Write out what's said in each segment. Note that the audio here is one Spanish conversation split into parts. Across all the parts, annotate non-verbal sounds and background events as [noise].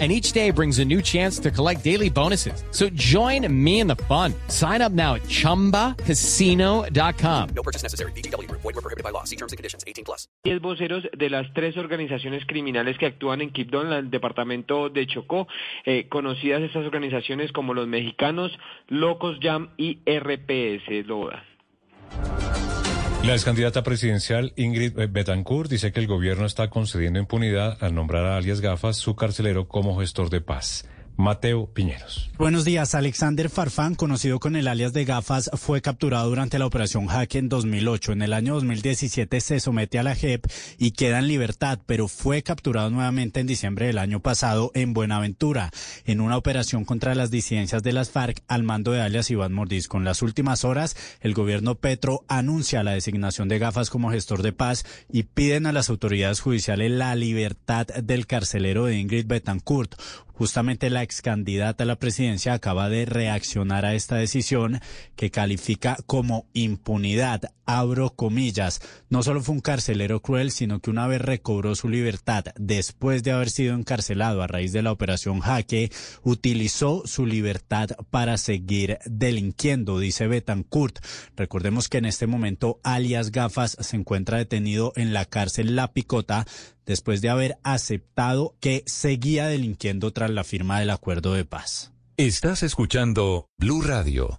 And each day brings a new chance to collect daily bonuses. So join me in the fun. Sign up now at chumbacasino.com. No purchase necessary. BGW. Void were prohibited by law. See terms and conditions. 18 plus. 10 voceros de las tres organizaciones criminales que actúan en Quibdó, en el departamento de Chocó, eh, conocidas estas organizaciones como los mexicanos, Locos Jam y RPS Loda. La ex candidata presidencial Ingrid Betancourt dice que el gobierno está concediendo impunidad al nombrar a alias Gafas, su carcelero, como gestor de paz. Mateo Piñeros. Buenos días. Alexander Farfán, conocido con el alias de Gafas, fue capturado durante la operación Jaque en 2008. En el año 2017 se somete a la JEP y queda en libertad, pero fue capturado nuevamente en diciembre del año pasado en Buenaventura, en una operación contra las disidencias de las FARC al mando de alias Iván Mordisco. En las últimas horas, el gobierno Petro anuncia la designación de Gafas como gestor de paz y piden a las autoridades judiciales la libertad del carcelero de Ingrid Betancourt. Justamente la ex candidata a la presidencia acaba de reaccionar a esta decisión que califica como impunidad. Abro comillas. No solo fue un carcelero cruel, sino que una vez recobró su libertad después de haber sido encarcelado a raíz de la operación Jaque, utilizó su libertad para seguir delinquiendo, dice Betancourt. Recordemos que en este momento alias Gafas se encuentra detenido en la cárcel La Picota después de haber aceptado que seguía delinquiendo tras la firma del acuerdo de paz. Estás escuchando Blue Radio.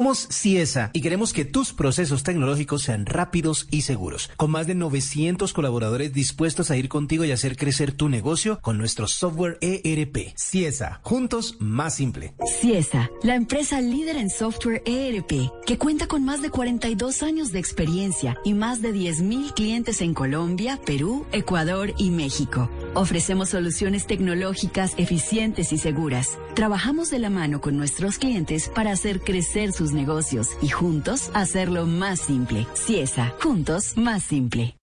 Somos CIESA y queremos que tus procesos tecnológicos sean rápidos y seguros. Con más de 900 colaboradores dispuestos a ir contigo y hacer crecer tu negocio con nuestro software ERP. CIESA, juntos más simple. CIESA, la empresa líder en software ERP, que cuenta con más de 42 años de experiencia y más de 10.000 clientes en Colombia, Perú, Ecuador y México. Ofrecemos soluciones tecnológicas eficientes y seguras. Trabajamos de la mano con nuestros clientes para hacer crecer sus negocios y juntos hacerlo más simple. Ciesa, juntos más simple.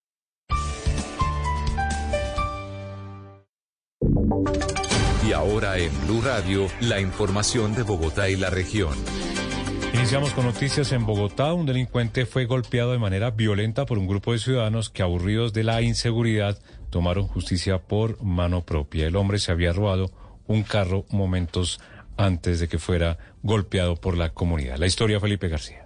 Y ahora en Blue Radio, la información de Bogotá y la región. Iniciamos con noticias en Bogotá. Un delincuente fue golpeado de manera violenta por un grupo de ciudadanos que, aburridos de la inseguridad, tomaron justicia por mano propia. El hombre se había robado un carro momentos antes de que fuera golpeado por la comunidad. La historia, Felipe García.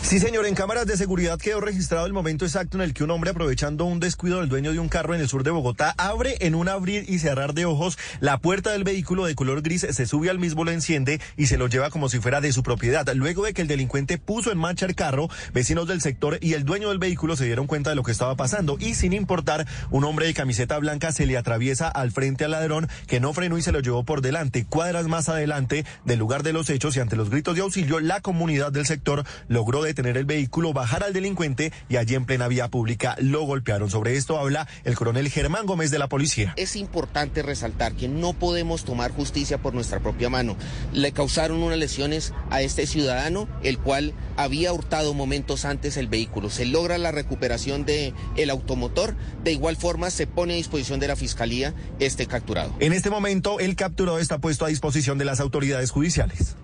Sí, señor, en cámaras de seguridad quedó registrado el momento exacto en el que un hombre, aprovechando un descuido del dueño de un carro en el sur de Bogotá, abre en un abrir y cerrar de ojos la puerta del vehículo de color gris, se sube al mismo, lo enciende y se lo lleva como si fuera de su propiedad. Luego de que el delincuente puso en marcha el carro, vecinos del sector y el dueño del vehículo se dieron cuenta de lo que estaba pasando y sin importar, un hombre de camiseta blanca se le atraviesa al frente al ladrón que no frenó y se lo llevó por delante. Cuadras más adelante del lugar de los hechos y ante los gritos de auxilio, la comunidad del sector logró detener el vehículo, bajar al delincuente y allí en plena vía pública lo golpearon. Sobre esto habla el coronel Germán Gómez de la policía. Es importante resaltar que no podemos tomar justicia por nuestra propia mano. Le causaron unas lesiones a este ciudadano, el cual había hurtado momentos antes el vehículo. Se logra la recuperación de el automotor. De igual forma se pone a disposición de la fiscalía este capturado. En este momento el capturado está puesto a disposición de las autoridades judiciales.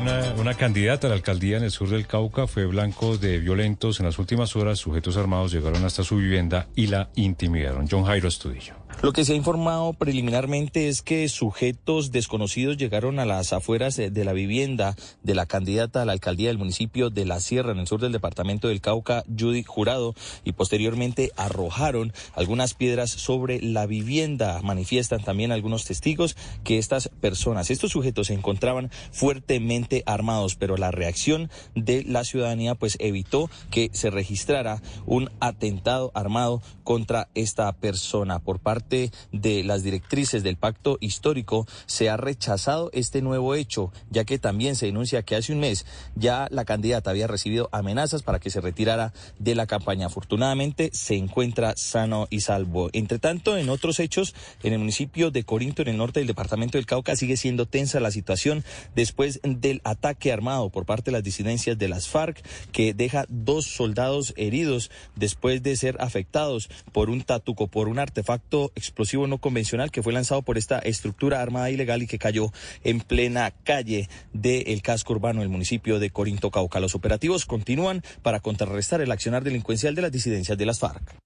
Una, una, candidata a la alcaldía en el sur del Cauca fue blanco de violentos. En las últimas horas, sujetos armados llegaron hasta su vivienda y la intimidaron. John Jairo Estudillo. Lo que se ha informado preliminarmente es que sujetos desconocidos llegaron a las afueras de la vivienda de la candidata a la alcaldía del municipio de La Sierra, en el sur del departamento del Cauca, Judy Jurado, y posteriormente arrojaron algunas piedras sobre la vivienda. Manifiestan también algunos testigos que estas personas, estos sujetos se encontraban fuertemente armados, pero la reacción de la ciudadanía pues evitó que se registrara un atentado armado contra esta persona por parte de las directrices del pacto histórico, se ha rechazado este nuevo hecho, ya que también se denuncia que hace un mes ya la candidata había recibido amenazas para que se retirara de la campaña. Afortunadamente se encuentra sano y salvo. Entre tanto, en otros hechos, en el municipio de Corinto, en el norte del departamento del Cauca, sigue siendo tensa la situación después del ataque armado por parte de las disidencias de las FARC, que deja dos soldados heridos después de ser afectados por un tatuco, por un artefacto explosivo no convencional que fue lanzado por esta estructura armada ilegal y que cayó en plena calle del casco urbano del municipio de Corinto, Cauca. Los operativos continúan para contrarrestar el accionar delincuencial de las disidencias de las FARC.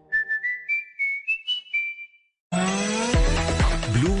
Blue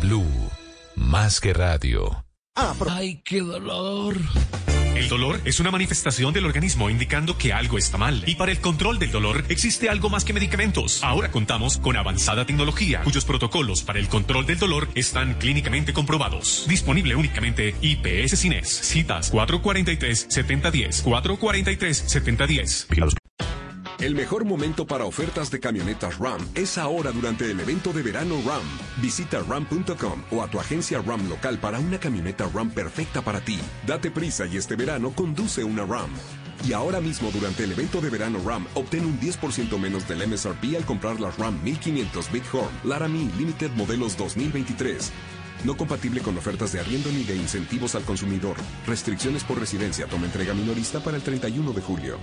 Blue, más que radio. ¡Ay, qué dolor! El dolor es una manifestación del organismo indicando que algo está mal. Y para el control del dolor existe algo más que medicamentos. Ahora contamos con avanzada tecnología, cuyos protocolos para el control del dolor están clínicamente comprobados. Disponible únicamente IPS Cines. Citas 443-7010. 443-7010. El mejor momento para ofertas de camionetas Ram es ahora durante el evento de verano Ram. Visita ram.com o a tu agencia Ram local para una camioneta Ram perfecta para ti. Date prisa y este verano conduce una Ram. Y ahora mismo durante el evento de verano Ram, obtén un 10% menos del MSRP al comprar las Ram 1500 Bighorn Laramie Limited modelos 2023. No compatible con ofertas de arriendo ni de incentivos al consumidor. Restricciones por residencia. Toma entrega minorista para el 31 de julio.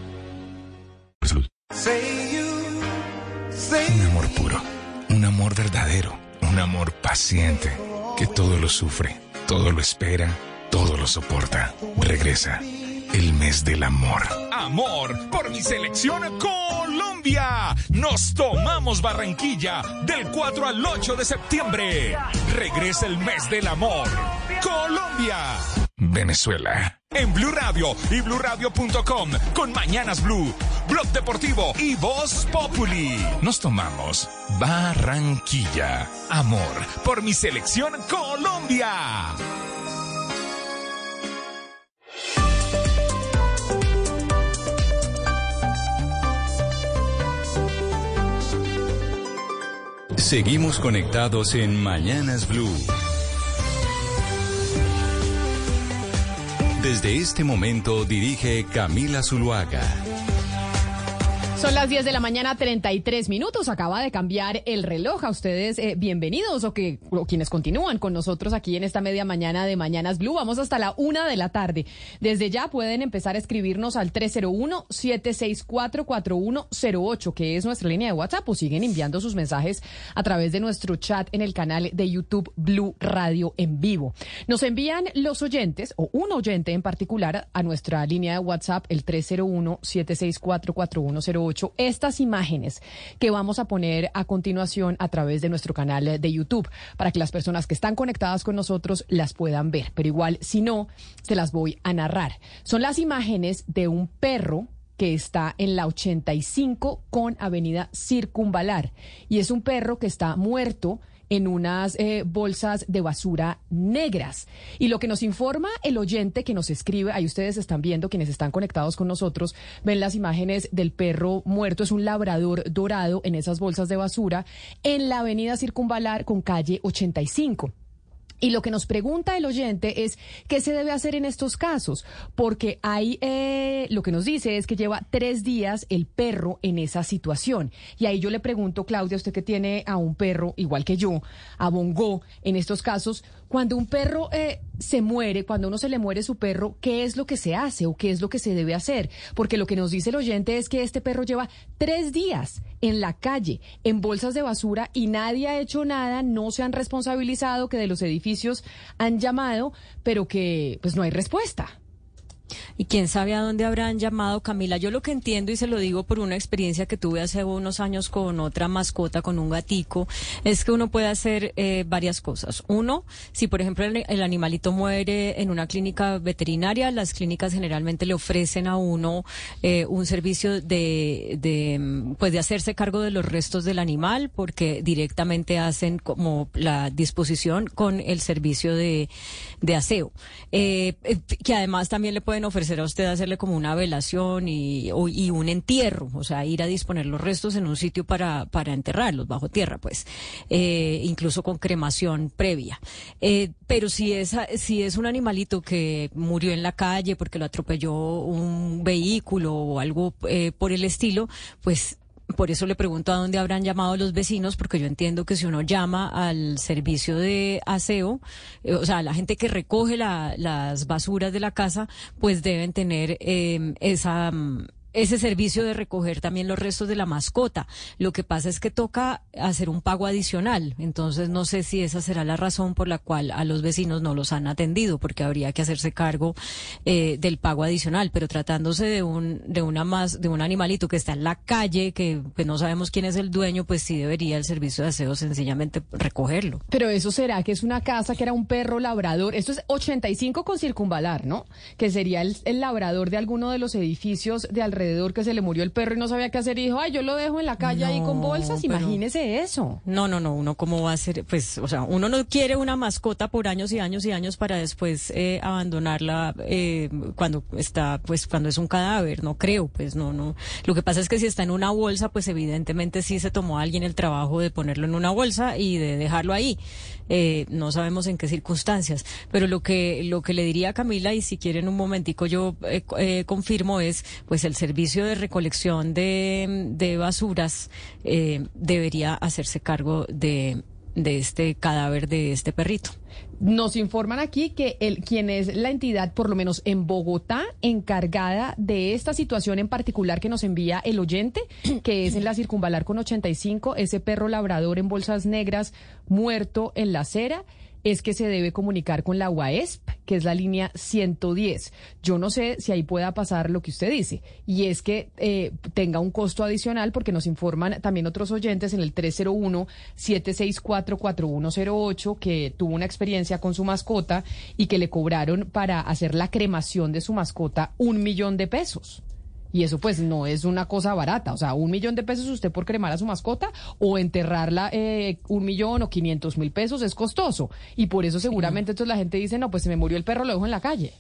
Un amor puro, un amor verdadero, un amor paciente, que todo lo sufre, todo lo espera, todo lo soporta. Regresa el mes del amor. Amor por mi selección Colombia. Nos tomamos Barranquilla del 4 al 8 de septiembre. Regresa el mes del amor. Colombia. Venezuela. En Blue Radio y bluradio.com con Mañanas Blue, Blog Deportivo y Voz Populi. Nos tomamos Barranquilla. Amor por mi selección Colombia. Seguimos conectados en Mañanas Blue. Desde este momento dirige Camila Zuluaga. Son las 10 de la mañana, 33 minutos. Acaba de cambiar el reloj. A ustedes, eh, bienvenidos o que o quienes continúan con nosotros aquí en esta media mañana de Mañanas Blue. Vamos hasta la una de la tarde. Desde ya pueden empezar a escribirnos al 301-764-4108, que es nuestra línea de WhatsApp, o siguen enviando sus mensajes a través de nuestro chat en el canal de YouTube Blue Radio en vivo. Nos envían los oyentes, o un oyente en particular, a nuestra línea de WhatsApp, el 301-764-4108 estas imágenes que vamos a poner a continuación a través de nuestro canal de YouTube para que las personas que están conectadas con nosotros las puedan ver. Pero igual, si no, se las voy a narrar. Son las imágenes de un perro que está en la 85 con Avenida Circunvalar. Y es un perro que está muerto en unas eh, bolsas de basura negras. Y lo que nos informa el oyente que nos escribe, ahí ustedes están viendo, quienes están conectados con nosotros, ven las imágenes del perro muerto, es un labrador dorado en esas bolsas de basura en la avenida Circunvalar con calle 85. Y lo que nos pregunta el oyente es qué se debe hacer en estos casos, porque hay eh, lo que nos dice es que lleva tres días el perro en esa situación. Y ahí yo le pregunto, Claudia, usted que tiene a un perro igual que yo, a Bongo, en estos casos, cuando un perro eh, se muere, cuando uno se le muere su perro, ¿qué es lo que se hace o qué es lo que se debe hacer? Porque lo que nos dice el oyente es que este perro lleva tres días en la calle, en bolsas de basura y nadie ha hecho nada, no se han responsabilizado, que de los edificios han llamado, pero que pues no hay respuesta. Y quién sabe a dónde habrán llamado Camila. Yo lo que entiendo y se lo digo por una experiencia que tuve hace unos años con otra mascota, con un gatico, es que uno puede hacer eh, varias cosas. Uno, si por ejemplo el, animalito muere en una clínica veterinaria, las clínicas generalmente le ofrecen a uno eh, un servicio de, de, pues de hacerse cargo de los restos del animal, porque directamente hacen como la disposición con el servicio de, de aseo, eh, que además también le pueden ofrecer a usted hacerle como una velación y, un entierro, o sea, ir a disponer los restos en un sitio para, para enterrarlos bajo tierra, pues, eh, incluso con cremación previa. Eh, pero si es, si es un animalito que murió en la calle porque lo atropelló un vehículo o algo eh, por el estilo, pues por eso le pregunto a dónde habrán llamado los vecinos, porque yo entiendo que si uno llama al servicio de aseo, eh, o sea, la gente que recoge las basuras de la casa, pues deben tener eh, esa mm, ese servicio de recoger también los restos de la mascota. Lo que pasa es que toca hacer un pago adicional. Entonces no sé si esa será la razón por la cual a los vecinos no los han atendido, porque habría que hacerse cargo eh, del pago adicional. Pero tratándose de un de una más de un animalito que está en la calle, que pues, no sabemos quién es el dueño, pues sí debería el servicio de aseo sencillamente recogerlo. Pero eso será que es una casa que era un perro labrador. Esto es 85 con circunvalar, ¿no? Que sería el, el labrador de alguno de los edificios de alrededor que se le murió el perro y no sabía qué hacer y dijo, ay, yo lo dejo en la calle ahí con bolsas, imagínese eso. No, no, no, uno cómo va a ser, pues, o sea, uno no quiere una mascota por años y años y años para después eh, abandonarla eh, cuando está, pues, cuando es un cadáver, no creo, pues, no, no. Lo que pasa es que si está en una bolsa, pues evidentemente sí se tomó a alguien el trabajo de ponerlo en una bolsa y de dejarlo ahí. Eh, no sabemos en qué circunstancias, pero lo que, lo que le diría a Camila, y si quieren un momentico yo confirmo es, pues, el servicio servicio de recolección de, de basuras eh, debería hacerse cargo de, de este cadáver de este perrito. Nos informan aquí que el, quien es la entidad, por lo menos en Bogotá, encargada de esta situación en particular que nos envía el oyente, [clears throat] que es en la circunvalar con 85, ese perro labrador en bolsas negras muerto en la acera es que se debe comunicar con la UAESP, que es la línea 110. Yo no sé si ahí pueda pasar lo que usted dice, y es que eh, tenga un costo adicional, porque nos informan también otros oyentes en el 301-764-4108 que tuvo una experiencia con su mascota y que le cobraron para hacer la cremación de su mascota un millón de pesos. Y eso pues no es una cosa barata. O sea, un millón de pesos usted por cremar a su mascota o enterrarla eh, un millón o quinientos mil pesos es costoso. Y por eso seguramente entonces la gente dice, no, pues se me murió el perro, lo dejo en la calle.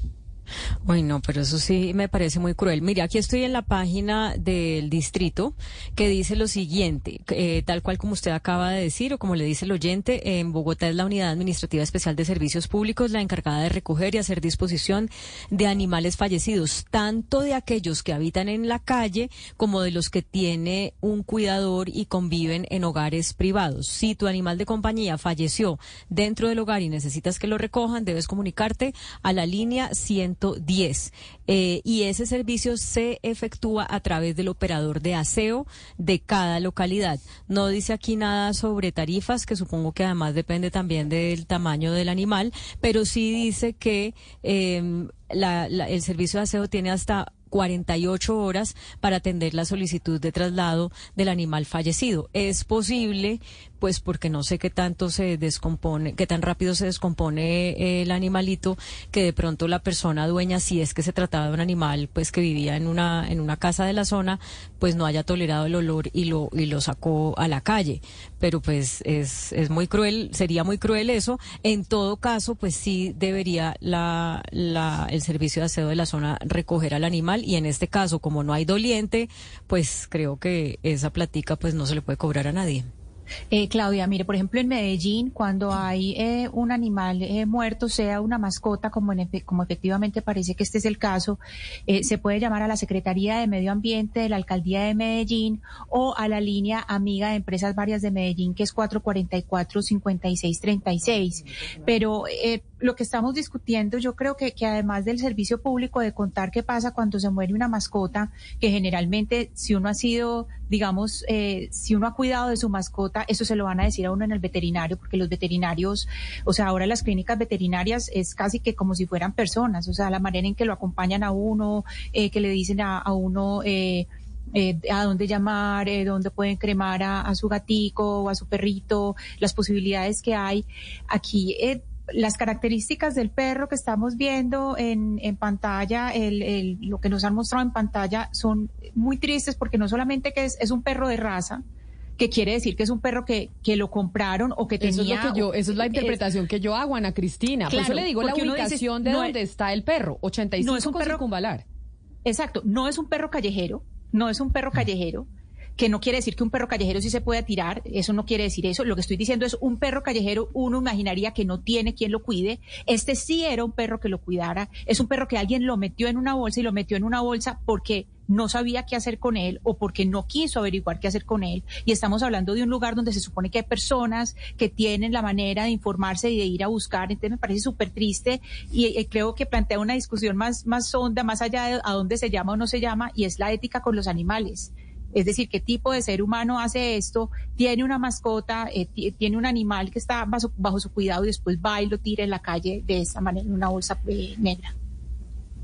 Bueno, pero eso sí me parece muy cruel. Mire, aquí estoy en la página del distrito que dice lo siguiente, eh, tal cual como usted acaba de decir o como le dice el oyente, en Bogotá es la Unidad Administrativa Especial de Servicios Públicos la encargada de recoger y hacer disposición de animales fallecidos, tanto de aquellos que habitan en la calle como de los que tiene un cuidador y conviven en hogares privados. Si tu animal de compañía falleció dentro del hogar y necesitas que lo recojan, debes comunicarte a la línea 110. Eh, y ese servicio se efectúa a través del operador de aseo de cada localidad. No dice aquí nada sobre tarifas, que supongo que además depende también del tamaño del animal, pero sí dice que eh, la, la, el servicio de aseo tiene hasta 48 horas para atender la solicitud de traslado del animal fallecido. Es posible, pues porque no sé qué tanto se descompone, qué tan rápido se descompone eh, el animalito, que de pronto la persona dueña, si es que se trataba de un animal, pues que vivía en una en una casa de la zona, pues no haya tolerado el olor y lo y lo sacó a la calle. Pero pues es es muy cruel, sería muy cruel eso. En todo caso, pues sí debería la el servicio de aseo de la zona recoger al animal y en este caso, como no hay doliente, pues creo que esa platica pues no se le puede cobrar a nadie. Eh, Claudia, mire, por ejemplo, en Medellín, cuando hay eh, un animal eh, muerto, sea una mascota, como, en como efectivamente parece que este es el caso, eh, se puede llamar a la Secretaría de Medio Ambiente de la Alcaldía de Medellín o a la línea amiga de empresas varias de Medellín, que es 444-5636. Pero eh, lo que estamos discutiendo, yo creo que, que además del servicio público de contar qué pasa cuando se muere una mascota, que generalmente si uno ha sido, digamos, eh, si uno ha cuidado de su mascota, eso se lo van a decir a uno en el veterinario, porque los veterinarios, o sea, ahora las clínicas veterinarias es casi que como si fueran personas, o sea, la manera en que lo acompañan a uno, eh, que le dicen a, uno, eh, eh, a dónde llamar, eh, dónde pueden cremar a, a, su gatico o a su perrito, las posibilidades que hay. Aquí eh, las características del perro que estamos viendo en, en pantalla, el, el, lo que nos han mostrado en pantalla son muy tristes porque no solamente que es, es un perro de raza, que quiere decir que es un perro que, que lo compraron o que tenía. Eso es lo que yo, eso es la interpretación es, que yo hago, Ana Cristina. Claro, Por eso le digo la ubicación dice, de no dónde es, está el perro, 85 no es un perro, circunvalar. Exacto, no es un perro callejero, no es un perro callejero, que no quiere decir que un perro callejero sí se pueda tirar, eso no quiere decir eso. Lo que estoy diciendo es un perro callejero, uno imaginaría que no tiene quien lo cuide. Este sí era un perro que lo cuidara, es un perro que alguien lo metió en una bolsa y lo metió en una bolsa porque no sabía qué hacer con él o porque no quiso averiguar qué hacer con él. Y estamos hablando de un lugar donde se supone que hay personas que tienen la manera de informarse y de ir a buscar. Entonces me parece súper triste y, y, creo que plantea una discusión más, más honda, más allá de a dónde se llama o no se llama, y es la ética con los animales. Es decir, qué tipo de ser humano hace esto, tiene una mascota, eh, tiene un animal que está bajo, bajo, su cuidado y después va y lo tira en la calle de esa manera, en una bolsa eh, negra.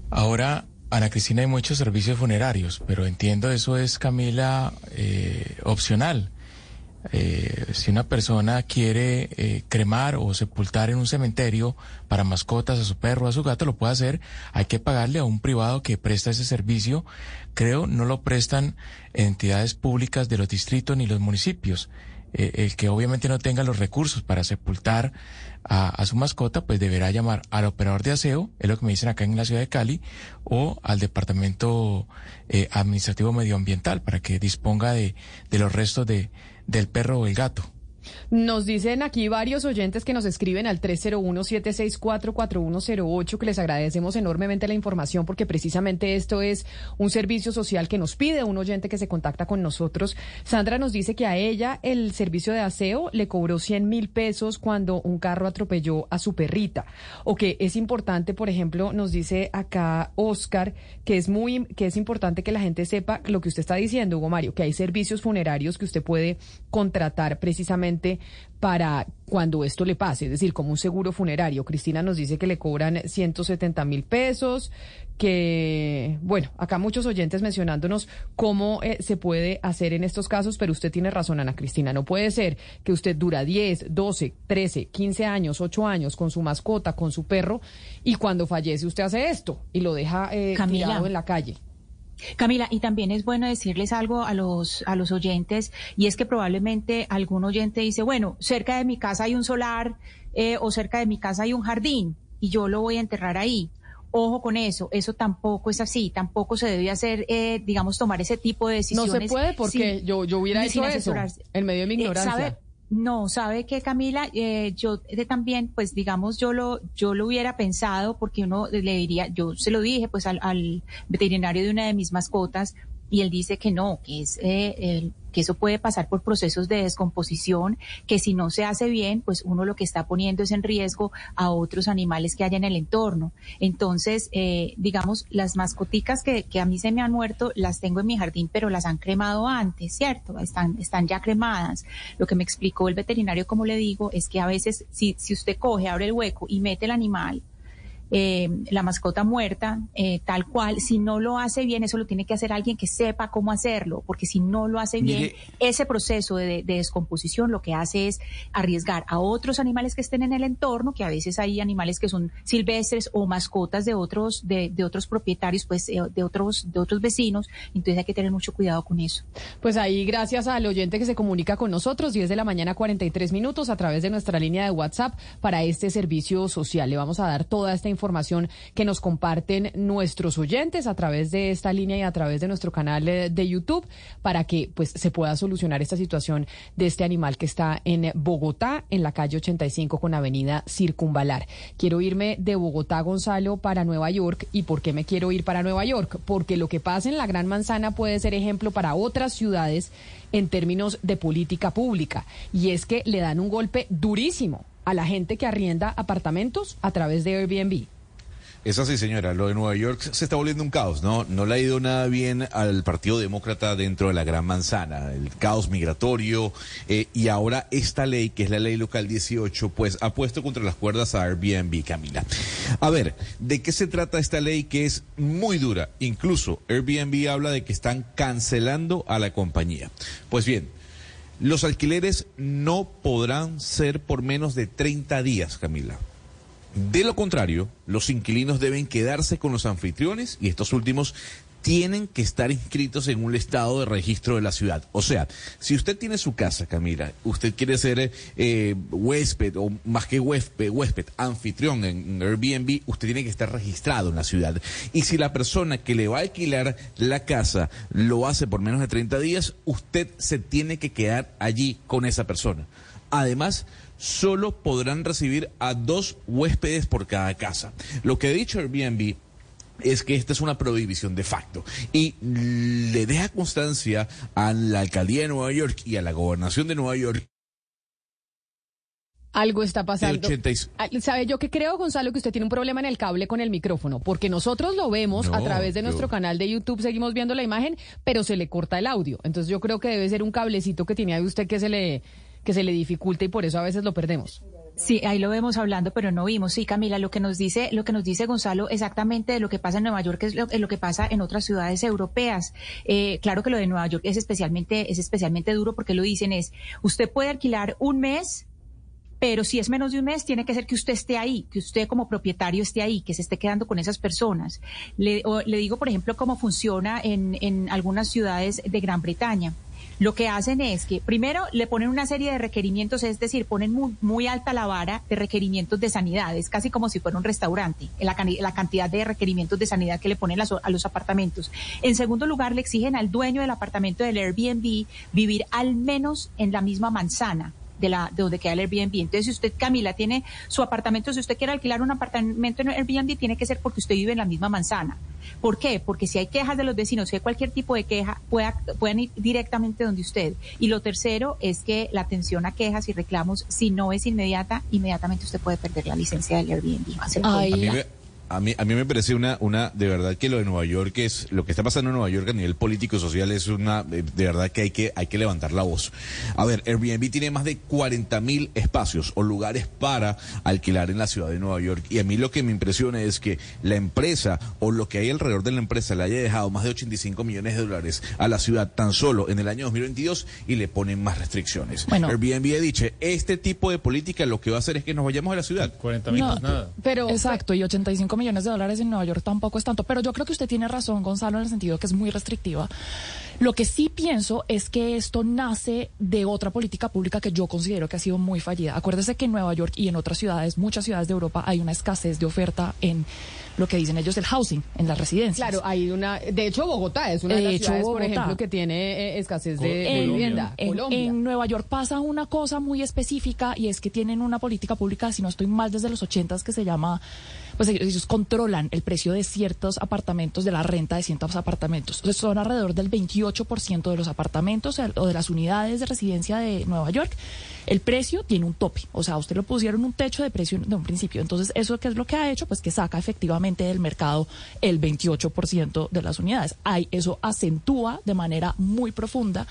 Ahora, Ana Cristina, hay muchos servicios funerarios, pero entiendo eso es, Camila, eh, opcional. Eh, si una persona quiere eh, cremar o sepultar en un cementerio para mascotas a su perro a su gato, lo puede hacer. Hay que pagarle a un privado que presta ese servicio. Creo no lo prestan entidades públicas de los distritos ni los municipios. Eh, el que obviamente no tenga los recursos para sepultar a, a, su mascota, pues deberá llamar al operador de aseo, es lo que me dicen acá en la ciudad de Cali, o al departamento eh, administrativo medioambiental para que disponga de, de los restos de, del perro o el gato. Nos dicen aquí varios oyentes que nos escriben al 301-764-4108 que les agradecemos enormemente la información porque precisamente esto es un servicio social que nos pide un oyente que se contacta con nosotros. Sandra nos dice que a ella el servicio de aseo le cobró 100 mil pesos cuando un carro atropelló a su perrita. O que es importante, por ejemplo, nos dice acá Oscar que es muy, que es importante que la gente sepa lo que usted está diciendo, Hugo Mario, que hay servicios funerarios que usted puede contratar precisamente para cuando esto le pase, es decir, como un seguro funerario. Cristina nos dice que le cobran 170 mil pesos, que, bueno, acá muchos oyentes mencionándonos cómo eh, se puede hacer en estos casos, pero usted tiene razón, Ana Cristina, no puede ser que usted dura 10, 12, 13, 15 años, 8 años con su mascota, con su perro, y cuando fallece usted hace esto y lo deja eh, tirado en la calle. Camila, y también es bueno decirles algo a los, a los oyentes, y es que probablemente algún oyente dice, bueno, cerca de mi casa hay un solar eh, o cerca de mi casa hay un jardín y yo lo voy a enterrar ahí. Ojo con eso, eso tampoco es así, tampoco se debe hacer, eh, digamos, tomar ese tipo de decisiones. No se puede porque sin- yo, yo hubiera hecho eso en medio de mi Eh, ignorancia. ¿sabe? No, sabe que Camila, eh, yo de también, pues digamos, yo lo, yo lo hubiera pensado porque uno le diría, yo se lo dije pues al, al veterinario de una de mis mascotas y él dice que no, que es eh, que eso puede pasar por procesos de descomposición, que si no se hace bien, pues uno lo que está poniendo es en riesgo a otros animales que haya en el entorno. Entonces, eh, digamos, las mascoticas que, que a mí se me han muerto, las tengo en mi jardín, pero las han cremado antes, ¿cierto? Están, están ya cremadas. Lo que me explicó el veterinario, como le digo, es que a veces si, si usted coge, abre el hueco y mete el animal, eh, la mascota muerta, eh, tal cual, si no lo hace bien, eso lo tiene que hacer alguien que sepa cómo hacerlo, porque si no lo hace bien, Mire- ese proceso de, de descomposición lo que hace es arriesgar a otros animales que estén en el entorno, que a veces hay animales que son silvestres o mascotas de otros, de, de otros propietarios, pues eh, de otros, de otros vecinos, entonces hay que tener mucho cuidado con eso. Pues ahí, gracias al oyente que se comunica con nosotros, 10 de la mañana, 43 minutos, a través de nuestra línea de WhatsApp para este servicio social. Le vamos a dar toda esta información que nos comparten nuestros oyentes a través de esta línea y a través de nuestro canal eh, de YouTube para que pues se pueda solucionar esta situación de este animal que está en Bogotá, en la calle 85 con avenida Circunvalar. Quiero irme de Bogotá, Gonzalo, para Nueva York. ¿Y por qué me quiero ir para Nueva York? Porque lo que pasa en la Gran Manzana puede ser ejemplo para otras ciudades en términos de política pública. Y es que le dan un golpe durísimo a la gente que arrienda apartamentos a través de Airbnb. Es así, señora. Lo de Nueva York se está volviendo un caos, ¿no? No le ha ido nada bien al Partido Demócrata dentro de la Gran Manzana. El caos migratorio eh, y ahora esta ley, que es la ley local 18, pues ha puesto contra las cuerdas a Airbnb, Camila. A ver, ¿de qué se trata esta ley que es muy dura? Incluso Airbnb habla de que están cancelando a la compañía. Pues bien. Los alquileres no podrán ser por menos de 30 días, Camila. De lo contrario, los inquilinos deben quedarse con los anfitriones y estos últimos tienen que estar inscritos en un estado de registro de la ciudad. O sea, si usted tiene su casa, Camila, usted quiere ser eh, huésped o más que huésped, huésped, anfitrión en Airbnb, usted tiene que estar registrado en la ciudad. Y si la persona que le va a alquilar la casa lo hace por menos de 30 días, usted se tiene que quedar allí con esa persona. Además, solo podrán recibir a dos huéspedes por cada casa. Lo que ha dicho Airbnb es que esta es una prohibición de facto y le deja constancia a la alcaldía de Nueva York y a la gobernación de Nueva York Algo está pasando. 86. Ah, ¿Sabe yo que creo, Gonzalo, que usted tiene un problema en el cable con el micrófono? Porque nosotros lo vemos a través de yo- nuestro canal de YouTube, seguimos viendo la imagen, pero se le corta el audio. Entonces yo creo que debe ser un cablecito que tiene ahí usted que se le, que se le dificulta y por eso a veces lo perdemos. Sí, ahí lo vemos hablando, pero no vimos. Sí, Camila, lo que nos dice, lo que nos dice Gonzalo exactamente de lo que pasa en Nueva York es lo, lo que pasa en otras ciudades europeas. Eh, claro que lo de Nueva York es especialmente, es especialmente duro porque lo dicen es, usted puede alquilar un mes pero si es menos de un mes, tiene que ser que usted esté ahí, que usted como propietario esté ahí, que se esté quedando con esas personas. Le, o- le digo, por ejemplo, cómo funciona en, en algunas ciudades de Gran Bretaña. Lo que hacen es que primero le ponen una serie de requerimientos, es decir, ponen muy, muy alta la vara de requerimientos de sanidad, es casi como si fuera un restaurante, la, cani- la cantidad de requerimientos de sanidad que le ponen a los apartamentos. En segundo lugar, le exigen al dueño del apartamento del Airbnb vivir al menos en la misma manzana de la de donde queda el Airbnb. Entonces, si usted, Camila, tiene su apartamento, si usted quiere alquilar un apartamento en Airbnb, tiene que ser porque usted vive en la misma manzana. ¿Por qué? Porque si hay quejas de los vecinos, si hay cualquier tipo de queja, pueda, puedan ir directamente donde usted. Y lo tercero es que la atención a quejas y reclamos, si no es inmediata, inmediatamente usted puede perder la licencia del Airbnb. A mí, me, a, mí, a mí me parece una, una, de verdad que lo de Nueva York es, lo que está pasando en Nueva York a nivel político y social es una, eh, de verdad que hay que, hay que levantar la voz. A ver, Airbnb tiene más de 40 mil espacios o lugares para alquilar en la ciudad de Nueva York y a mí lo que me impresiona es que la empresa o lo que hay alrededor de la empresa le haya dejado más de 85 millones de dólares a la ciudad tan solo en el año 2022 y le ponen más restricciones. Bueno. Airbnb ha dicho, este tipo de política lo que va a hacer es que nos vayamos de la ciudad. 40 mil, No, nada. pero- Exacto, y 85 millones millones de dólares en Nueva York tampoco es tanto, pero yo creo que usted tiene razón, Gonzalo, en el sentido que es muy restrictiva. Lo que sí pienso es que esto nace de otra política pública que yo considero que ha sido muy fallida. Acuérdese que en Nueva York y en otras ciudades, muchas ciudades de Europa, hay una escasez de oferta en lo que dicen ellos del housing, en las residencias. Claro, hay una. De hecho, Bogotá es una de, De las hecho, ciudades, por ejemplo, que tiene eh, escasez de, en, de vivienda. en- Nueva York pasa una cosa muy específica y es que tienen una política pública, si no estoy mal, desde los ochentas que se llama, pues ellos, controlan el precio de ciertos apartamentos, de la renta de ciertos apartamentos. Son alrededor del 28% de los apartamentos o de las unidades de residencia de Nueva York. El precio tiene un tope, o sea, usted le pusieron un techo de precio de un principio. Entonces, ¿eso qué es lo que ha hecho? Pues que saca efectivamente del mercado el 28% de las unidades. Hay, eso acentúa de manera muy profunda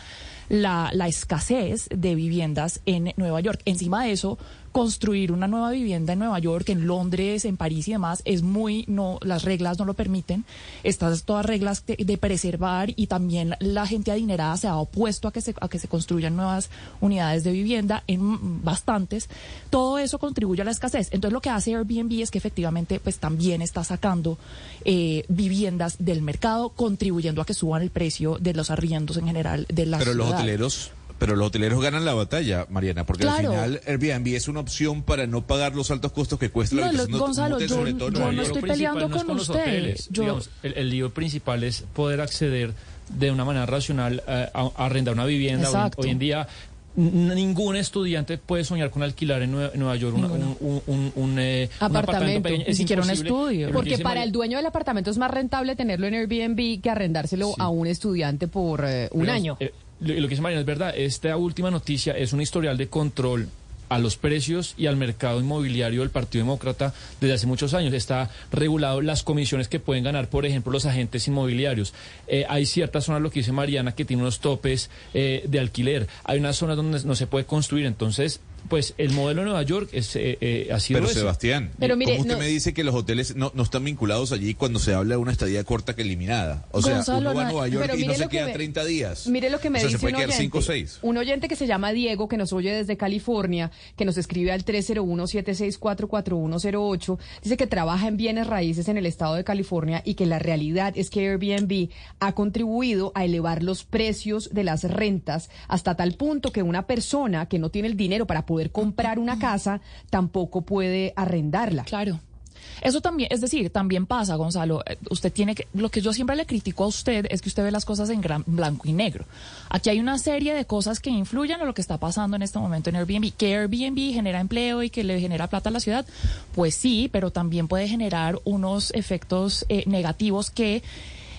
la, la escasez de viviendas en Nueva York. Encima de eso, construir una nueva vivienda en Nueva York, en Londres, en París y demás, es muy, no, las reglas no lo permiten. Estas todas reglas de, de preservar y también la gente adinerada se ha opuesto a que se, a que se construyan nuevas unidades de vivienda en bastantes. Todo eso contribuye a la escasez. Entonces lo que hace Airbnb es que efectivamente pues también está sacando eh, viviendas del mercado, contribuyendo a que suban el precio de los arriendos en general de las Pero los hoteleros, pero los hoteleros ganan la batalla, Mariana, porque Claro. al final Airbnb es una opción para no pagar los altos costos que cuesta la No, habitación lo- Gonzalo, hotel, yo- sobre todo yo no estoy peleando no es con los usted. hoteles. Yo- Digamos, el, el lío principal es poder acceder de una manera racional eh, a, a arrendar una vivienda. Hoy, en día ningún estudiante puede soñar con alquilar en Nueva, en Nueva York una- un, Ninguno. un, un- un, eh, un apartamento, pequeño. ni Es siquiera un imposible. estudio. Porque para María- el dueño del apartamento es más rentable tenerlo en Airbnb que arrendárselo a un estudiante por eh, un año. Lo, que dice Mariana es verdad. Esta última noticia es un historial de control a los precios y al mercado inmobiliario del Partido Demócrata desde hace muchos años. Está regulado las comisiones que pueden ganar, por ejemplo, los agentes inmobiliarios. Eh, hay ciertas zonas, lo que dice Mariana, que tienen unos topes eh, de alquiler. Hay unas zonas donde no se puede construir. Entonces, pues el modelo de Nueva York es, eh, eh, ha sido Pero ese. Sebastián, Pero mire, ¿cómo usted no- me dice que los hoteles no, no están vinculados allí cuando se habla de una estadía corta que eliminada? O sea, Gonzalo, uno va a Nueva York y no se que queda me- 30 días. Mire lo que me o sea, dice se puede un oyente. 5 o 6. Un oyente que se llama Diego, que nos oye desde California, que nos escribe al 301-764-4108, dice que trabaja en bienes raíces en el estado de California y que la realidad es que Airbnb ha contribuido a elevar los precios de las rentas hasta tal punto que una persona que no tiene el dinero para poder comprar una casa tampoco puede arrendarla. Claro. Eso también, es decir, también pasa, Gonzalo. eh, Usted tiene que, lo que yo siempre le critico a usted es que usted ve las cosas en gran, blanco y negro. Aquí hay una serie de cosas que influyen a lo que está pasando en este momento en Airbnb. Que Airbnb genera empleo y que le genera plata a la ciudad, pues sí, pero también puede generar unos efectos eh, negativos que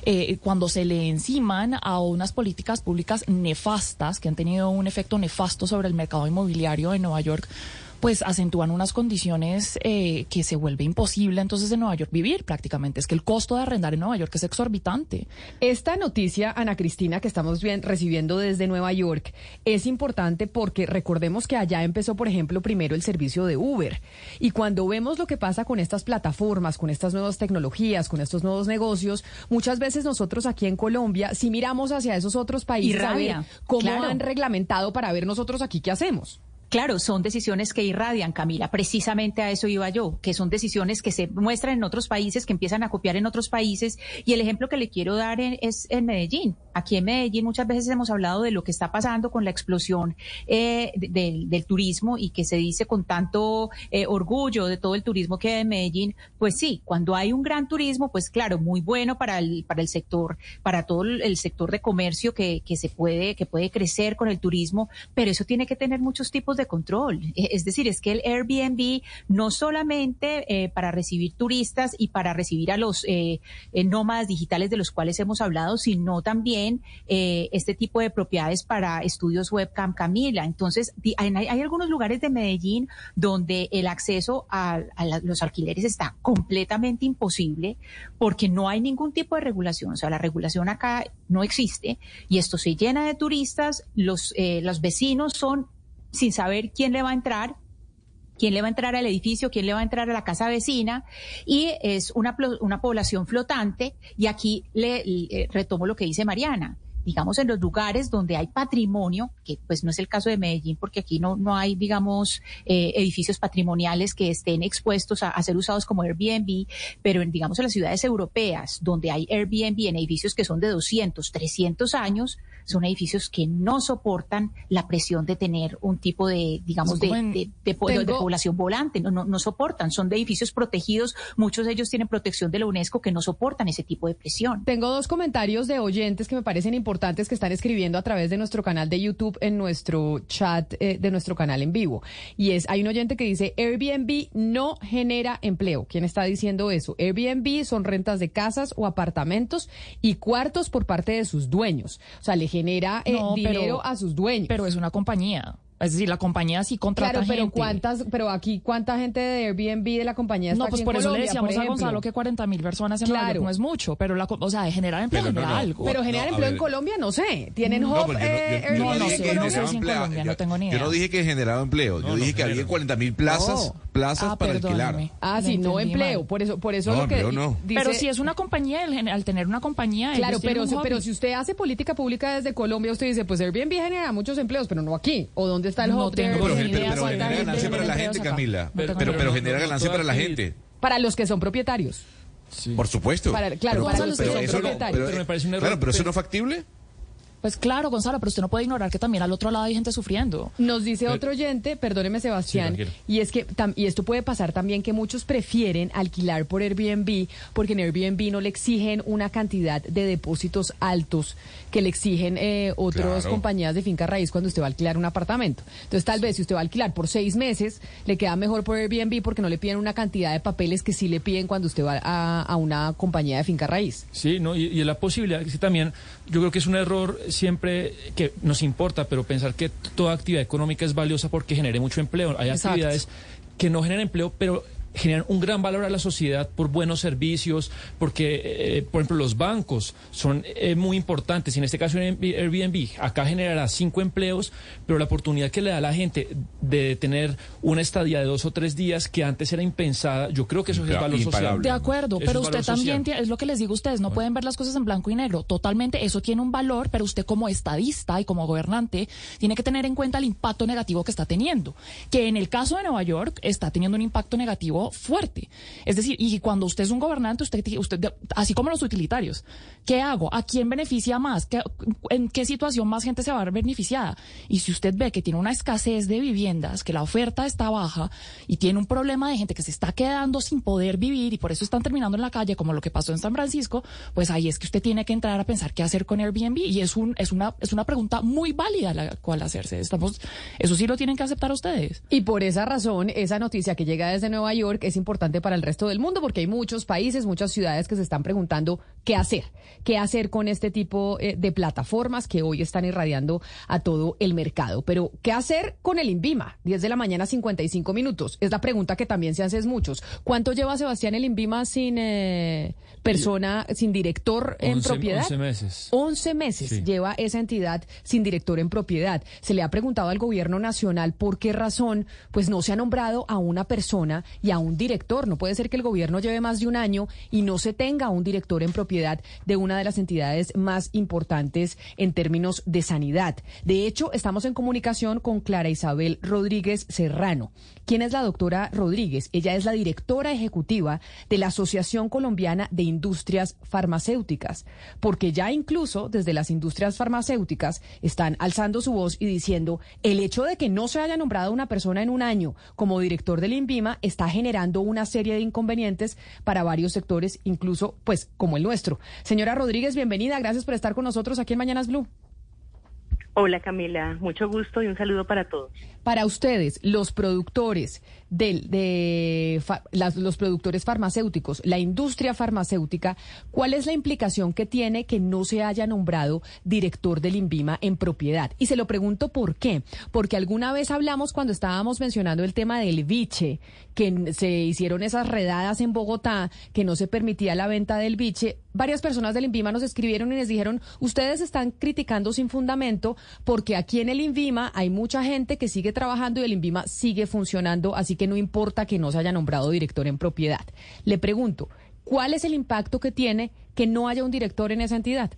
eh, cuando se le enciman a unas políticas públicas nefastas que han tenido un efecto nefasto sobre el mercado inmobiliario en Nueva York, pues acentúan unas condiciones eh, que se vuelve imposible entonces en Nueva York vivir prácticamente. Es que el costo de arrendar en Nueva York es exorbitante. Esta noticia, Ana Cristina, que estamos bien recibiendo desde Nueva York, es importante porque recordemos que allá empezó, por ejemplo, primero el servicio de Uber. Y cuando vemos lo que pasa con estas plataformas, con estas nuevas tecnologías, con estos nuevos negocios, muchas veces nosotros aquí en Colombia, si miramos hacia esos otros países, a ver cómo claro. han reglamentado para ver nosotros aquí qué hacemos. Claro, son decisiones que irradian, Camila. Precisamente a eso iba yo, que son decisiones que se muestran en otros países, que empiezan a copiar en otros países. Y el ejemplo que le quiero dar en- es en Medellín. Aquí en Medellín muchas veces hemos hablado de lo que está pasando con la explosión eh, de- del- turismo y que se dice con tanto eh, orgullo de todo el turismo que hay en Medellín. Pues sí, cuando hay un gran turismo, pues claro, muy bueno para el, sector, para todo el sector de comercio que, que se puede, que puede crecer con el turismo, pero eso tiene que tener muchos tipos de control. E- Es decir, es que el Airbnb no solamente eh, para recibir turistas y para recibir a los eh, eh, nómadas digitales de los cuales hemos hablado, sino también eh, este tipo de propiedades para estudios webcam, Camila. Entonces, hay, hay algunos lugares de Medellín donde el acceso a, los alquileres está completamente imposible porque no hay ningún tipo de regulación. O sea, la regulación acá no existe y esto se llena de turistas. Los, eh, los vecinos son sin saber quién le va a entrar quién le va a entrar al edificio, quién le va a entrar a la casa vecina, y es una, una población flotante, y aquí le, le- retomo lo que dice Mariana. digamos, en los lugares donde hay patrimonio, que pues no es el caso de Medellín, porque aquí no, no hay, digamos, eh, edificios patrimoniales que estén expuestos a, a, ser usados como Airbnb, pero en, digamos, en las ciudades europeas, donde hay Airbnb en edificios que son de 200, 300 años, son edificios que no soportan la presión de tener un tipo de, digamos, de, población volante, no, no, no soportan, son de edificios protegidos, muchos de ellos tienen protección de la UNESCO que no soportan ese tipo de presión. Tengo dos comentarios de oyentes que me parecen importantes que están escribiendo a través de nuestro canal de YouTube en nuestro chat eh, de nuestro canal en vivo. Y es, hay un oyente que dice, Airbnb no genera empleo. ¿Quién está diciendo eso? Airbnb son rentas de casas o apartamentos y cuartos por parte de sus dueños. O sea, le genera eh, No, pero- dinero a sus dueños. Pero es una compañía. Es decir, la compañía sí contrata Claro, pero gente. cuántas, pero aquí cuánta gente de Airbnb de la compañía está No, pues aquí en por eso le Colombia, decíamos por a? Gonzalo que 40 mil personas en Nueva Claro. York no es mucho, pero la, o sea, de generar empleo Pero no, genera no. algo. Pero generar No, empleo en ver. Colombia, no sé. Tienen No, Hop, pues yo no- yo- eh, yo no Airbnb en no sé generaba si en. Colombia, no Yo- tengo ni Yo idea. no dije que generaba empleo, yo No, dije no que había genera. 40 mil plazas, No. plazas Ah, para alquilar. Ah, sí, no empleo. mal. Por eso, por eso No, lo que empleo no. dice- Pero si es una compañía, el al tener una compañía, Claro, pero, pero si usted hace política pública desde Colombia, usted dice, pues Airbnb genera muchos empleos, pero no aquí. ¿O dónde está el No pero, genera ganancia para la gente. Camila. Pero, pero, genera ganancia para la gente. Para los que son propietarios. Por supuesto. Para- claro, pero, para pero- los que pero son eso no- propietarios. pero- Pero me parece un error. Claro, pero eso no es factible. Pues claro, Gonzalo, pero usted no puede ignorar que también al otro lado hay gente sufriendo. Nos dice Pero- otro oyente, perdóneme Sebastián, Sí, y es que tam- y esto puede pasar también que muchos prefieren alquilar por Airbnb porque en Airbnb no le exigen una cantidad de depósitos altos que le exigen eh, otras Claro. compañías de finca raíz cuando usted va a alquilar un apartamento. Entonces tal vez si usted va a alquilar por seis meses le queda mejor por Airbnb porque no le piden una cantidad de papeles que sí le piden cuando usted va a, a una compañía de finca raíz. Sí, ¿no? y, y la posibilidad, que también, yo creo que es un error siempre que nos importa, pero pensar que toda actividad económica es valiosa porque genere mucho empleo. Hay Exacto. actividades que no generan empleo, pero generan un gran valor a la sociedad por buenos servicios, porque, eh, por ejemplo, los bancos son eh, muy importantes. Y en este caso, Airbnb, acá generará cinco empleos, pero la oportunidad que le da a la gente de tener una estadía de dos o tres días que antes era impensada, yo creo que eso es valor social. De acuerdo, Eso pero usted también tiene, es lo que les digo a ustedes, no pueden ver las cosas en blanco y negro. Totalmente, eso tiene un valor, pero usted como estadista y como gobernante tiene que tener en cuenta el impacto negativo que está teniendo, que en el caso de Nueva York está teniendo un impacto negativo fuerte. Es decir, y cuando usted es un gobernante, usted, usted así como los utilitarios, ¿qué hago? ¿A quién beneficia más? ¿Qué- ¿En qué situación más gente se va a ver beneficiada? Y si usted ve que tiene una escasez de viviendas, que la oferta está baja y tiene un problema de gente que se está quedando sin poder vivir y por eso están terminando en la calle, como lo que pasó en San Francisco, pues ahí es que usted tiene que entrar a pensar qué hacer con Airbnb y es un es una es una pregunta muy válida la cual hacerse. Estamos eso sí lo tienen que aceptar ustedes. Y por esa razón, esa noticia que llega desde Nueva York es importante para el resto del mundo porque hay muchos países, muchas ciudades que se están preguntando qué hacer, qué hacer con este tipo eh, de plataformas que hoy están irradiando a todo el mercado. Pero, ¿qué hacer con el INVIMA? 10 de la mañana, 55 minutos. Es la pregunta que también se hace muchos. ¿Cuánto lleva Sebastián el INVIMA sin eh, persona, sin director en propiedad? once meses. 11 meses Sí. lleva esa entidad sin director en propiedad. Se le ha preguntado al gobierno nacional por qué razón pues no se ha nombrado a una persona y a un director. No puede ser que el gobierno lleve más de un año y no se tenga un director en propiedad de una de las entidades más importantes en términos de sanidad. De hecho, estamos en comunicación con Clara Isabel Rodríguez Serrano. ¿Quién es la doctora Rodríguez? Ella es la directora ejecutiva de la Asociación Colombiana de Industrias Farmacéuticas, porque ya incluso desde las industrias farmacéuticas están alzando su voz y diciendo el hecho de que no se haya nombrado una persona en un año como director del INVIMA está generando una serie de inconvenientes para varios sectores, incluso pues como el nuestro. Señora Rodríguez, bienvenida, gracias por estar con nosotros aquí en Mañanas Blue. Hola Camila, mucho gusto y un saludo para todos. Para ustedes, los productores del- de, fa- las- los productores farmacéuticos, la industria farmacéutica, ¿cuál es la implicación que tiene que no se haya nombrado director del INVIMA en propiedad? Y se lo pregunto por qué. Porque alguna vez hablamos cuando estábamos mencionando el tema del biche, que se hicieron esas redadas en Bogotá, que no se permitía la venta del biche. Varias personas del INVIMA nos escribieron y les dijeron, ustedes están criticando sin fundamento porque aquí en el INVIMA hay mucha gente que sigue trabajando y el INVIMA sigue funcionando, así que no importa que no se haya nombrado director en propiedad. Le pregunto, ¿cuál es el impacto que tiene que no haya un director en esa entidad?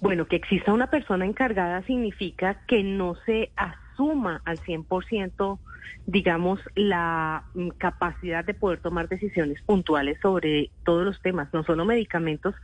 Bueno, que exista una persona encargada significa que no se asuma al 100%, digamos, la mm, capacidad de poder tomar decisiones puntuales sobre todos los temas, no solo medicamentos,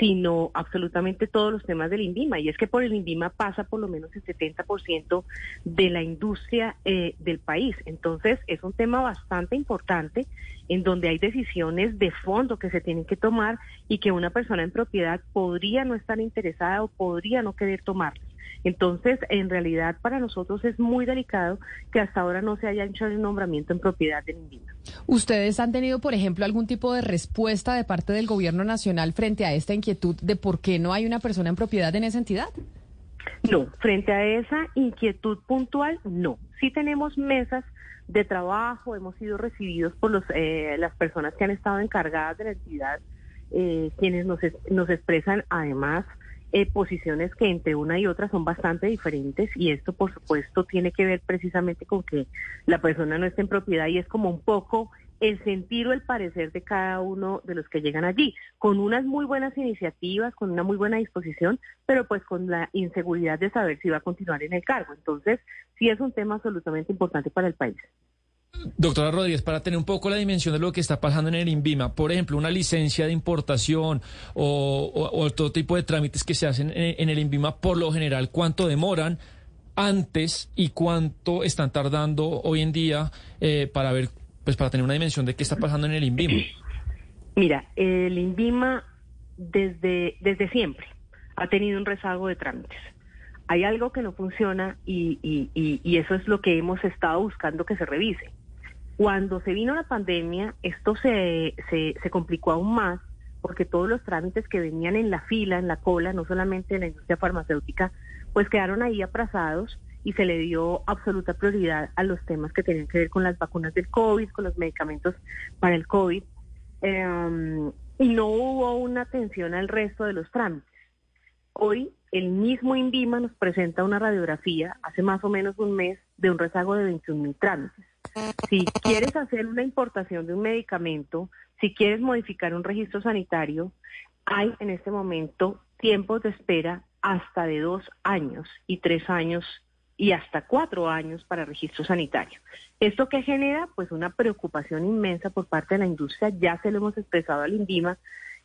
sino absolutamente todos los temas del INVIMA. Y es que por el INVIMA pasa por lo menos el 70% de la industria eh, del país. Entonces, es un tema bastante importante en donde hay decisiones de fondo que se tienen que tomar y que una persona en propiedad podría no estar interesada o podría no querer tomarlas. Entonces, en realidad, para nosotros es muy delicado que hasta ahora no se haya hecho el nombramiento en propiedad de ninguna. ¿Ustedes han tenido, por ejemplo, algún tipo de respuesta de parte del gobierno nacional frente a esta inquietud de por qué no hay una persona en propiedad en esa entidad? No, frente a esa inquietud puntual, no. Sí tenemos mesas de trabajo, hemos sido recibidos por los, eh, las personas que han estado encargadas de la entidad, eh, quienes nos, nos expresan además eh, posiciones que entre una y otra son bastante diferentes y esto por supuesto tiene que ver precisamente con que la persona no esté en propiedad y es como un poco el sentir o el parecer de cada uno de los que llegan allí, con unas muy buenas iniciativas, con una muy buena disposición, pero pues con la inseguridad de saber si va a continuar en el cargo. Entonces, sí es un tema absolutamente importante para el país. Doctora Rodríguez, para tener un poco la dimensión de lo que está pasando en el INVIMA, por ejemplo, una licencia de importación o, otro tipo de trámites que se hacen en, el INVIMA, por lo general, ¿cuánto demoran antes y cuánto están tardando hoy en día eh, para ver, pues para tener una dimensión de qué está pasando en el INVIMA? Mira, el INVIMA desde, desde siempre ha tenido un rezago de trámites hay algo que no funciona y, y, eso es lo que hemos estado buscando que se revise. Cuando se vino la pandemia, esto se, se, complicó aún más porque todos los trámites que venían en la fila, en la cola, no solamente en la industria farmacéutica, pues quedaron ahí aprazados y se le dio absoluta prioridad a los temas que tenían que ver con las vacunas del COVID, con los medicamentos para el COVID, em, y no hubo una atención al resto de los trámites. Hoy el mismo INVIMA nos presenta una radiografía hace más o menos un mes de un rezago de 21 mil trámites. Si quieres hacer una importación de un medicamento, si quieres modificar un registro sanitario, hay en este momento tiempos de espera hasta de dos años y tres años y hasta cuatro años para registro sanitario. ¿Esto que genera? Pues una preocupación inmensa por parte de la industria, ya se lo hemos expresado al INVIMA,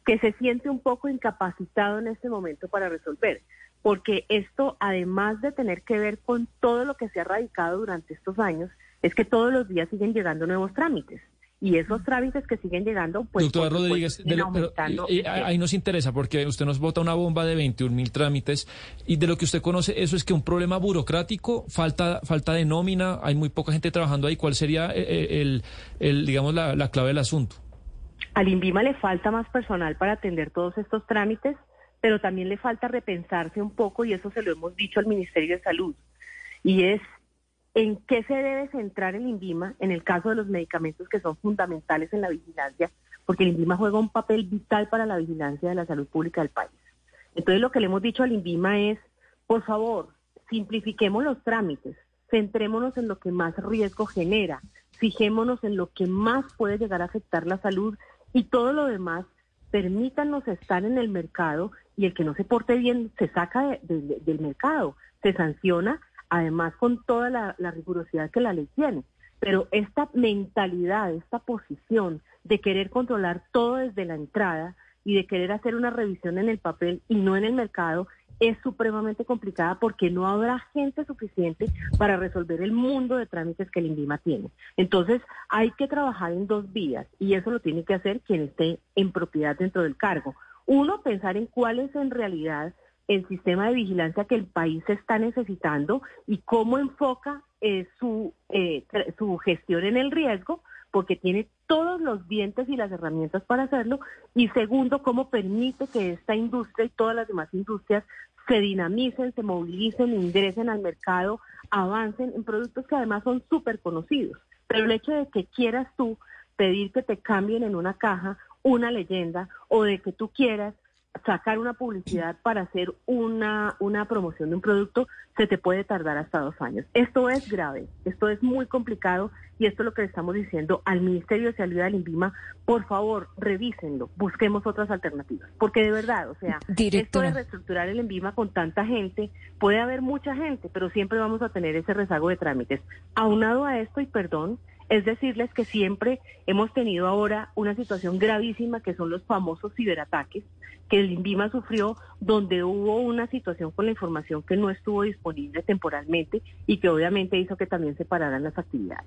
que se siente un poco incapacitado en este momento para resolver porque esto, además de tener que ver con todo lo que se ha radicado durante estos años, es que todos los días siguen llegando nuevos trámites. Y esos trámites que siguen llegando, pues... Doctora Rodríguez, ahí nos interesa porque usted nos bota una bomba de 21 mil trámites y de lo que usted conoce, eso es que un problema burocrático, falta falta de nómina, hay muy poca gente trabajando ahí. ¿Cuál sería eh, eh, el, el, digamos, la, la clave del asunto? Al INVIMA le falta más personal para atender todos estos trámites pero también le falta repensarse un poco, y eso se lo hemos dicho al Ministerio de Salud, y es en qué se debe centrar el INVIMA en el caso de los medicamentos que son fundamentales en la vigilancia, porque el INVIMA juega un papel vital para la vigilancia de la salud pública del país. Entonces lo que le hemos dicho al INVIMA es, por favor, simplifiquemos los trámites, centrémonos en lo que más riesgo genera, fijémonos en lo que más puede llegar a afectar la salud y todo lo demás permítanos estar en el mercado y el que no se porte bien se saca del mercado, se sanciona, además con toda la, la rigurosidad que la ley tiene. Pero esta mentalidad, esta posición de querer controlar todo desde la entrada y de querer hacer una revisión en el papel y no en el mercado es supremamente complicada porque no habrá gente suficiente para resolver el mundo de trámites que el INVIMA tiene. Entonces, hay que trabajar en dos vías y eso lo tiene que hacer quien esté en propiedad dentro del cargo. Uno, pensar en cuál es en realidad el sistema de vigilancia que el país está necesitando y cómo enfoca eh, su, eh, su gestión en el riesgo, porque tiene todos los dientes y las herramientas para hacerlo. Y segundo, cómo permite que esta industria y todas las demás industrias se dinamicen, se movilicen, ingresen al mercado, avancen en productos que además son súper conocidos. Pero el hecho de que quieras tú pedir que te cambien en una caja una leyenda o de que tú quieras sacar una publicidad para hacer una, una promoción de un producto se te puede tardar hasta dos años. Esto es grave, esto es muy complicado y esto es lo que le estamos diciendo al Ministerio de Salud al INVIMA. Por favor, revísenlo, busquemos otras alternativas. Porque de verdad, o sea, esto de reestructurar el INVIMA con tanta gente, puede haber mucha gente, pero siempre vamos a tener ese rezago de trámites. Aunado a esto, y perdón, es decirles que siempre hemos tenido ahora una situación gravísima que son los famosos ciberataques que el INVIMA sufrió, donde hubo una situación con la información que no estuvo disponible temporalmente y que obviamente hizo que también se pararan las actividades.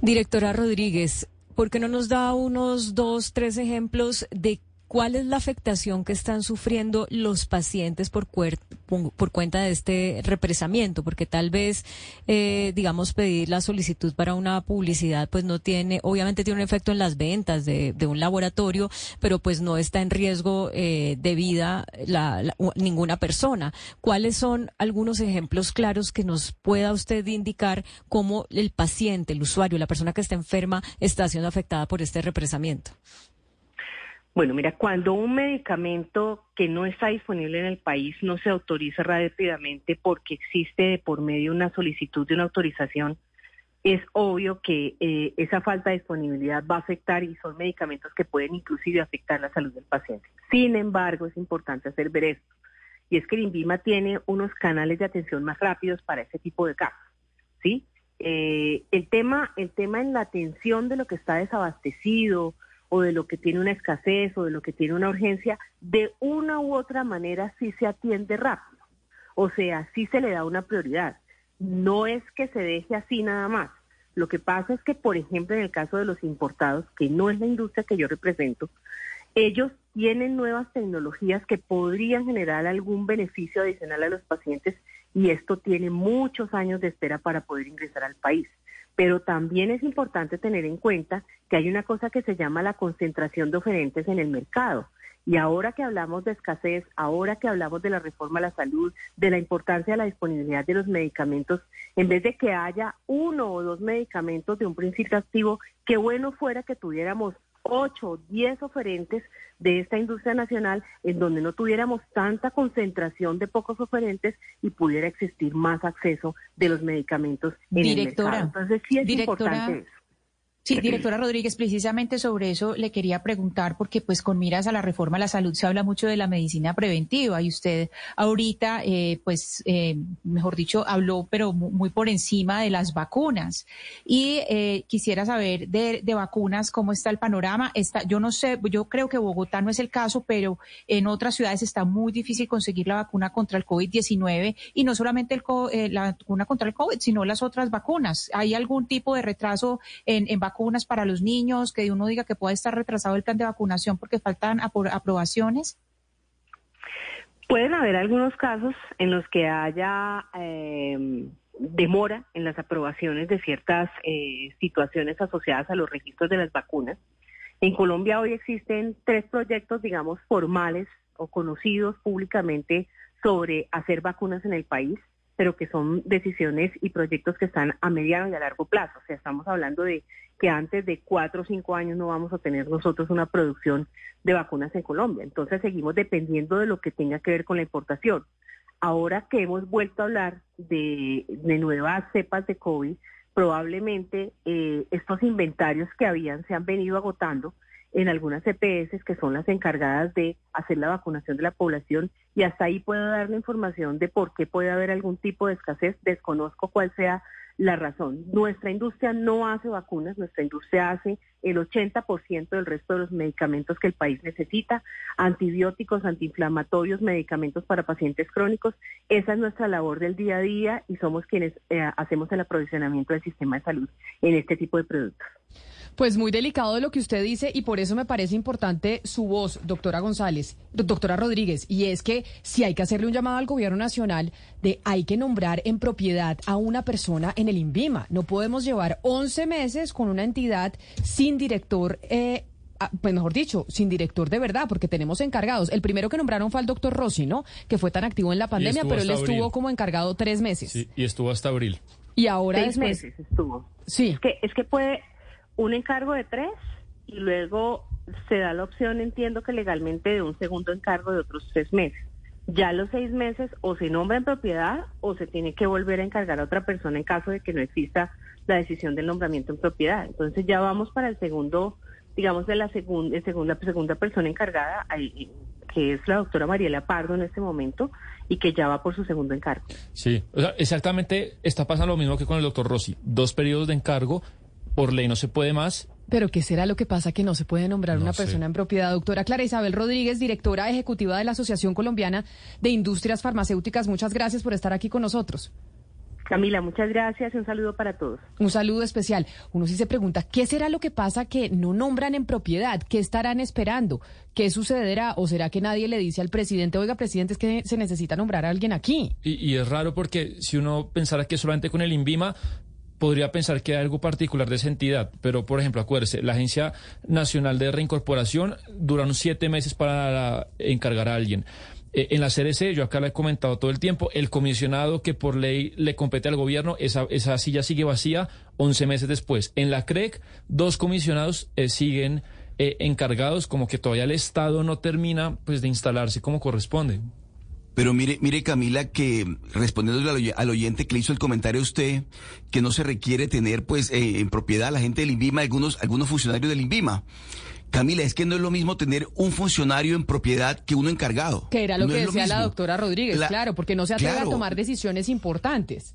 Directora Rodríguez, ¿por qué no nos da unos dos, tres ejemplos de ¿Cuál es la afectación que están sufriendo los pacientes por, cuenta de este represamiento? Porque tal vez, eh, digamos, pedir la solicitud para una publicidad, pues no tiene, obviamente tiene un efecto en las ventas de, un laboratorio, pero pues no está en riesgo eh, de vida ninguna persona. ¿Cuáles son algunos ejemplos claros que nos pueda usted indicar cómo el paciente, el usuario, la persona que está enferma, está siendo afectada por este represamiento? Bueno, mira, cuando un medicamento que no está disponible en el país no se autoriza rápidamente porque existe de por medio una solicitud de una autorización, es obvio que eh, esa falta de disponibilidad va a afectar y son medicamentos que pueden inclusive afectar la salud del paciente. Sin embargo, es importante hacer ver esto, y es que el INVIMA tiene unos canales de atención más rápidos para ese tipo de casos, ¿sí? Eh, el tema, el tema en la atención de lo que está desabastecido, o de lo que tiene una escasez o de lo que tiene una urgencia, de una u otra manera sí se atiende rápido. O sea, sí se le da una prioridad. No es que se deje así nada más. Lo que pasa es que, por ejemplo, en el caso de los importados, que no es la industria que yo represento, ellos tienen nuevas tecnologías que podrían generar algún beneficio adicional a los pacientes y esto tiene muchos años de espera para poder ingresar al país. Pero también es importante tener en cuenta que hay una cosa que se llama la concentración de oferentes en el mercado. Y ahora que hablamos de escasez, ahora que hablamos de la reforma a la salud, de la importancia de la disponibilidad de los medicamentos, en vez de que haya uno o dos medicamentos de un principio activo, qué bueno fuera que tuviéramos ocho o diez oferentes de esta industria nacional en donde no tuviéramos tanta concentración de pocos oferentes y pudiera existir más acceso de los medicamentos en el mercado. Entonces sí es importante eso. Sí, directora Rodríguez, precisamente sobre eso le quería preguntar, porque pues con miras a la reforma a la salud se habla mucho de la medicina preventiva y usted ahorita, eh, pues, eh, mejor dicho, habló, pero muy por encima de las vacunas. Y eh, quisiera saber de, de, vacunas cómo está el panorama. Está, yo no sé, yo creo que Bogotá no es el caso, pero en otras ciudades está muy difícil conseguir la vacuna contra el COVID-19 y no solamente el, la vacuna contra el COVID, sino las otras vacunas. ¿Hay algún tipo de retraso en, en vacunas? Vacunas para los niños, que uno diga que puede estar retrasado el plan de vacunación porque faltan aprobaciones? Pueden haber algunos casos en los que haya em, demora en las aprobaciones de ciertas eh, situaciones asociadas a los registros de las vacunas. En Colombia hoy existen tres proyectos, digamos, formales o conocidos públicamente sobre hacer vacunas en el país pero que son decisiones y proyectos que están a mediano y a largo plazo. O sea, estamos hablando de que antes de cuatro o cinco años no vamos a tener nosotros una producción de vacunas en Colombia. Entonces seguimos dependiendo de lo que tenga que ver con la importación. Ahora que hemos vuelto a hablar de, nuevas cepas de COVID, probablemente eh, estos inventarios que habían se han venido agotando en algunas EPS que son las encargadas de hacer la vacunación de la población y hasta ahí puedo dar la información de por qué puede haber algún tipo de escasez. Desconozco cuál sea la razón. Nuestra industria no hace vacunas, nuestra industria hace el 80% del resto de los medicamentos que el país necesita, antibióticos, antiinflamatorios, medicamentos para pacientes crónicos. Esa es nuestra labor del día a día y somos quienes eh, hacemos el aprovisionamiento del sistema de salud en este tipo de productos. Pues muy delicado lo que usted dice y por eso me parece importante su voz, doctora González, doctora Rodríguez, y es que si hay que hacerle un llamado al gobierno nacional de hay que nombrar en propiedad a una persona en el INVIMA. No podemos llevar 11 meses con una entidad sin director. Eh, pues mejor dicho, sin director de verdad, porque tenemos encargados. El primero que nombraron fue el doctor Rossi, ¿no? Que fue tan activo en la pandemia, pero él estuvo como encargado tres meses. Sí, y estuvo hasta abril. Y ahora Seis meses estuvo. Sí. Es que, es que puede, un encargo de tres y luego se da la opción, entiendo que legalmente, de un segundo encargo de otros tres meses. Ya a los seis meses o se nombra en propiedad o se tiene que volver a encargar a otra persona en caso de que no exista la decisión del nombramiento en propiedad. Entonces ya vamos para el segundo, digamos, de la segunda, segunda, segunda persona encargada, ahí, que es la doctora Mariela Pardo en este momento y que ya va por su segundo encargo. Sí, o sea, exactamente está pasando lo mismo que con el doctor Rossi. Dos periodos de encargo, por ley no se puede más. Pero ¿qué será lo que pasa que no se puede nombrar No una sé. persona en propiedad? Doctora Clara Isabel Rodríguez, directora ejecutiva de la Asociación Colombiana de Industrias Farmacéuticas, muchas gracias por estar aquí con nosotros. Camila, muchas gracias un saludo para todos. Un saludo especial. Uno sí se pregunta, ¿qué será lo que pasa que no nombran en propiedad? ¿Qué estarán esperando? ¿Qué sucederá? ¿O será que nadie le dice al presidente, oiga, presidente, es que se necesita nombrar a alguien aquí? Y, y es raro porque si uno pensara que solamente con el INVIMA podría pensar que hay algo particular de esa entidad, pero por ejemplo, acuérdese, la Agencia Nacional de Reincorporación duraron siete meses para encargar a alguien. Eh, En la CRC, yo acá le he comentado todo el tiempo, el comisionado que por ley le compete al gobierno, esa, esa silla sigue vacía 11 meses después. En la CREC, dos comisionados eh, siguen eh, encargados, como que todavía el Estado no termina pues de instalarse como corresponde. Pero mire, mire Camila, que oy- al oyente que le hizo el comentario a usted, que no se requiere tener pues eh, en propiedad a la gente del INVIMA, algunos, algunos funcionarios del INVIMA. Camila, es que no es lo mismo tener un funcionario en propiedad que uno encargado. Que era lo No que decía la doctora Rodríguez, La- claro, porque no se atreve claro. a tomar decisiones importantes.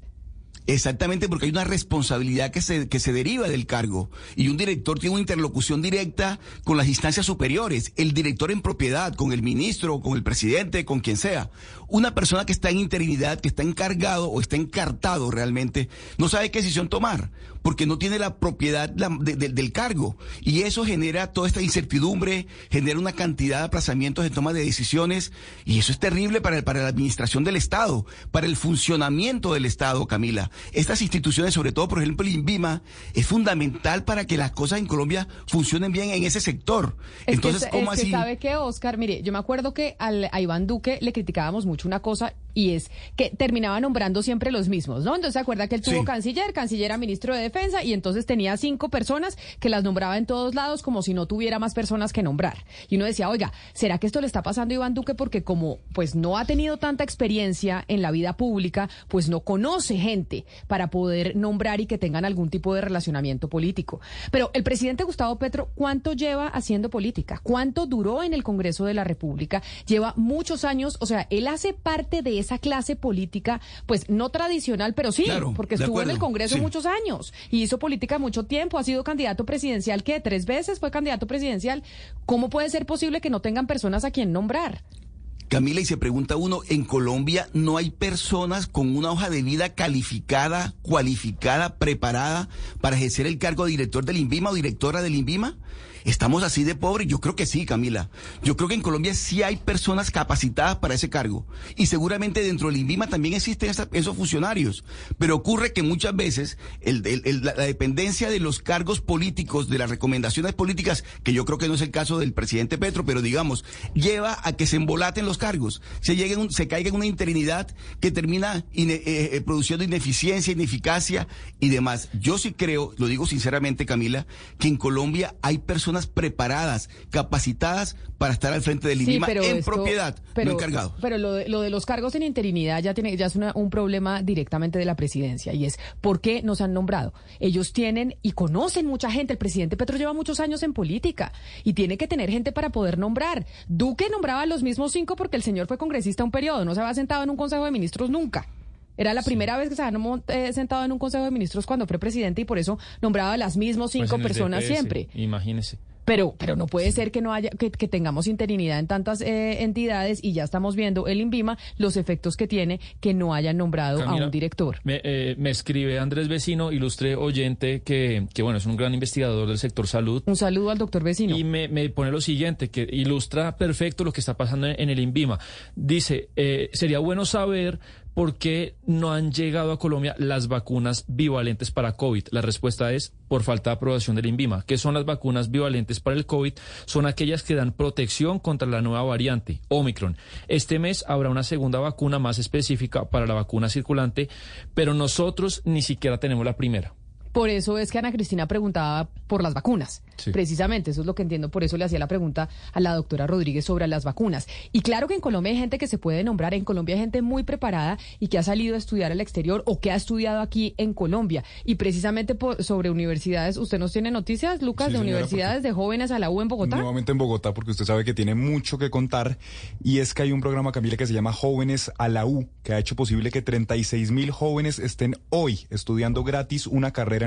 Exactamente, porque hay una responsabilidad que se, que se deriva del cargo. Y un director tiene una interlocución directa con las instancias superiores. El director en propiedad, con el ministro, con el presidente, con quien sea. Una persona que está en interinidad, que está encargado o está encartado realmente, no sabe qué decisión tomar, porque no tiene la propiedad de- de- del cargo. Y eso genera toda esta incertidumbre, genera una cantidad de aplazamientos de toma de decisiones. Y eso es terrible para, el- para la administración del Estado, para el funcionamiento del Estado, Camila. Estas instituciones, sobre todo, por ejemplo, el INVIMA, es fundamental para que las cosas en Colombia funcionen bien en ese sector. Es Entonces, que, ¿cómo es que así? sabe que Oscar, mire, yo me acuerdo que al, a Iván Duque le criticábamos mucho una cosa y es que terminaba nombrando siempre los mismos, ¿no? Entonces se acuerda que él tuvo Sí. canciller, canciller era ministro de defensa y entonces tenía cinco personas que las nombraba en todos lados como si no tuviera más personas que nombrar. Y uno decía, oiga, ¿será que esto le está pasando a Iván Duque porque como pues no ha tenido tanta experiencia en la vida pública, pues no conoce gente para poder nombrar y que tengan algún tipo de relacionamiento político? Pero el presidente Gustavo Petro, ¿cuánto lleva haciendo política? ¿Cuánto duró en el Congreso de la República? Lleva muchos años, o sea, él hace parte de esa clase política, pues no tradicional, pero sí, Claro, porque estuvo en el Congreso sí. muchos años y hizo política mucho tiempo, ha sido candidato presidencial que tres veces fue candidato presidencial. ¿Cómo puede ser posible que no tengan personas a quien nombrar? Camila, y se pregunta uno, en Colombia no hay personas con una hoja de vida calificada, cualificada, preparada para ejercer el cargo de director del INVIMA o directora del INVIMA. ¿Estamos así de pobres? Yo creo que sí, Camila. Yo creo que en Colombia sí hay personas capacitadas para ese cargo. Y seguramente dentro del INVIMA también existen esos funcionarios. Pero ocurre que muchas veces la, dependencia de los cargos políticos, de las recomendaciones políticas, que yo creo que no es el caso del presidente Petro, pero digamos, lleva a que se embolaten los cargos, se, llegue un- se caiga en una interinidad que termina eh, eh, produciendo ineficiencia, ineficacia y demás. Yo sí creo, lo digo sinceramente, Camila, que en Colombia hay personas preparadas, capacitadas para estar al frente del Sí, pero en esto- propiedad, pero, no encargado. Pero lo de, lo de los cargos en interinidad ya tiene ya es una- un problema directamente de la presidencia y es ¿por qué no se han nombrado? Ellos tienen y conocen mucha gente. El presidente Petro lleva muchos años en política y tiene que tener gente para poder nombrar. Duque nombraba a los mismos cinco porque el señor fue congresista un periodo, no se había sentado en un consejo de ministros nunca. Era la primera vez que se había eh, sentado en un consejo de ministros cuando fue presidente y por eso nombraba a las mismas Pues cinco personas DPS, siempre. Imagínese. Pero, pero no puede ser que no haya, que, que tengamos interinidad en tantas eh, entidades y ya estamos viendo el INVIMA los efectos que tiene que no hayan nombrado a un director. Me, eh, me escribe Andrés Vecino, ilustre oyente, que, que bueno, es un gran investigador del sector salud. Un saludo al doctor Vecino. Y me, me pone lo siguiente, que ilustra perfecto lo que está pasando en, en el INVIMA. Dice, eh, sería bueno saber por qué no han llegado a Colombia las vacunas bivalentes para COVID. La respuesta es por falta de aprobación del INVIMA. ¿Qué son las vacunas bivalentes para el COVID? Son aquellas que dan protección contra la nueva variante, Omicron. Este mes habrá una segunda vacuna más específica para la vacuna circulante, pero nosotros ni siquiera tenemos la primera. Por eso es que Ana Cristina preguntaba por las vacunas. Precisamente, eso es lo que entiendo. Por eso le hacía la pregunta a la doctora Rodríguez sobre las vacunas. Y claro que en Colombia hay gente que se puede nombrar. En Colombia hay gente muy preparada y que ha salido a estudiar al exterior o que ha estudiado aquí en Colombia. Y precisamente por, sobre universidades, ¿usted nos tiene noticias, Lucas, Sí, de señora, universidades de jóvenes a la U en Bogotá? Nuevamente en Bogotá, porque usted sabe que tiene mucho que contar. Y es que hay un programa, Camila, que se llama Jóvenes a la U, que ha hecho posible que 36 mil jóvenes estén hoy estudiando gratis una carrera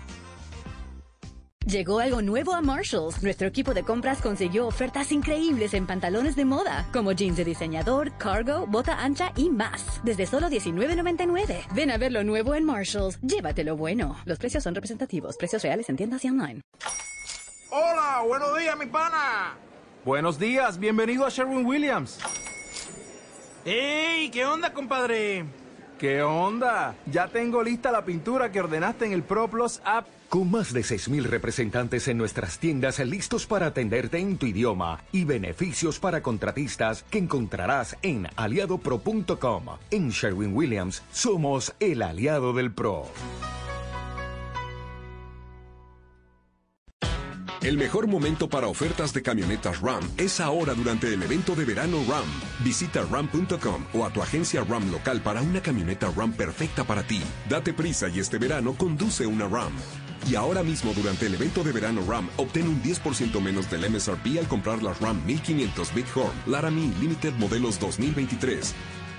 Llegó algo nuevo a Marshalls. Nuestro equipo de compras consiguió ofertas increíbles en pantalones de moda, como jeans de diseñador, cargo, bota ancha y más. Desde solo $19.99. Ven a ver lo nuevo en Marshalls. Llévatelo bueno. Los precios son representativos. Precios reales en tiendas y online. Hola, buenos días, mi pana. Buenos días, bienvenido a Sherwin Williams. ¡Ey! ¿Qué onda, compadre? ¿Qué onda? Ya tengo lista la pintura que ordenaste en el ProPlus app. Con más de 6.000 representantes en nuestras tiendas listos para atenderte en tu idioma y beneficios para contratistas que encontrarás en aliadopro.com. En Sherwin Williams somos el aliado del PRO. El mejor momento para ofertas de camionetas Ram es ahora durante el evento de verano Ram. Visita ram.com o a tu agencia Ram local para una camioneta Ram perfecta para ti. Date prisa y este verano conduce una Ram. Y ahora mismo durante el evento de verano Ram, obtén un 10% menos del MSRP al comprar las Ram 1500 Big Horn Laramie Limited modelos 2023.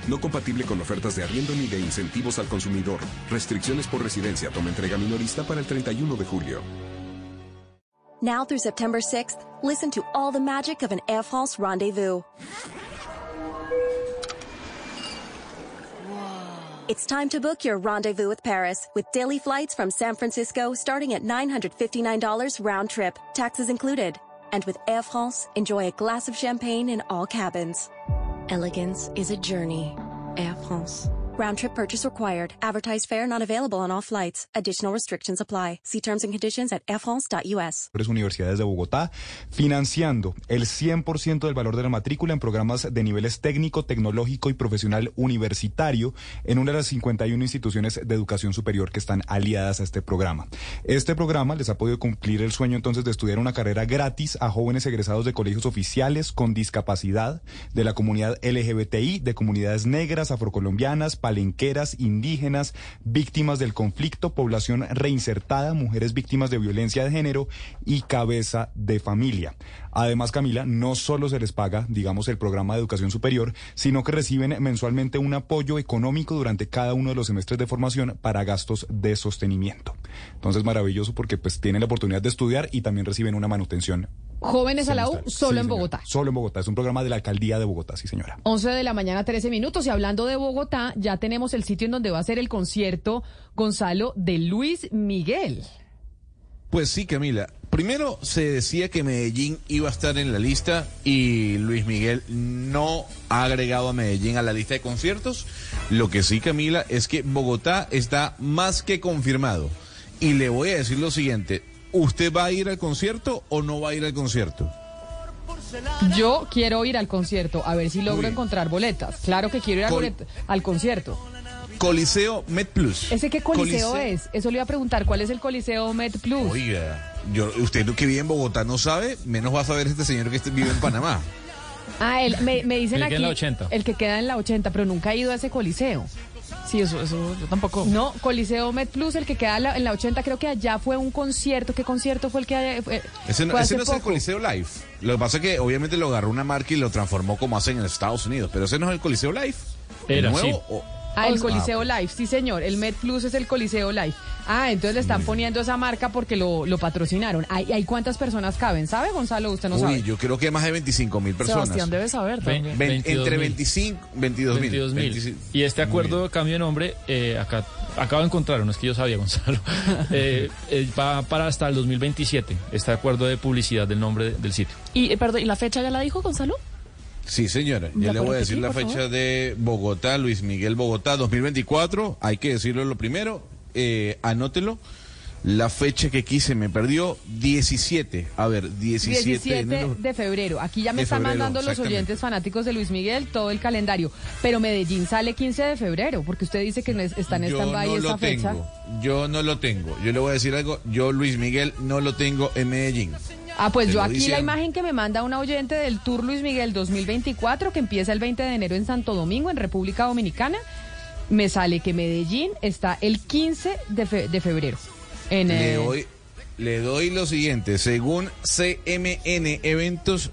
No compatible con ofertas de arriendo ni de incentivos al consumidor. Restricciones por residencia. Toma entrega minorista para el 31 de julio. Now through September 6th, listen to all the magic of an Air France rendezvous. It's time to book your rendezvous with Paris with daily flights from San Francisco starting at $959 round trip, taxes included. And with Air France, enjoy a glass of champagne in all cabins. Elegance is a journey. Air France. Round trip purchase required. Advertised fare not available on all flights. Additional restrictions apply. See terms and conditions at airfrance.us. universidades de Bogotá, financiando el 100% del valor de la matrícula en programas de niveles técnico, tecnológico y profesional universitario en una de las 51 instituciones de educación superior que están aliadas a este programa. Este programa les ha podido cumplir el sueño entonces de estudiar una carrera gratis a jóvenes egresados de colegios oficiales con discapacidad, de la comunidad LGBTI, de comunidades negras, afrocolombianas, palenqueras, indígenas, víctimas del conflicto, población reinsertada, mujeres víctimas de violencia de género y cabeza de familia. Además, Camila, no solo se les paga, digamos, el programa de educación superior, sino que reciben mensualmente un apoyo económico durante cada uno de los semestres de formación para gastos de sostenimiento. Entonces, maravilloso porque pues tienen la oportunidad de estudiar y también reciben una manutención. Jóvenes a la U, solo Sí, en. Bogotá. Solo en Bogotá. Es un programa de la alcaldía de Bogotá, sí, señora. 11 de la mañana, 13 minutos. Y hablando de Bogotá, ya tenemos el sitio en donde va a ser el concierto, Gonzalo, de Luis Miguel. Pues sí, Camila. Primero se decía que Medellín iba a estar en la lista y Luis Miguel no ha agregado a Medellín a la lista de conciertos. Lo que sí, Camila, es que Bogotá está más que confirmado. Y le voy a decir lo siguiente, ¿usted va a ir al concierto o no va a ir al concierto? Yo quiero ir al concierto, a ver si logro encontrar boletas. Claro que quiero ir al, Col- bolet- al concierto. Coliseo Med Plus. ¿Ese qué coliseo, Coliseo- es? Eso le iba a preguntar, ¿cuál es el Coliseo Med Plus? Oiga, yo, usted que vive en Bogotá no sabe, menos va a saber este señor que este- vive en Panamá. Ah, el- me, me dicen El que aquí. queda en la 80. El que queda en la 80, pero nunca he ido a ese coliseo. Sí, eso, eso yo tampoco. No, Coliseo Med Plus, el que queda en la, en la 80, creo que allá fue un concierto. ¿Qué concierto fue el que haya- fue, Ese no, fue ese no es el? Coliseo Live. Lo que pasa es que obviamente lo agarró una marca y lo transformó como hacen en Estados Unidos. Pero ese no es el Coliseo Live. ¿El Era, nuevo sí. o- Ah, el sea- Coliseo Live, sí señor, el Med Plus es el Coliseo Live. Ah, entonces le están poniendo esa marca porque lo, lo patrocinaron. ¿Hay, hay cuántas personas caben? ¿Sabe, Gonzalo? Usted no sabe. Uy, yo creo que más de 25 mil personas. Sebastián debe saber también. Ven- 22 entre mil. 25, 22 mil. 22 mil. Y este acuerdo de cambio de nombre, eh, acá acabo de encontrar, no es que yo sabía, [laughs] Gonzalo, [laughs] eh, eh, va para hasta el 2027, este acuerdo de publicidad del nombre de- del sitio. Y, eh, perdón, ¿y la fecha ya la dijo Gonzalo? Sí, señora. ¿Me Ya le voy a decir la fecha favor? de Bogotá, Luis Miguel Bogotá, 2024. Hay que decirlo lo primero. Eh, anótelo. La fecha que quise me perdió 17. A ver, 17, 17 de enero. de febrero. Aquí ya me De están febrero, mandando los oyentes fanáticos de Luis Miguel todo el calendario. Pero Medellín sale 15 de febrero, porque usted dice que no es- está en Yo stand-by no esa fecha. tengo. Yo no lo tengo. Yo le voy a decir algo. Yo, Luis Miguel, no lo tengo en Medellín. Ah, pues Te yo aquí la imagen que me manda una oyente del Tour Luis Miguel 2024, que empieza el 20 de enero en Santo Domingo, en República Dominicana, me sale que Medellín está el 15 de, fe- de febrero. En, Le eh, doy, le doy lo siguiente. Según CMN Eventos,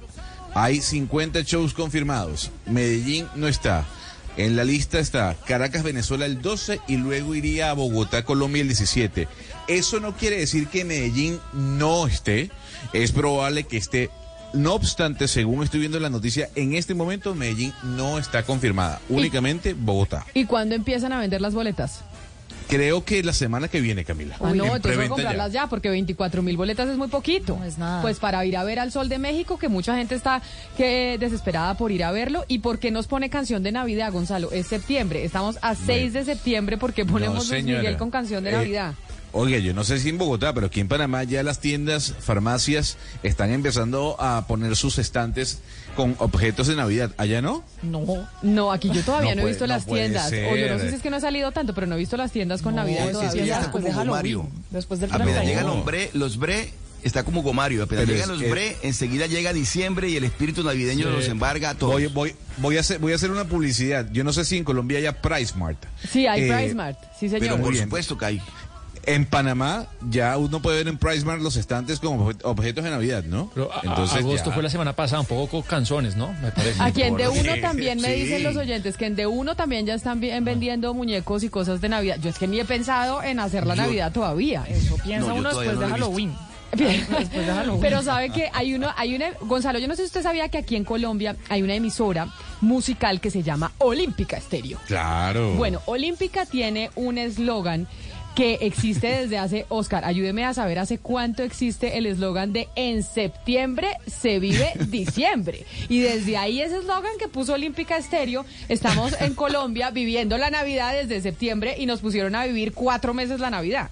hay 50 shows confirmados. Medellín no está. En la lista está Caracas, Venezuela el 12 y luego iría a Bogotá, Colombia el 17. Eso no quiere decir que Medellín no esté. Es probable que esté. No obstante, según estoy viendo la noticia, en este momento Medellín no está confirmada. Únicamente Bogotá. ¿Y cuándo empiezan a vender las boletas? Creo que la semana que viene, Camila. Ah, no, En entonces voy a ya. comprarlas ya. porque 24 mil boletas es muy poquito. No es nada. Pues para ir a ver al Sol de México, que mucha gente está que desesperada por ir a verlo. ¿Y por qué nos pone canción de Navidad, Gonzalo? Es septiembre. Estamos a 6 de septiembre porque ponemos Luis señora. Miguel con canción de Eh, Navidad. Oiga, yo no sé si en Bogotá, pero aquí en Panamá ya las tiendas, farmacias están empezando a poner sus estantes con objetos de Navidad. ¿Allá no? No. No, aquí yo todavía No no, he visto no las tiendas. O yo no sé si es que no ha salido tanto, pero no he visto las tiendas con Navidad es que todavía. ya está como Gomario. Después del Apenas 31. llegan los bre, los bre está como Gomario. Apenas Pero llegan los es- bre, enseguida llega diciembre y el espíritu navideño Sí. los embarga a todos. Voy, voy, voy, a hacer, voy a hacer una publicidad. Yo no sé si en Colombia haya Price Mart. Sí, hay Eh, Price Mart. Sí, señor. pero Por bien. supuesto que hay. En Panamá ya uno puede ver en Price Mart los estantes con obje- objetos de Navidad, ¿no? Pero a- Entonces agosto ya- fue la semana pasada, un poco con canzones, ¿no? Me parece. Aquí en De Uno Sí, también me dicen los oyentes que en De Uno también ya están vi- vendiendo muñecos y cosas de Navidad. Yo es que ni he pensado en hacer la Yo- Navidad todavía. Eso piensa No, uno después no [laughs] de Halloween. Pero sabe que hay uno, hay una, Gonzalo, yo no sé si usted sabía que aquí en Colombia hay una emisora musical que se llama Olímpica Estéreo. Claro. Bueno, Olímpica tiene un eslogan que existe desde hace, Oscar, ayúdeme a saber hace cuánto existe el eslogan de en septiembre se vive diciembre. Y desde ahí ese eslogan que puso Olímpica Estéreo, estamos en Colombia viviendo la Navidad desde septiembre y nos pusieron a vivir cuatro meses la Navidad.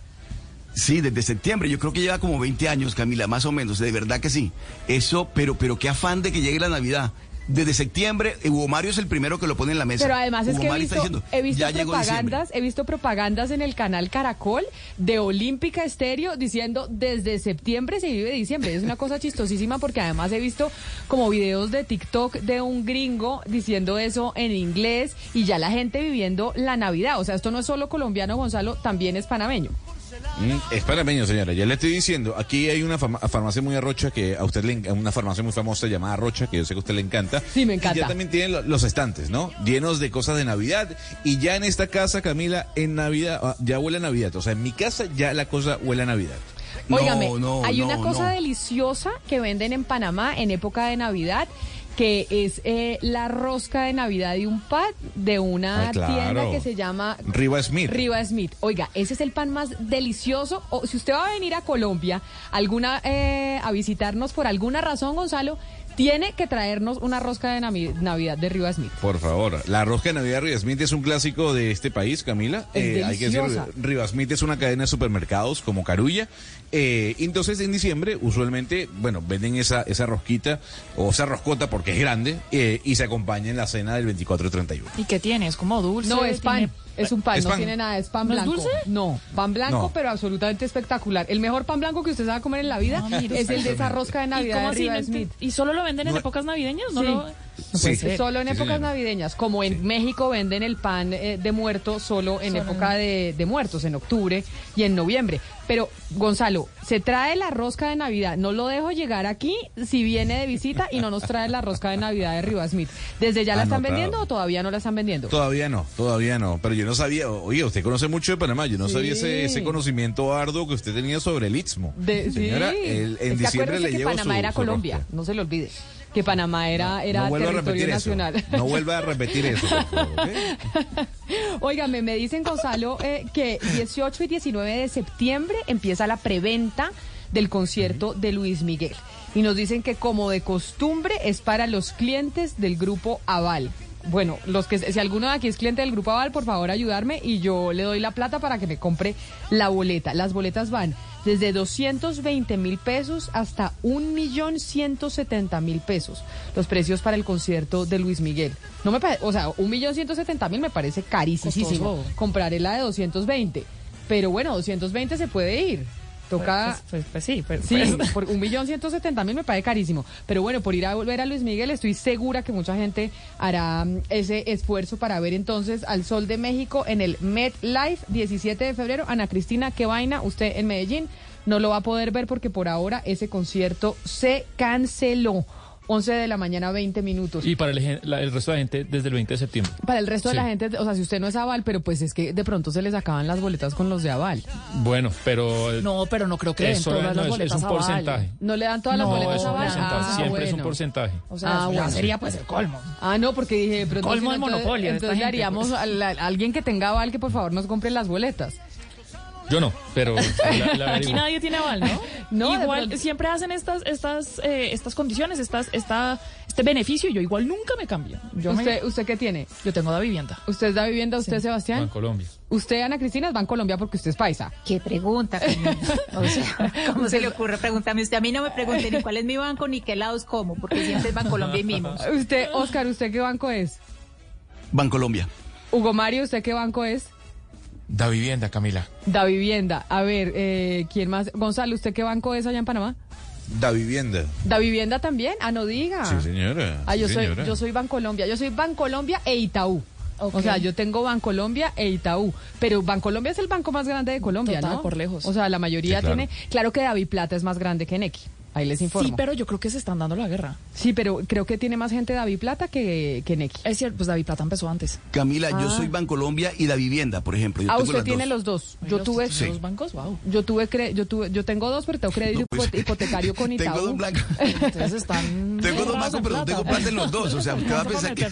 Sí, desde septiembre. Yo creo que lleva como 20 años, Camila, más o menos. De verdad que sí. Eso, pero, pero qué afán de que llegue la Navidad. Desde septiembre, eh, Hugo Mario es el primero que lo pone en la mesa. Pero además es que he visto, diciendo, he visto propagandas, he visto propagandas en el canal Caracol de Olímpica Estéreo diciendo desde septiembre se vive diciembre. Es una cosa chistosísima porque además he visto como videos de TikTok de un gringo diciendo eso en inglés y ya la gente viviendo la Navidad. O sea, esto no es solo colombiano, Gonzalo, también es panameño. Mm, es panameño, señora. Ya le estoy diciendo. Aquí hay una fama- farmacia muy arrocha que a usted le una farmacia muy famosa llamada Rocha que yo sé que a usted le encanta. Sí, me Y encanta. ya también tienen lo- los estantes, ¿no? Llenos de cosas de Navidad. Y ya en esta casa, Camila, en Navidad ah, ya huele a Navidad. O sea, en mi casa ya la cosa huele a Navidad. Óigame, no, hay no, una cosa no. deliciosa que venden en Panamá en época de Navidad que es eh, la rosca de Navidad de un pan de una Ay, claro. tienda que se llama Riva Smith. Riva Smith. Oiga, ese es el pan más delicioso. O, si usted va a venir a Colombia alguna eh, a visitarnos por alguna razón, Gonzalo, tiene que traernos una rosca de Navi- Navidad de Riva Smith. Por favor, la rosca de Navidad Riva Smith es un clásico de este país, Camila. Es hay que decir, deliciosa. Riva Smith es una cadena de supermercados como Carulla. Eh, entonces, en diciembre, usualmente, bueno, venden esa, esa rosquita o esa roscota porque es grande eh, y se acompaña en la cena del 24 y 31. ¿Y qué tiene? ¿Es como dulce? No, es pan. tiene- Es un pan, ¿Es no pan? tiene nada, es pan ¿No es blanco. dulce? No, pan blanco, No. pero absolutamente espectacular. El mejor pan blanco que usted se va a comer en la vida Ah, es el de esa rosca de ¿Y Navidad cómo de? Riva Smith. ¿Y solo lo venden en No- épocas navideñas? ¿No Sí. lo- Sí. Solo en épocas navideñas, como en México venden el pan eh, de muerto solo en Solo época de, de muertos, en octubre y en noviembre. Pero, Gonzalo, se trae la rosca de Navidad. No lo dejo llegar aquí si viene de visita y no nos trae la rosca de Navidad de Rivas Smith. ¿Desde ya la están Anotado. vendiendo o todavía no la están vendiendo? Todavía no, todavía no. Pero yo no sabía, oye, usted conoce mucho de Panamá, yo no Sí. sabía ese, ese conocimiento arduo que usted tenía sobre el Istmo. De- Señora, sí. el- Es en diciembre le que llevo Panamá su- era su Colombia, rosca. no se lo olvide. Que Panamá era, era no vuelva a territorio repetir nacional. eso. No vuelva a repetir eso. [laughs] Óigame, me dicen, Gonzalo, eh, que 18 y 19 de septiembre empieza la preventa del concierto de Luis Miguel. Y nos dicen que como de costumbre es para los clientes del grupo Aval. Bueno, los que si alguno de aquí es cliente del grupo Aval, por favor ayudarme y yo le doy la plata para que me compre la boleta. Las boletas van desde 220 mil pesos hasta 1.170.000 pesos. Los precios para el concierto de Luis Miguel. No me o sea, 1.170.000 me parece carísimo comprar la de 220. Pero bueno, 220 se puede ir. Toca. Pues, pues, pues sí, pues, Sí, pues- por un millón ciento setenta mil me parece carísimo. Pero bueno, por ir a volver a Luis Miguel, estoy segura que mucha gente hará mm, ese esfuerzo para ver entonces al Sol de México en el MetLife 17 de febrero. Ana Cristina, qué vaina, usted en Medellín no lo va a poder ver porque por ahora ese concierto se canceló. 11 de la mañana, 20 minutos. Y para el, gen- la- el resto de la gente desde el 20 de septiembre. Para el resto de la gente, o sea, si usted no es aval, pero pues es que de pronto se les acaban las boletas con los de aval. Bueno, pero... No, pero no creo que den eso todas no, las es- boletas es un porcentaje. ¿No le dan todas las boletas a Aval? porcentaje, Ah, siempre es un porcentaje. O sea, Ah, eso ya bueno. sería pues el colmo. Ah, no, porque dije, de pronto Colmo entonces- monopolio esta Entonces le haríamos pues. a, la- a alguien que tenga aval que por favor nos compre las boletas. Yo no, pero... la- la Aquí nadie tiene aval, ¿no? No, igual siempre hacen estas estas eh, estas condiciones, estas esta este beneficio y yo igual nunca me cambio. Yo me- ¿Usted, ¿Usted qué tiene? yo tengo da vivienda. ¿Usted da vivienda? ¿Usted, Sebastián? Bancolombia. Usted, Ana Cristina, es Bancolombia porque usted es paisa. ¿Qué pregunta? O sea, [laughs] ¿cómo se le ocurre preguntarme usted? A mí no me pregunte ni cuál es mi banco ni qué lados como, porque siempre es Bancolombia y Mimos. Usted, Oscar, ¿usted qué banco es? Bancolombia. Hugo Mario, ¿usted qué banco es? Da vivienda, Camila. Da vivienda. A ver, eh, ¿quién más? Gonzalo, ¿usted qué banco es allá en Panamá? Da vivienda. Da vivienda también. Ah, no diga. Sí, señora. Ah, sí, yo soy, yo soy Bancolombia. Yo soy Bancolombia e Itaú. O sea, yo tengo Bancolombia e Itaú. Pero Bancolombia es el banco más grande de Colombia, Total, ¿no? por lejos. O sea, la mayoría Sí, claro. tiene. Claro que David Plata es más grande que Nequi. Ahí les informo. Sí, pero yo creo que se están dando la guerra. Sí, pero creo que tiene más gente David Plata que, que Nequi. Es cierto, pues David Plata empezó antes. Camila, yo Ah. soy Bancolombia y Da Vivienda, por ejemplo. Yo Ah, tengo usted las tiene dos. los dos. Yo los- tuve. Sí. los bancos, wow. Yo tuve, cre- yo tuve, yo tengo dos, pero tengo crédito No, pues, hipo- hipotecario con [laughs] Itaú. Tengo dos blancos. Ustedes están [laughs] Tengo dos bancos, en pero tengo plata en los dos. O sea, [laughs] usted va a pensar que...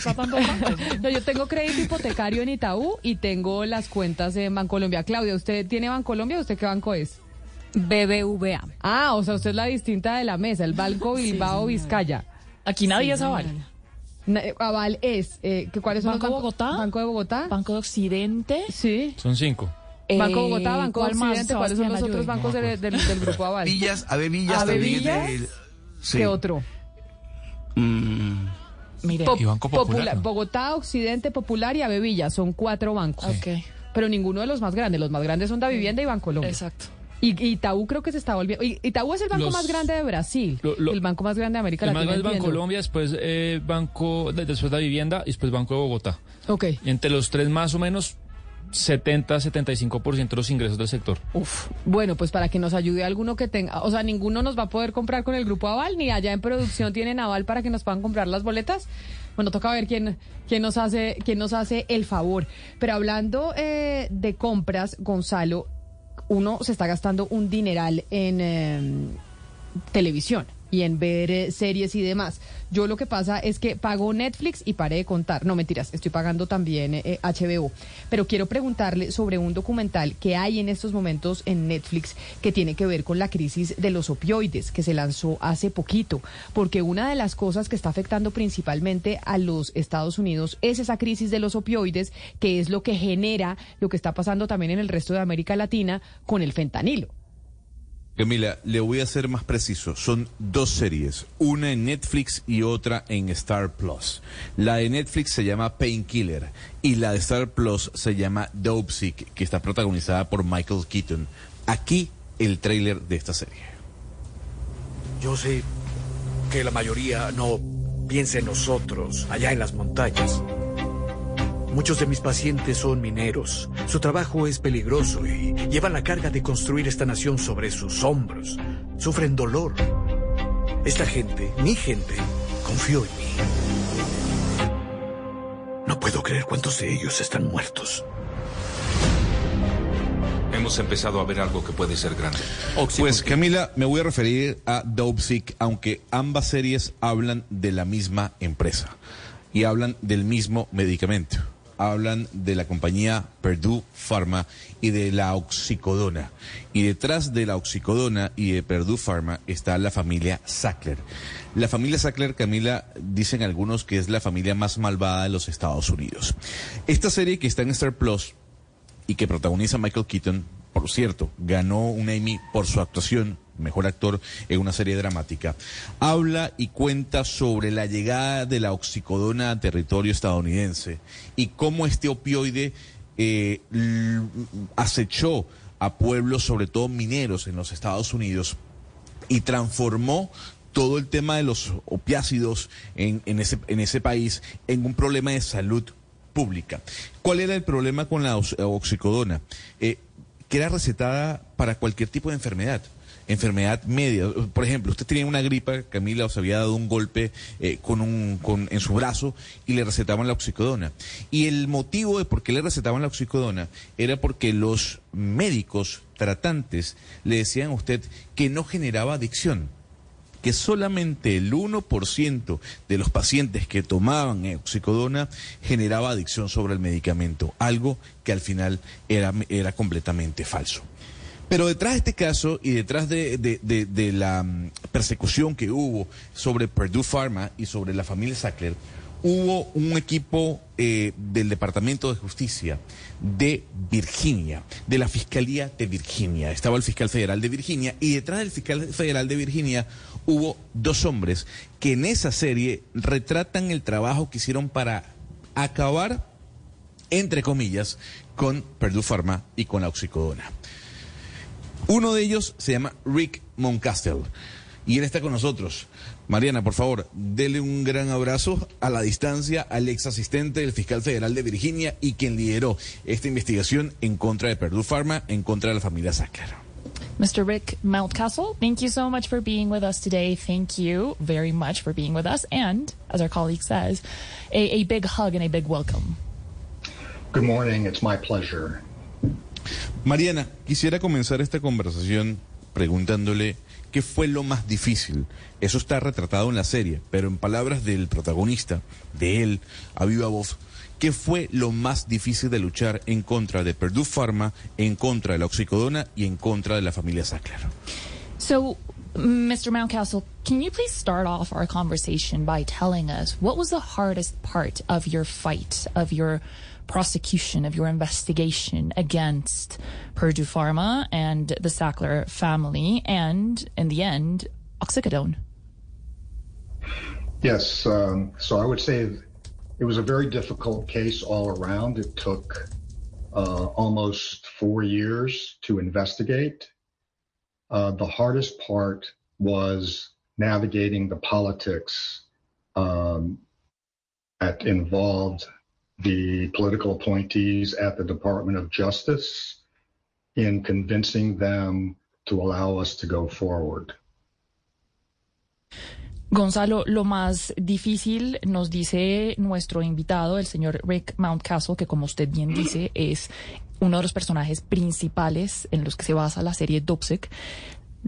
No, yo tengo crédito hipotecario en Itaú y tengo las cuentas en Bancolombia. Claudia, ¿usted tiene Bancolombia? ¿Usted qué banco es? BBVA. Ah, o sea, usted es la distinta de la mesa, el Banco Bilbao Vizcaya. Aquí nadie es aval. Eh, Aval es, eh, ¿que ¿cuáles son Banco los bancos? Bogotá. Banco de Bogotá. Banco de Occidente. Sí. Son cinco. Banco Eh, Bogotá, Banco ¿cuál más, Occidente, ¿cuáles son los otros bancos No me de- del, del grupo Aval? Villas, Ave Villas Villas. sí. ¿Qué otro? Mm, Mire. Pop- Y Banco Popular. Bogotá, Occidente, Popular y Avevilla. Son cuatro bancos. Ok. Pero ninguno de los más grandes. Los más grandes son Da Vivienda y Bancolombia. Exacto. Y Itaú creo que se está volviendo. Itaú es el banco Los- más grande de Brasil. Lo- lo- el banco más grande de América El más Latina. grande es entiendo. Bancolombia, después eh, Banco, de- después la vivienda y después Banco de Bogotá. Ok. Y entre los tres más o menos 70-75% de los ingresos del sector. Uf. Bueno, pues para que nos ayude alguno que tenga. O sea, ninguno nos va a poder comprar con el grupo Aval, ni allá en producción tienen Aval para que nos puedan comprar las boletas. Bueno, toca ver quién, quién, nos, hace, quién nos hace el favor. Pero hablando eh, de compras, Gonzalo, uno se está gastando un dineral en eh, televisión y en ver eh, series y demás. Yo lo que pasa es que pago Netflix y paré de contar. No, mentiras, estoy pagando también eh, HBO. Pero quiero preguntarle sobre un documental que hay en estos momentos en Netflix que tiene que ver con la crisis de los opioides que se lanzó hace poquito. Porque una de las cosas que está afectando principalmente a los Estados Unidos es esa crisis de los opioides, que es lo que genera lo que está pasando también en el resto de América Latina con el fentanilo. Camila, le voy a ser más preciso. Son dos series, una en Netflix y otra en Star Plus. La de Netflix se llama Painkiller y la de Star Plus se llama Dope Sick, que está protagonizada por Michael Keaton. Aquí el tráiler de esta serie. Yo sé que la mayoría no piensa en nosotros, allá en las montañas. Muchos de mis pacientes son mineros. Su trabajo es peligroso y llevan la carga de construir esta nación sobre sus hombros. Sufren dolor. Esta gente, mi gente, confió en mí. No puedo creer cuántos de ellos están muertos. Hemos empezado a ver algo que puede ser grande. Pues Camila, me voy a referir a Dopesick, aunque ambas series hablan de la misma empresa y hablan del mismo medicamento. Hablan de la compañía Purdue Pharma y de la oxicodona. Y detrás de la oxicodona y de Purdue Pharma está la familia Sackler. La familia Sackler, Camila, dicen algunos que es la familia más malvada de los Estados Unidos. Esta serie que está en Star Plus y que protagoniza Michael Keaton, por cierto, ganó un Emmy por su actuación, mejor actor en una serie dramática, habla y cuenta sobre la llegada de la oxicodona a territorio estadounidense y cómo este opioide eh, acechó a pueblos, sobre todo mineros, en los Estados Unidos y transformó todo el tema de los opiácidos en, ese, en ese país en un problema de salud pública. ¿Cuál era el problema con la oxicodona? Eh, que era recetada para cualquier tipo de enfermedad enfermedad media. Por ejemplo, usted tenía una gripa, Camila, os había dado un golpe eh, con un, con, en su brazo y le recetaban la oxicodona. Y el motivo de por qué le recetaban la oxicodona era porque los médicos tratantes le decían a usted que no generaba adicción que solamente el 1% de los pacientes que tomaban oxicodona generaba adicción sobre el medicamento, algo que al final era, era completamente falso. Pero detrás de este caso y detrás de, la mm, persecución que hubo sobre Purdue Pharma y sobre la familia Sackler, hubo un equipo eh, del Departamento de Justicia de Virginia, de la Fiscalía de Virginia. Estaba el fiscal federal de Virginia y detrás del fiscal federal de Virginia hubo dos hombres que en esa serie retratan el trabajo que hicieron para acabar, entre comillas, con Purdue Pharma y con la oxicodona. Uno de ellos se llama Rick Moncastle y él está con nosotros. Mariana, por favor, dele un gran abrazo a la distancia al ex asistente del fiscal federal de Virginia y quien lideró esta investigación en contra de Purdue Pharma, en contra de la familia Sackler. Mr. Rick Mountcastle, thank you so much for being with us today. Thank you very much for being with us. And, as our colleague says, a, a big hug and a big welcome. Good morning. It's my pleasure. Mariana, quisiera comenzar esta conversación preguntándole ¿Qué fue lo más difícil? Eso está retratado en la serie, pero en palabras del protagonista, de él, a viva voz, ¿qué fue lo más difícil de luchar en contra de Purdue Pharma, en contra de la oxicodona y en contra de la familia Sackler? So, Mr. Mountcastle, can you please start off our conversation by telling us what was the hardest part of your fight, of your prosecution, of your investigation against Purdue Pharma and the Sackler family, and in the end, oxycodone. Yes. Um, so I would say it was a very difficult case all around. It took uh, almost four years to investigate. Uh, the hardest part was navigating the politics um, that involved the political appointees at the Department of Justice in convincing them to allow us to go forward. Gonzalo, lo más difícil, nos dice nuestro invitado, el señor Rick Mountcastle, que como usted bien dice, es uno de los personajes principales en los que se basa la serie Dopsec.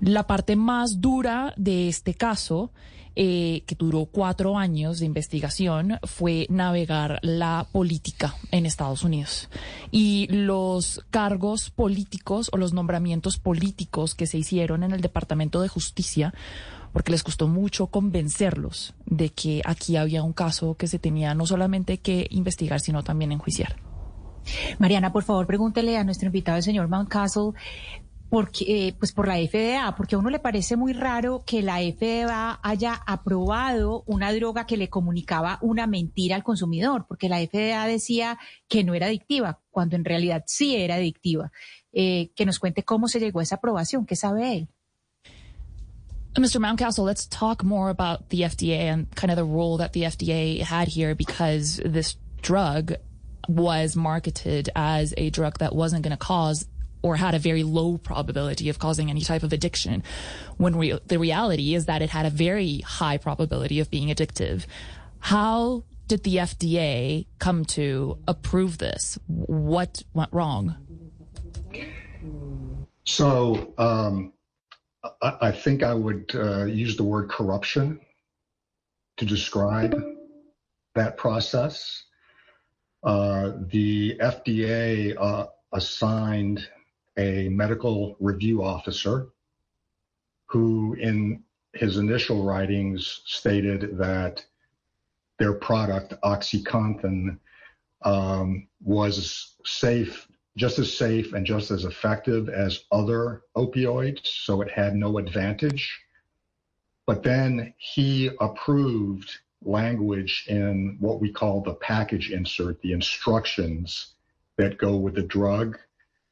La parte más dura de este caso eh, que duró cuatro años de investigación, fue navegar la política en Estados Unidos. Y los cargos políticos o los nombramientos políticos que se hicieron en el Departamento de Justicia, porque les costó mucho convencerlos de que aquí había un caso que se tenía no solamente que investigar, sino también enjuiciar. Mariana, por favor, pregúntele a nuestro invitado, el señor Mountcastle, porque, eh, pues por la FDA, porque a uno le parece muy raro que la FDA haya aprobado una droga que le comunicaba una mentira al consumidor, porque la FDA decía que no era adictiva, cuando en realidad sí era adictiva. Eh, que nos cuente cómo se llegó a esa aprobación, ¿qué sabe él? Mr. Mountcastle, let's talk more about the FDA and kind of the role that the FDA had here because this drug was marketed as a drug that wasn't going to cause or had a very low probability of causing any type of addiction when re- the reality is that it had a very high probability of being addictive. How did the FDA come to approve this? What went wrong? So um, I, I, think I would uh, use the word corruption to describe that process. Uh, the FDA uh, assigned a medical review officer who, in his initial writings, stated that their product, OxyContin, um, was safe, just as safe and just as effective as other opioids, so it had no advantage. But then he approved language in what we call the package insert, the instructions that go with the drug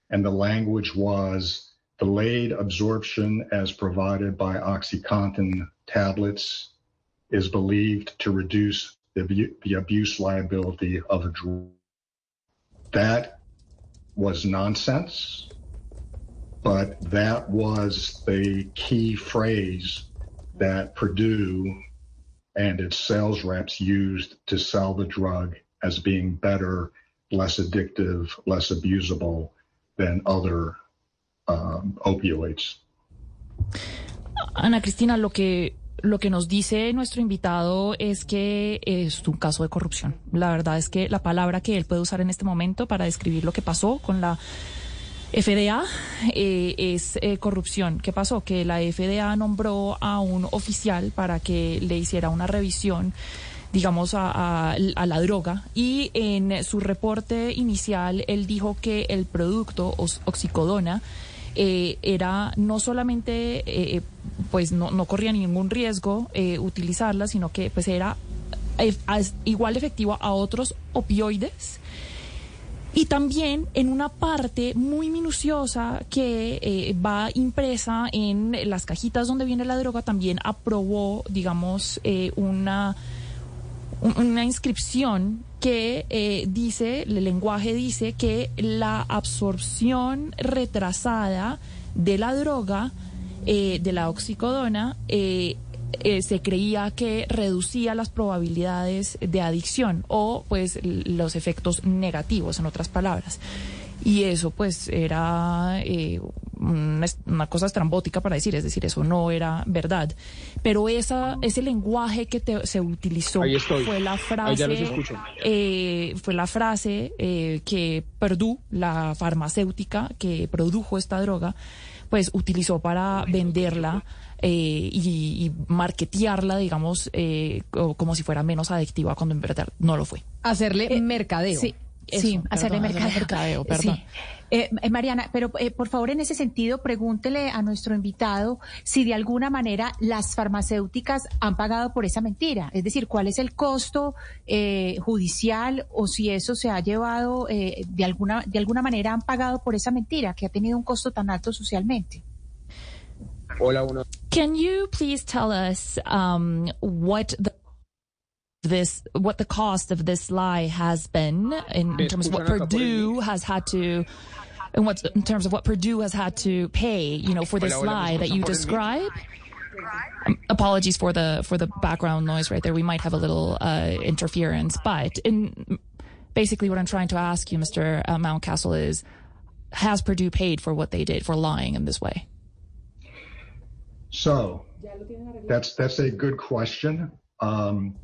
and the language was delayed absorption as provided by OxyContin tablets is believed to reduce the, the abuse liability of a drug. That was nonsense, but that was the key phrase that Purdue and its sales reps used to sell the drug as being better, less addictive, less abusable than other um, opioids. Ana Cristina, lo que lo que nos dice nuestro invitado es que es un caso de corrupción. La verdad es que la palabra que él puede usar en este momento para describir lo que pasó con la FDA eh, es eh, corrupción. ¿Qué pasó? Que la FDA nombró a un oficial para que le hiciera una revisión digamos, a, la droga. Y en su reporte inicial, él dijo que el producto oxicodona eh, era no solamente, eh, pues no, no, corría ningún riesgo eh, utilizarla, sino que pues era igual efectivo a otros opioides. Y también en una parte muy minuciosa que va impresa en las cajitas donde viene la droga, también aprobó, digamos, una una inscripción que eh, dice, el lenguaje dice que la absorción retrasada de la droga, eh, de la oxicodona, eh, se creía que reducía las probabilidades de adicción o pues los efectos negativos, en otras palabras. Y eso pues era una, cosa estrambótica para decir, es decir, eso no era verdad. Pero esa, ese lenguaje que se utilizó fue la frase, eh, fue la frase eh, que Purdue, la farmacéutica que produjo esta droga, pues utilizó para venderla. Eh, y, y, marketearla, digamos, como si fuera menos adictiva cuando en verdad no lo fue. Hacerle mercadeo. Sí, sí, hacerle mercadeo. perdón. Eh, eh, Mariana, pero eh, por favor en ese sentido pregúntele a nuestro invitado si de alguna manera las farmacéuticas han pagado por esa mentira, es decir, cuál es el costo judicial o si eso se ha llevado de alguna de alguna manera han pagado por esa mentira que ha tenido un costo tan alto socialmente. Hola, uno. Can you please tell us um, what the this what the cost of this lie has been in, in terms of what Purdue has had to and what in terms of what Purdue has had to pay, you know, for this lie that you describe. Um, apologies for the for the background noise right there. We might have a little uh, interference, but in basically what I'm trying to ask you, Mr. Uh, Mountcastle, is has Purdue paid for what they did for lying in this way? So that's that's a good question. Um,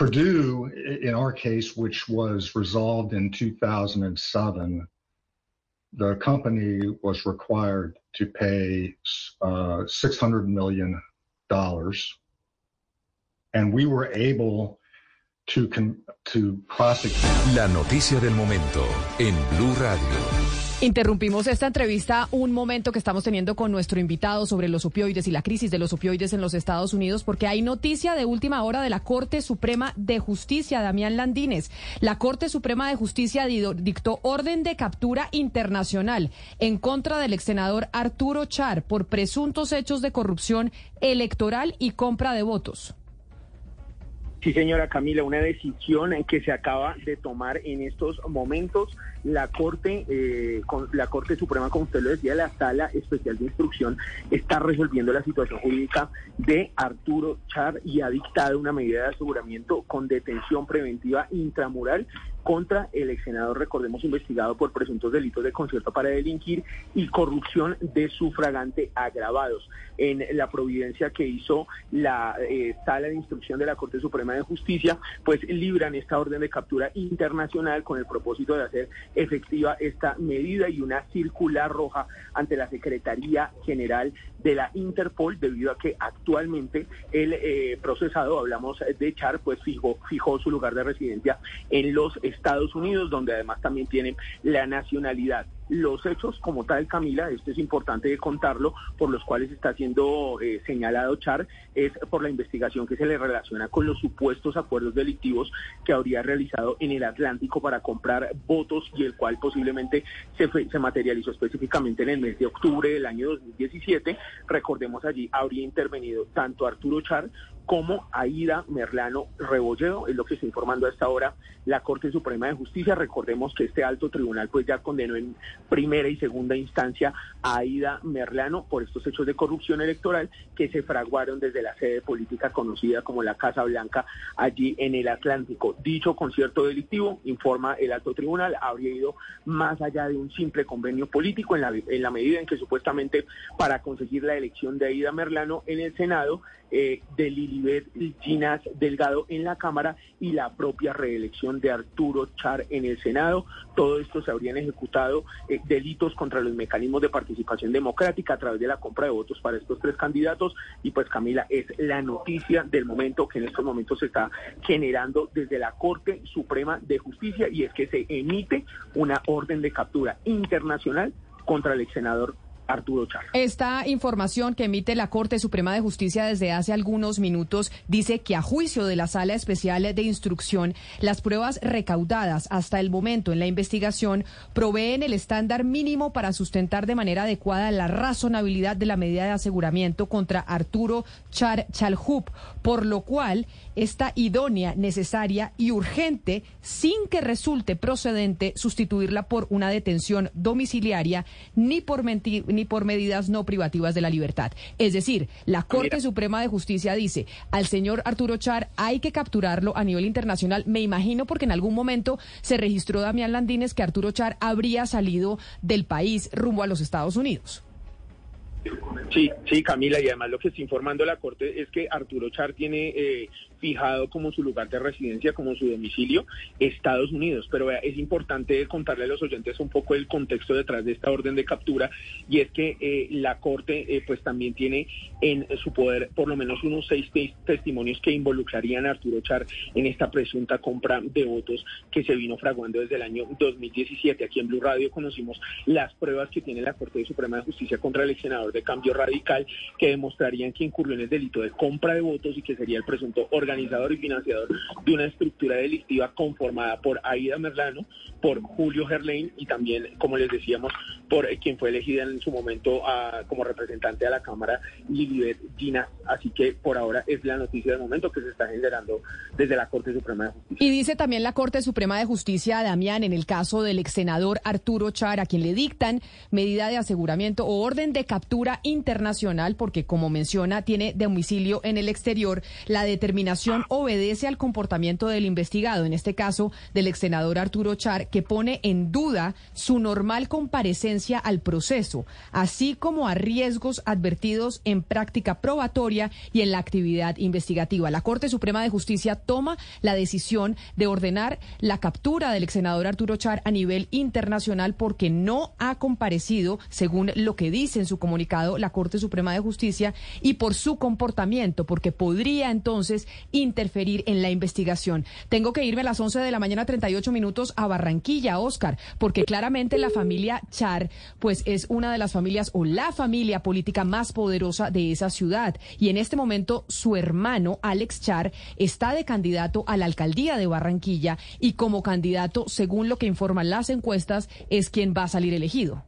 Purdue, in our case, which was resolved in 2007, the company was required to pay uh, $600 million. And we were able to, to prosecute. La noticia del momento en Blue Radio. Interrumpimos esta entrevista un momento que estamos teniendo con nuestro invitado sobre los opioides y la crisis de los opioides en los Estados Unidos, porque hay noticia de última hora de la Corte Suprema de Justicia, Damián Landines. La Corte Suprema de Justicia dictó orden de captura internacional en contra del ex senador Arturo Char por presuntos hechos de corrupción electoral y compra de votos. Sí, señora Camila, una decisión que se acaba de tomar en estos momentos. La Corte, eh, con, la Corte Suprema, como usted lo decía, la Sala Especial de Instrucción está resolviendo la situación jurídica de Arturo Char y ha dictado una medida de aseguramiento con detención preventiva intramural contra el ex senador, recordemos, investigado por presuntos delitos de concierto para delinquir y corrupción de sufragante agravados. En la providencia que hizo la eh, sala de instrucción de la Corte Suprema de Justicia, pues libran esta orden de captura internacional con el propósito de hacer efectiva esta medida y una circular roja ante la Secretaría General de la Interpol, debido a que actualmente el eh, procesado, hablamos de Char, pues fijó, fijó su lugar de residencia en los Estados Unidos, donde además también tienen la nacionalidad. Los hechos como tal, Camila, esto es importante contarlo, por los cuales está siendo eh, señalado Char, es por la investigación que se le relaciona con los supuestos acuerdos delictivos que habría realizado en el Atlántico para comprar votos y el cual posiblemente se, se materializó específicamente en el mes de octubre del año 2017. Recordemos allí, habría intervenido tanto Arturo Char como Aida Merlano Rebolledo, es lo que está informando a esta hora la Corte Suprema de Justicia. Recordemos que este alto tribunal pues ya condenó en primera y segunda instancia a Aida Merlano por estos hechos de corrupción electoral que se fraguaron desde la sede política conocida como la Casa Blanca allí en el Atlántico. Dicho concierto delictivo, informa el alto tribunal, habría ido más allá de un simple convenio político en la, medida en que supuestamente para conseguir la elección de Aida Merlano en el Senado, eh, Lilibet Ginas Delgado en la Cámara y la propia reelección de Arturo Char en el Senado. Todo esto se habrían ejecutado eh, delitos contra los mecanismos de participación democrática a través de la compra de votos para estos tres candidatos. Y pues Camila, es la noticia del momento que en estos momentos se está generando desde la Corte Suprema de Justicia y es que se emite una orden de captura internacional contra el ex senador Arturo Char. Esta información que emite la Corte Suprema de Justicia desde hace algunos minutos dice que a juicio de la Sala Especial de Instrucción, las pruebas recaudadas hasta el momento en la investigación proveen el estándar mínimo para sustentar de manera adecuada la razonabilidad de la medida de aseguramiento contra Arturo Char Chalhup, por lo cual está idónea, necesaria y urgente sin que resulte procedente sustituirla por una detención domiciliaria ni por mentir ni por medidas no privativas de la libertad. Es decir, la Corte Suprema de Justicia dice al señor Arturo Char hay que capturarlo a nivel internacional. Me imagino porque en algún momento se registró Damián Landines que Arturo Char habría salido del país rumbo a los Estados Unidos. Sí, sí, Camila, y además lo que está informando la Corte es que Arturo Char tiene eh, fijado como su lugar de residencia, como su domicilio, Estados Unidos. Pero es importante contarle a los oyentes un poco el contexto detrás de esta orden de captura y es que eh, la Corte eh, pues también tiene en su poder por lo menos unos seis testimonios que involucrarían a Arturo Char en esta presunta compra de votos que se vino fraguando desde el año 2017. Aquí en Blue Radio conocimos las pruebas que tiene la Corte Suprema de Justicia contra el ex de Cambio Radical que demostrarían que incurrió en el delito de compra de votos y que sería el presunto órgano organizador y financiador de una estructura delictiva conformada por Aida Merlano, por Julio Gerlain y también, como les decíamos, por eh, quien fue elegida en su momento como representante a la Cámara, Lilibet Gina. Así que por ahora es la noticia del momento que se está generando desde la Corte Suprema de Justicia. Y dice también la Corte Suprema de Justicia, Damián, en el caso del ex senador Arturo Char, a quien le dictan medida de aseguramiento o orden de captura internacional, porque como menciona, tiene domicilio en el exterior, la determinación obedece al comportamiento del investigado, en este caso del ex senador Arturo Char, que pone en duda su normal comparecencia al proceso, así como a riesgos advertidos en práctica probatoria y en la actividad investigativa. La Corte Suprema de Justicia toma la decisión de ordenar la captura del ex senador Arturo Char a nivel internacional porque no ha comparecido, según lo que dice en su comunicado la Corte Suprema de Justicia, y por su comportamiento, porque podría entonces interferir en la investigación. Tengo que irme a las 11 de la mañana, 38 minutos, a Barranquilla, Oscar, porque claramente la familia Char, pues es una de las familias o la familia política más poderosa de esa ciudad. Y en este momento su hermano, Alex Char, está de candidato a la alcaldía de Barranquilla y como candidato, según lo que informan las encuestas, es quien va a salir elegido.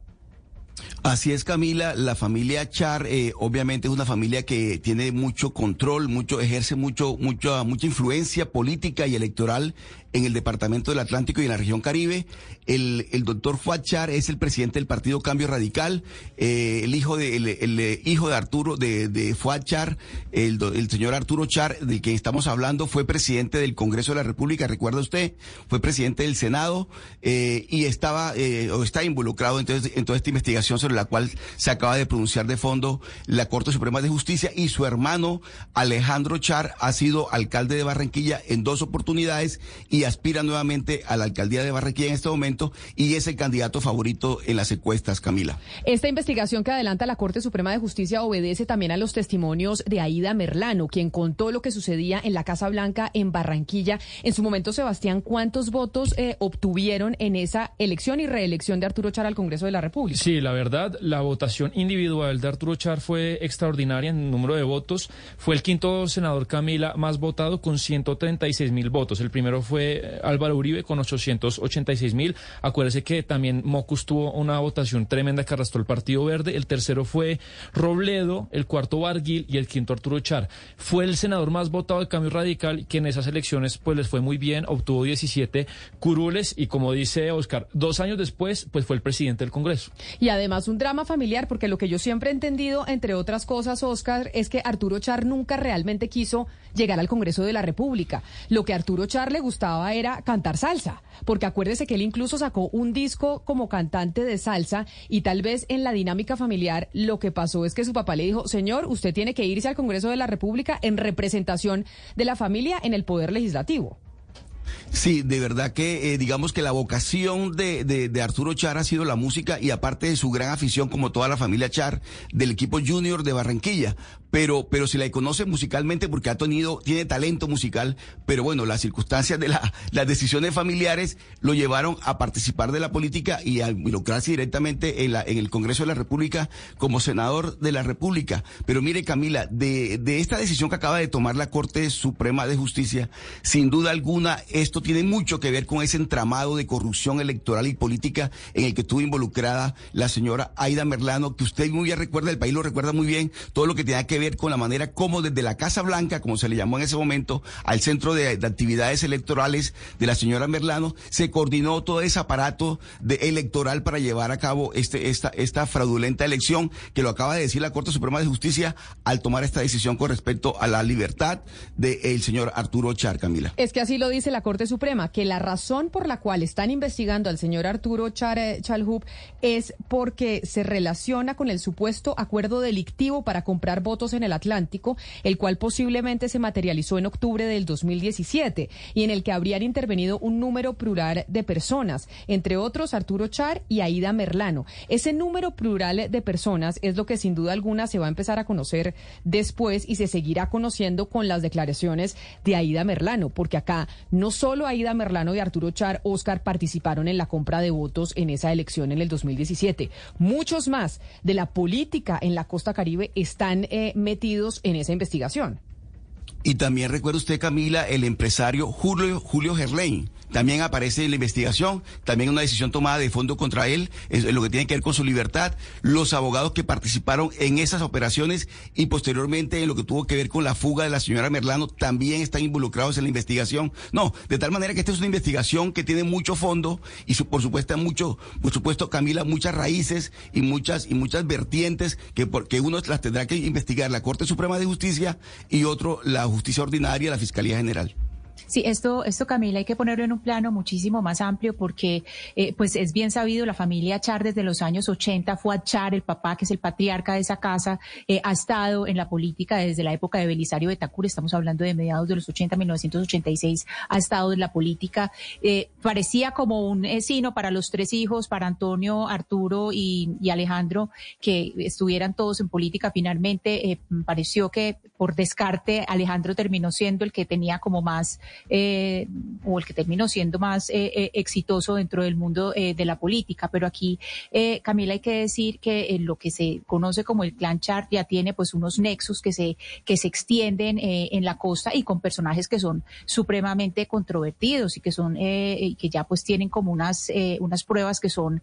Así es, Camila. La familia Char, eh, obviamente, es una familia que tiene mucho control, mucho, ejerce mucho, mucha, mucha influencia política y electoral en el departamento del Atlántico y en la región Caribe. El, el doctor Fuad Char es el presidente del Partido Cambio Radical. Eh, el hijo de, el, el, hijo de Arturo, de, de Fuad Char, el, el señor Arturo Char, del que estamos hablando, fue presidente del Congreso de la República, recuerda usted, fue presidente del Senado eh, y estaba, eh, o está involucrado entonces en toda esta investigación sobre la cual se acaba de pronunciar de fondo la Corte Suprema de Justicia y su hermano Alejandro Char ha sido alcalde de Barranquilla en dos oportunidades y aspira nuevamente a la alcaldía de Barranquilla en este momento y es el candidato favorito en las encuestas, Camila. Esta investigación que adelanta la Corte Suprema de Justicia obedece también a los testimonios de Aida Merlano, quien contó lo que sucedía en la Casa Blanca en Barranquilla. En su momento, Sebastián, ¿cuántos votos eh, obtuvieron en esa elección y reelección de Arturo Char al Congreso de la República? Sí, la verdad, la votación individual de Arturo Char fue extraordinaria en número de votos. Fue el quinto senador Camila más votado con 136 mil votos. El primero fue eh, Álvaro Uribe con 886 mil. Acuérdese que también Mocus tuvo una votación tremenda que arrastró el Partido Verde. El tercero fue Robledo, el cuarto Barguil y el quinto Arturo Char. Fue el senador más votado de Cambio Radical que en esas elecciones pues les fue muy bien, obtuvo 17 curules y como dice Oscar, dos años después pues fue el presidente del Congreso. Y además un drama familiar porque lo que yo siempre he entendido, entre otras cosas, Oscar, es que Arturo Char nunca realmente quiso llegar al Congreso de la República. Lo que a Arturo Char le gustaba era cantar salsa, porque acuérdese que él incluso sacó un disco como cantante de salsa y tal vez en la dinámica familiar lo que pasó es que su papá le dijo, señor, usted tiene que irse al Congreso de la República en representación de la familia en el Poder Legislativo. Sí, de verdad que eh, digamos que la vocación de, de, de, Arturo Char ha sido la música y aparte de su gran afición, como toda la familia Char, del equipo junior de Barranquilla. Pero, pero se la conoce musicalmente porque ha tenido, tiene talento musical, pero bueno, las circunstancias de la, las decisiones familiares lo llevaron a participar de la política y a involucrarse directamente en, la, en el Congreso de la República como senador de la República. Pero mire, Camila, de, de esta decisión que acaba de tomar la Corte Suprema de Justicia, sin duda alguna, esto tiene mucho que ver con ese entramado de corrupción electoral y política en el que estuvo involucrada la señora Aida Merlano, que usted muy bien recuerda, el país lo recuerda muy bien, todo lo que tenía que ver con la manera como desde la Casa Blanca, como se le llamó en ese momento, al Centro de, de Actividades Electorales de la señora Merlano, se coordinó todo ese aparato de electoral para llevar a cabo este, esta, esta fraudulenta elección, que lo acaba de decir la Corte Suprema de Justicia al tomar esta decisión con respecto a la libertad del señor Arturo Char, Camila. Es que así lo dice la Corte Suprema, que la razón por la cual están investigando al señor Arturo Char, Chalhub es porque se relaciona con el supuesto acuerdo delictivo para comprar votos en el Atlántico, el cual posiblemente se materializó en octubre del 2017 y en el que habrían intervenido un número plural de personas, entre otros Arturo Char y Aida Merlano. Ese número plural de personas es lo que sin duda alguna se va a empezar a conocer después y se seguirá conociendo con las declaraciones de Aida Merlano, porque acá no solo Aida Merlano y Arturo Char, Oscar, participaron en la compra de votos en esa elección en el 2017. Muchos más de la política en la costa caribe están eh, metidos en esa investigación. Y también recuerda usted, Camila, el empresario Julio, Julio Gerlain. También aparece en la investigación, también una decisión tomada de fondo contra él, es lo que tiene que ver con su libertad, los abogados que participaron en esas operaciones y posteriormente en lo que tuvo que ver con la fuga de la señora Merlano, también están involucrados en la investigación. No, de tal manera que esta es una investigación que tiene mucho fondo y su, por supuesto mucho, por supuesto, Camila, muchas raíces y muchas, y muchas vertientes que, porque uno las tendrá que investigar la Corte Suprema de Justicia y otro la justicia ordinaria, la Fiscalía General. Sí, esto, esto Camila, hay que ponerlo en un plano muchísimo más amplio porque, eh, pues es bien sabido, la familia Char desde los años 80, fue a Char, el papá que es el patriarca de esa casa, eh, ha estado en la política desde la época de Belisario Betacur, estamos hablando de mediados de los 80, 1986, ha estado en la política. Eh, parecía como un sino para los tres hijos, para Antonio, Arturo y, y Alejandro, que estuvieran todos en política. Finalmente, pareció que por descarte Alejandro terminó siendo el que tenía como más eh, o el que terminó siendo más eh, eh, exitoso dentro del mundo de la política. Pero aquí, Camila, hay que decir que lo que se conoce como el clan Char ya tiene pues unos nexos que se, que se extienden en la costa y con personajes que son supremamente controvertidos y que son, que ya pues tienen como unas, unas pruebas que son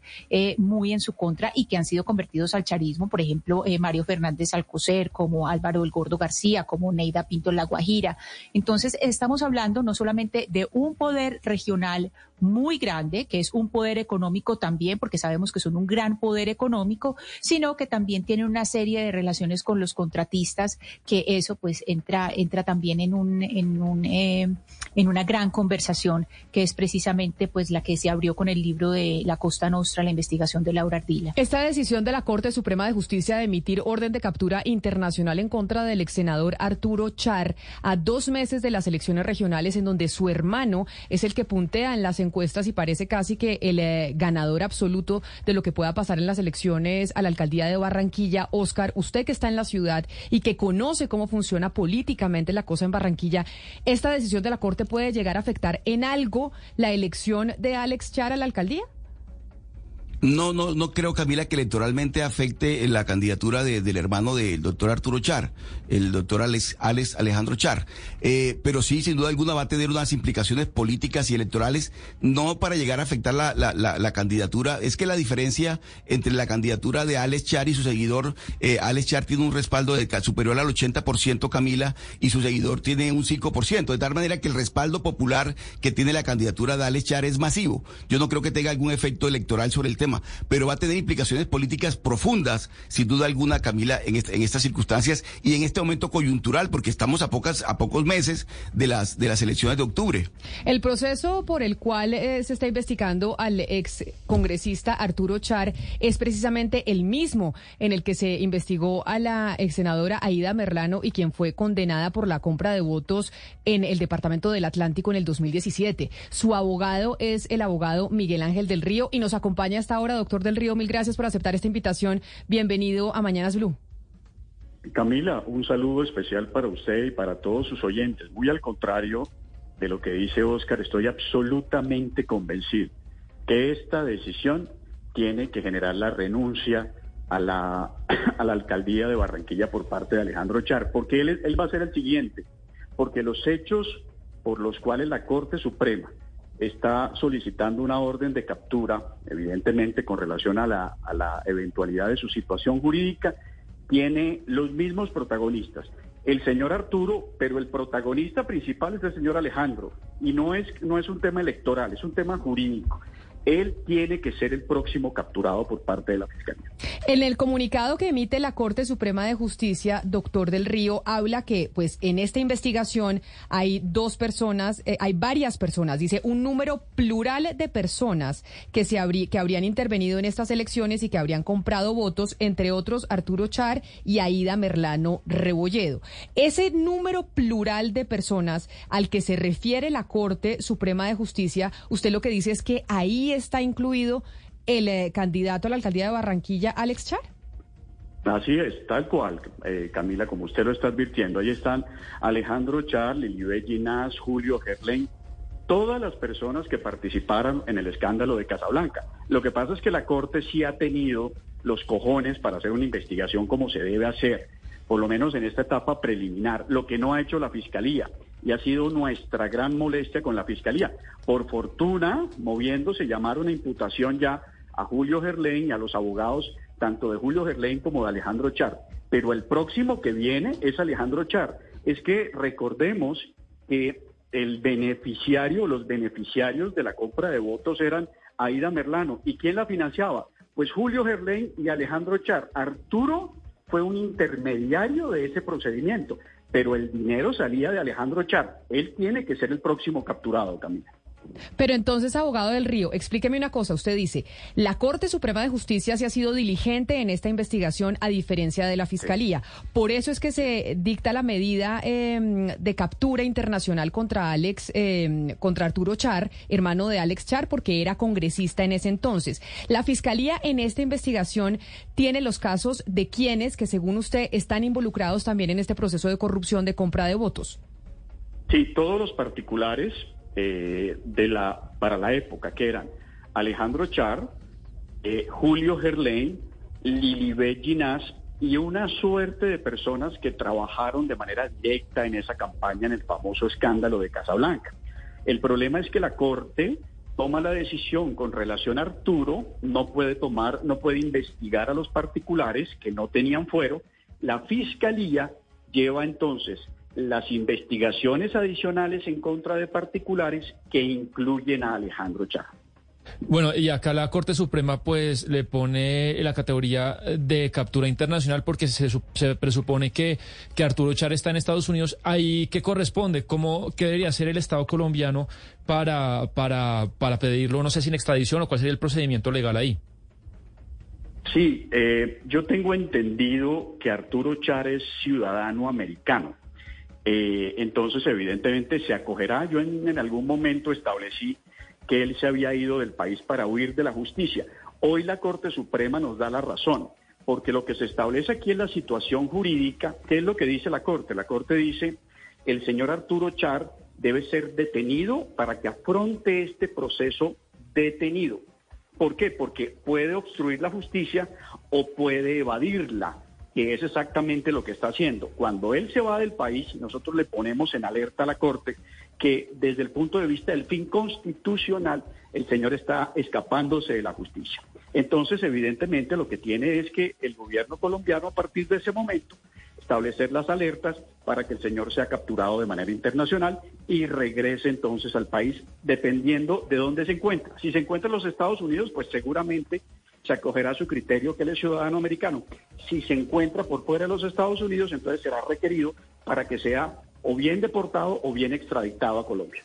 muy en su contra y que han sido convertidos al charismo. Por ejemplo, Mario Fernández Alcocer, como Álvaro el Gordo García, como Neida Pinto La Guajira. Entonces, estamos hablando no solamente de un poder regional muy grande, que es un poder económico también, porque sabemos que son un gran poder económico, sino que también tiene una serie de relaciones con los contratistas, que eso pues entra, entra también en un, en un, eh, en una gran conversación, que es precisamente pues la que se abrió con el libro de La Costa Nostra, la investigación de Laura Ardila. Esta decisión de la Corte Suprema de Justicia de emitir orden de captura internacional en contra del ex senador Arturo Char a dos meses de las elecciones regionales en donde su hermano es el que puntea en las y parece casi que el eh, ganador absoluto de lo que pueda pasar en las elecciones a la alcaldía de Barranquilla. Oscar, usted que está en la ciudad y que conoce cómo funciona políticamente la cosa en Barranquilla, ¿esta decisión de la Corte puede llegar a afectar en algo la elección de Alex Char a la alcaldía? No, no, no creo, Camila, que electoralmente afecte la candidatura del hermano del doctor Arturo Char, el doctor Alex, Alejandro Char. Eh, pero sí, sin duda alguna, va a tener unas implicaciones políticas y electorales, no para llegar a afectar la, la, la, candidatura. Es que la diferencia entre la candidatura de Alex Char y su seguidor, eh, Alex Char tiene un respaldo de, superior al 80%, Camila, y su seguidor tiene un 5%. De tal manera que el respaldo popular que tiene la candidatura de Alex Char es masivo. Yo no creo que tenga algún efecto electoral sobre el tema pero va a tener implicaciones políticas profundas, sin duda alguna, Camila, en, estas circunstancias y en este momento coyuntural, porque estamos a pocas, a pocos meses de las, de las elecciones de octubre. El proceso por el cual eh, se está investigando al ex congresista Arturo Char es precisamente el mismo en el que se investigó a la ex senadora Aida Merlano y quien fue condenada por la compra de votos en el Departamento del Atlántico en el 2017. Su abogado es el abogado Miguel Ángel del Río y nos acompaña hasta doctor del Río, mil gracias por aceptar esta invitación. Bienvenido a Mañanas Blue. Camila, un saludo especial para usted y para todos sus oyentes. Muy al contrario de lo que dice Oscar, estoy absolutamente convencido que esta decisión tiene que generar la renuncia a la, [clears throat] a la alcaldía de Barranquilla por parte de Alejandro Char, porque él, él va a ser el siguiente, porque los hechos por los cuales la Corte Suprema está solicitando una orden de captura, evidentemente con relación a la, a la eventualidad de su situación jurídica, tiene los mismos protagonistas. El señor Arturo, pero el protagonista principal es el señor Alejandro. Y no es, no es un tema electoral, es un tema jurídico él tiene que ser el próximo capturado por parte de la Fiscalía. En el comunicado que emite la Corte Suprema de Justicia, doctor del Río, habla que pues en esta investigación hay dos personas, eh, hay varias personas, dice un número plural de personas que, se que habrían intervenido en estas elecciones y que habrían comprado votos, entre otros Arturo Char y Aida Merlano Rebolledo. Ese número plural de personas al que se refiere la Corte Suprema de Justicia, usted lo que dice es que está incluido el eh, candidato a la alcaldía de Barranquilla, Alex Char. Así es, tal cual, eh, Camila, como usted lo está advirtiendo. Ahí están Alejandro Char, Lilibe Ginás, Julio Gerlain, todas las personas que participaron en el escándalo de Casablanca. Lo que pasa es que la Corte sí ha tenido los cojones para hacer una investigación como se debe hacer, por lo menos en esta etapa preliminar, lo que no ha hecho la Fiscalía y ha sido nuestra gran molestia con la Fiscalía. Por fortuna, moviéndose, llamaron a imputación ya a Julio Gerlain y a los abogados tanto de Julio Gerlain como de Alejandro Char. Pero el próximo que viene es Alejandro Char. Es que recordemos que el beneficiario, los beneficiarios de la compra de votos eran Aida Merlano. ¿Y quién la financiaba? Pues Julio Gerlain y Alejandro Char. Arturo fue un intermediario de ese procedimiento pero el dinero salía de Alejandro Char. Él tiene que ser el próximo capturado, Camila. Pero entonces, abogado del Río, explíqueme una cosa. Usted dice, la Corte Suprema de Justicia se ha sido diligente en esta investigación a diferencia de la Fiscalía. Por eso es que se dicta la medida em, de captura internacional contra Alex, em, contra Arturo Char, hermano de Alex Char, porque era congresista en ese entonces. La Fiscalía en esta investigación tiene los casos de quienes, que según usted, están involucrados también en este proceso de corrupción de compra de votos. Sí, todos los particulares eh, de la, para la época, que eran Alejandro Char, eh, Julio Gerlain, Lilibet Ginás y una suerte de personas que trabajaron de manera directa en esa campaña en el famoso escándalo de Casablanca. El problema es que la Corte toma la decisión con relación a Arturo, no puede tomar, no puede investigar a los particulares que no tenían fuero. La Fiscalía lleva entonces las investigaciones adicionales en contra de particulares que incluyen a Alejandro Char. Bueno, y acá la Corte Suprema pues le pone la categoría de captura internacional porque se, se presupone que, que Arturo Char está en Estados Unidos. ¿Ahí qué corresponde? ¿Cómo, ¿Qué debería hacer el Estado colombiano para, para, para pedirlo, no sé, sin extradición o cuál sería el procedimiento legal ahí? Sí, eh, yo tengo entendido que Arturo Char es ciudadano americano. Eh, entonces, evidentemente, se acogerá. Yo en, algún momento establecí que él se había ido del país para huir de la justicia. Hoy la Corte Suprema nos da la razón, porque lo que se establece aquí es la situación jurídica. ¿Qué es lo que dice la Corte? La Corte dice, el señor Arturo Char debe ser detenido para que afronte este proceso detenido. ¿Por qué? Porque puede obstruir la justicia o puede evadirla que es exactamente lo que está haciendo. Cuando él se va del país, nosotros le ponemos en alerta a la Corte que desde el punto de vista del fin constitucional, el señor está escapándose de la justicia. Entonces, evidentemente, lo que tiene es que el gobierno colombiano, a partir de ese momento, establecer las alertas para que el señor sea capturado de manera internacional y regrese entonces al país, dependiendo de dónde se encuentra. Si se encuentra en los Estados Unidos, pues seguramente se acogerá a su criterio que él es ciudadano americano. Si se encuentra por fuera de los Estados Unidos, entonces será requerido para que sea o bien deportado o bien extraditado a Colombia.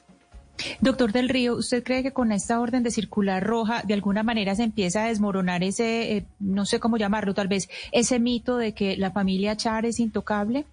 Doctor del Río, ¿usted cree que con esta orden de circular roja de alguna manera se empieza a desmoronar ese, eh, no sé cómo llamarlo tal vez, ese mito de que la familia Char es intocable?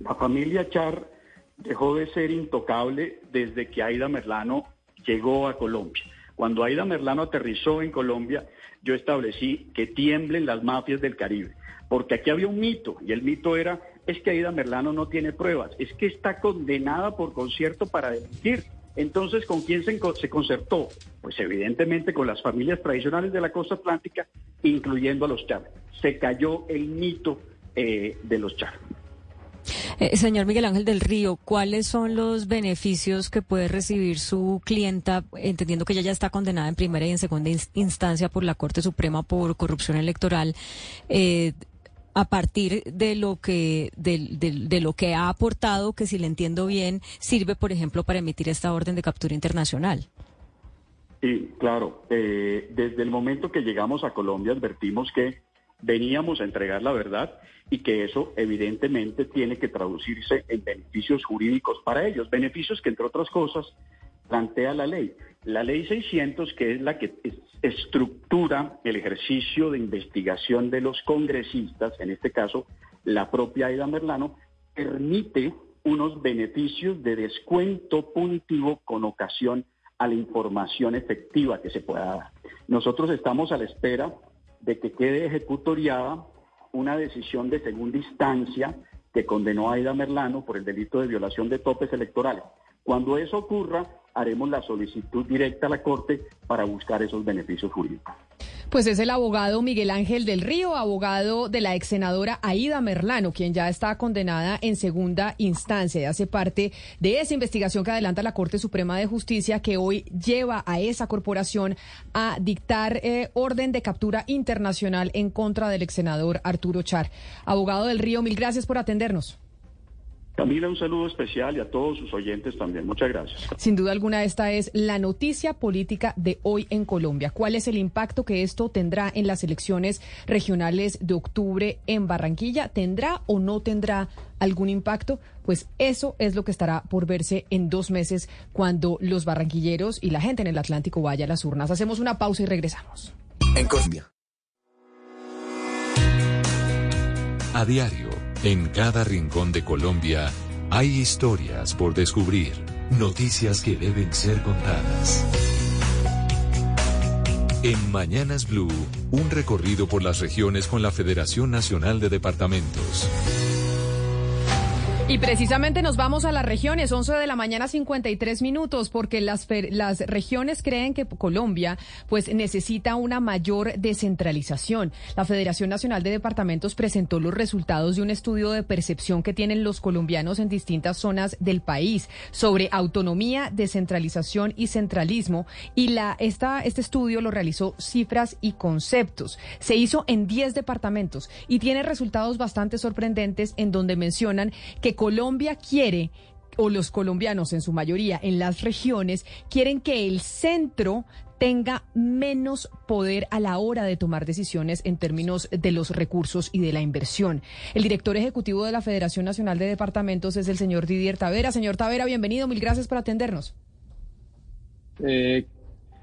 La familia Char dejó de ser intocable desde que Aida Merlano llegó a Colombia. Cuando Aida Merlano aterrizó en Colombia, yo establecí que tiemblen las mafias del Caribe, porque aquí había un mito, y el mito era, es que Aida Merlano no tiene pruebas, es que está condenada por concierto para delinquir. Entonces, ¿con quién se, concertó? Pues evidentemente con las familias tradicionales de la costa atlántica, incluyendo a los Char. Se cayó el mito eh, de los Char. Eh, señor Miguel Ángel del Río, ¿cuáles son los beneficios que puede recibir su clienta, entendiendo que ella ya está condenada en primera y en segunda instancia por la Corte Suprema por corrupción electoral? Eh, a partir de lo que de, lo que ha aportado, que si le entiendo bien, sirve, por ejemplo, para emitir esta orden de captura internacional. Sí, claro. Eh, desde el momento que llegamos a Colombia advertimos que veníamos a entregar la verdad y que eso evidentemente tiene que traducirse en beneficios jurídicos para ellos, beneficios que entre otras cosas plantea la ley. La ley 600, que es la que estructura el ejercicio de investigación de los congresistas, en este caso la propia Aida Merlano, permite unos beneficios de descuento punitivo con ocasión a la información efectiva que se pueda dar. Nosotros estamos a la espera de que quede ejecutoriada una decisión de segunda instancia que condenó a Aida Merlano por el delito de violación de topes electorales. Cuando eso ocurra, haremos la solicitud directa a la Corte para buscar esos beneficios jurídicos. Pues es el abogado Miguel Ángel del Río, abogado de la ex senadora Aida Merlano, quien ya está condenada en segunda instancia y hace parte de esa investigación que adelanta la Corte Suprema de Justicia que hoy lleva a esa corporación a dictar eh, orden de captura internacional en contra del ex senador Arturo Char. Abogado del Río, mil gracias por atendernos. Camila, un saludo especial y a todos sus oyentes también. Muchas gracias. Sin duda alguna, esta es la noticia política de hoy en Colombia. ¿Cuál es el impacto que esto tendrá en las elecciones regionales de octubre en Barranquilla? ¿Tendrá o no tendrá algún impacto? Pues eso es lo que estará por verse en dos meses cuando los barranquilleros y la gente en el Atlántico vaya a las urnas. Hacemos una pausa y regresamos. En Colombia. A diario, en cada rincón de Colombia, hay historias por descubrir, noticias que deben ser contadas. En Mañanas Blue, un recorrido por las regiones con la Federación Nacional de Departamentos. Y precisamente nos vamos a las regiones, 11 de la mañana 53 minutos, porque las, las regiones creen que Colombia pues necesita una mayor descentralización. La Federación Nacional de Departamentos presentó los resultados de un estudio de percepción que tienen los colombianos en distintas zonas del país sobre autonomía, descentralización y centralismo. Y la, esta, este estudio lo realizó Cifras y Conceptos. Se hizo en 10 departamentos y tiene resultados bastante sorprendentes en donde mencionan que Colombia quiere o los colombianos en su mayoría en las regiones quieren que el centro tenga menos poder a la hora de tomar decisiones en términos de los recursos y de la inversión. El director ejecutivo de la Federación Nacional de Departamentos es el señor Didier Tavera. Señor Tavera, bienvenido. Mil gracias por atendernos. Eh,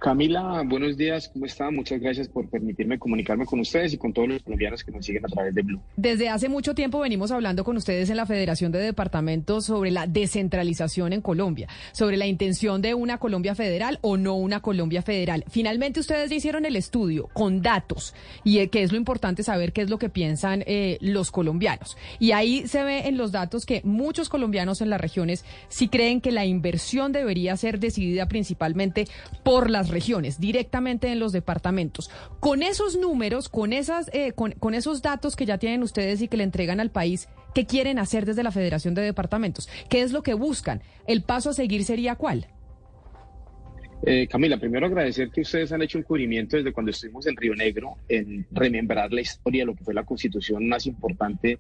Camila, buenos días, ¿cómo está? Muchas gracias por permitirme comunicarme con ustedes y con todos los colombianos que nos siguen a través de Blue. Desde hace mucho tiempo venimos hablando con ustedes en la Federación de Departamentos sobre la descentralización en Colombia, sobre la intención de una Colombia federal o no una Colombia federal. Finalmente ustedes hicieron el estudio con datos y eh, que es lo importante saber qué es lo que piensan eh, los colombianos. Y ahí se ve en los datos que muchos colombianos en las regiones sí creen que la inversión debería ser decidida principalmente por las regiones, directamente en los departamentos. Con esos números, con, esas, eh, con, con esos datos que ya tienen ustedes y que le entregan al país, ¿qué quieren hacer desde la Federación de Departamentos? ¿Qué es lo que buscan? ¿El paso a seguir sería cuál? Eh, Camila, primero agradecer que ustedes han hecho un cubrimiento desde cuando estuvimos en Río Negro, en remembrar la historia de lo que fue la constitución más importante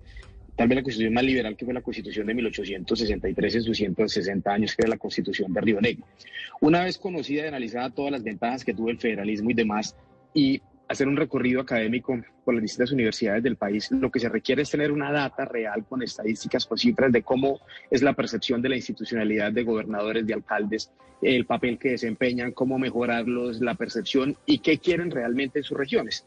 tal vez la constitución más liberal que fue la constitución de 1863 en sus 160 años, que era la constitución de Río Negro. Una vez conocida y analizada todas las ventajas que tuvo el federalismo y demás, y hacer un recorrido académico por las distintas universidades del país, lo que se requiere es tener una data real con estadísticas, con cifras de cómo es la percepción de la institucionalidad de gobernadores, de alcaldes, el papel que desempeñan, cómo mejorarlos, la percepción y qué quieren realmente en sus regiones.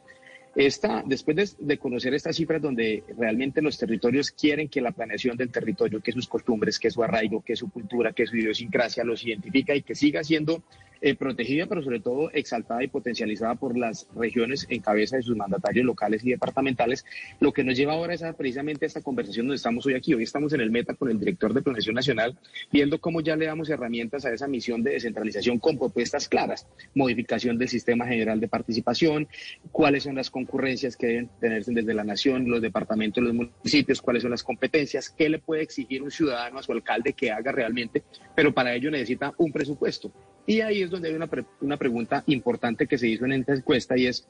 Esta, después de, conocer estas cifras donde realmente los territorios quieren que la planeación del territorio, que sus costumbres, que su arraigo, que su cultura, que su idiosincrasia los identifica y que siga siendo eh, protegida, pero sobre todo exaltada y potencializada por las regiones en cabeza de sus mandatarios locales y departamentales, lo que nos lleva ahora es a, precisamente esta conversación donde estamos hoy aquí. Hoy estamos en el Meta con el director de Planeación Nacional, viendo cómo ya le damos herramientas a esa misión de descentralización con propuestas claras, modificación del sistema general de participación, cuáles son las concurrencias que deben tenerse desde la nación, los departamentos, los municipios, cuáles son las competencias, qué le puede exigir un ciudadano a su alcalde que haga realmente, pero para ello necesita un presupuesto. Y ahí es donde hay una, una pregunta importante que se hizo en esta encuesta y es,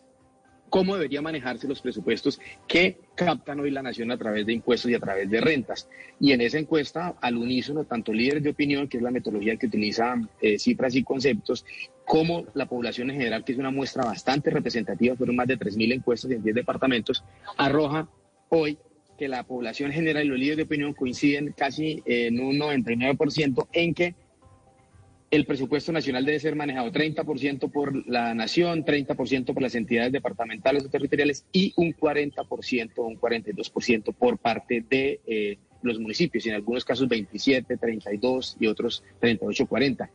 cómo debería manejarse los presupuestos que captan hoy la nación a través de impuestos y a través de rentas. Y en esa encuesta, al unísono, tanto líderes de opinión, que es la metodología que utiliza eh, cifras y conceptos, como la población en general, que es una muestra bastante representativa, fueron más de 3.000 encuestas en 10 departamentos, arroja hoy que la población general y los líderes de opinión coinciden casi en un 99% en que el presupuesto nacional debe ser manejado 30% por la nación, 30% por las entidades departamentales o territoriales y un 40% o un 42% por parte de eh, los municipios, en algunos casos 27, 32 y otros 38, 40.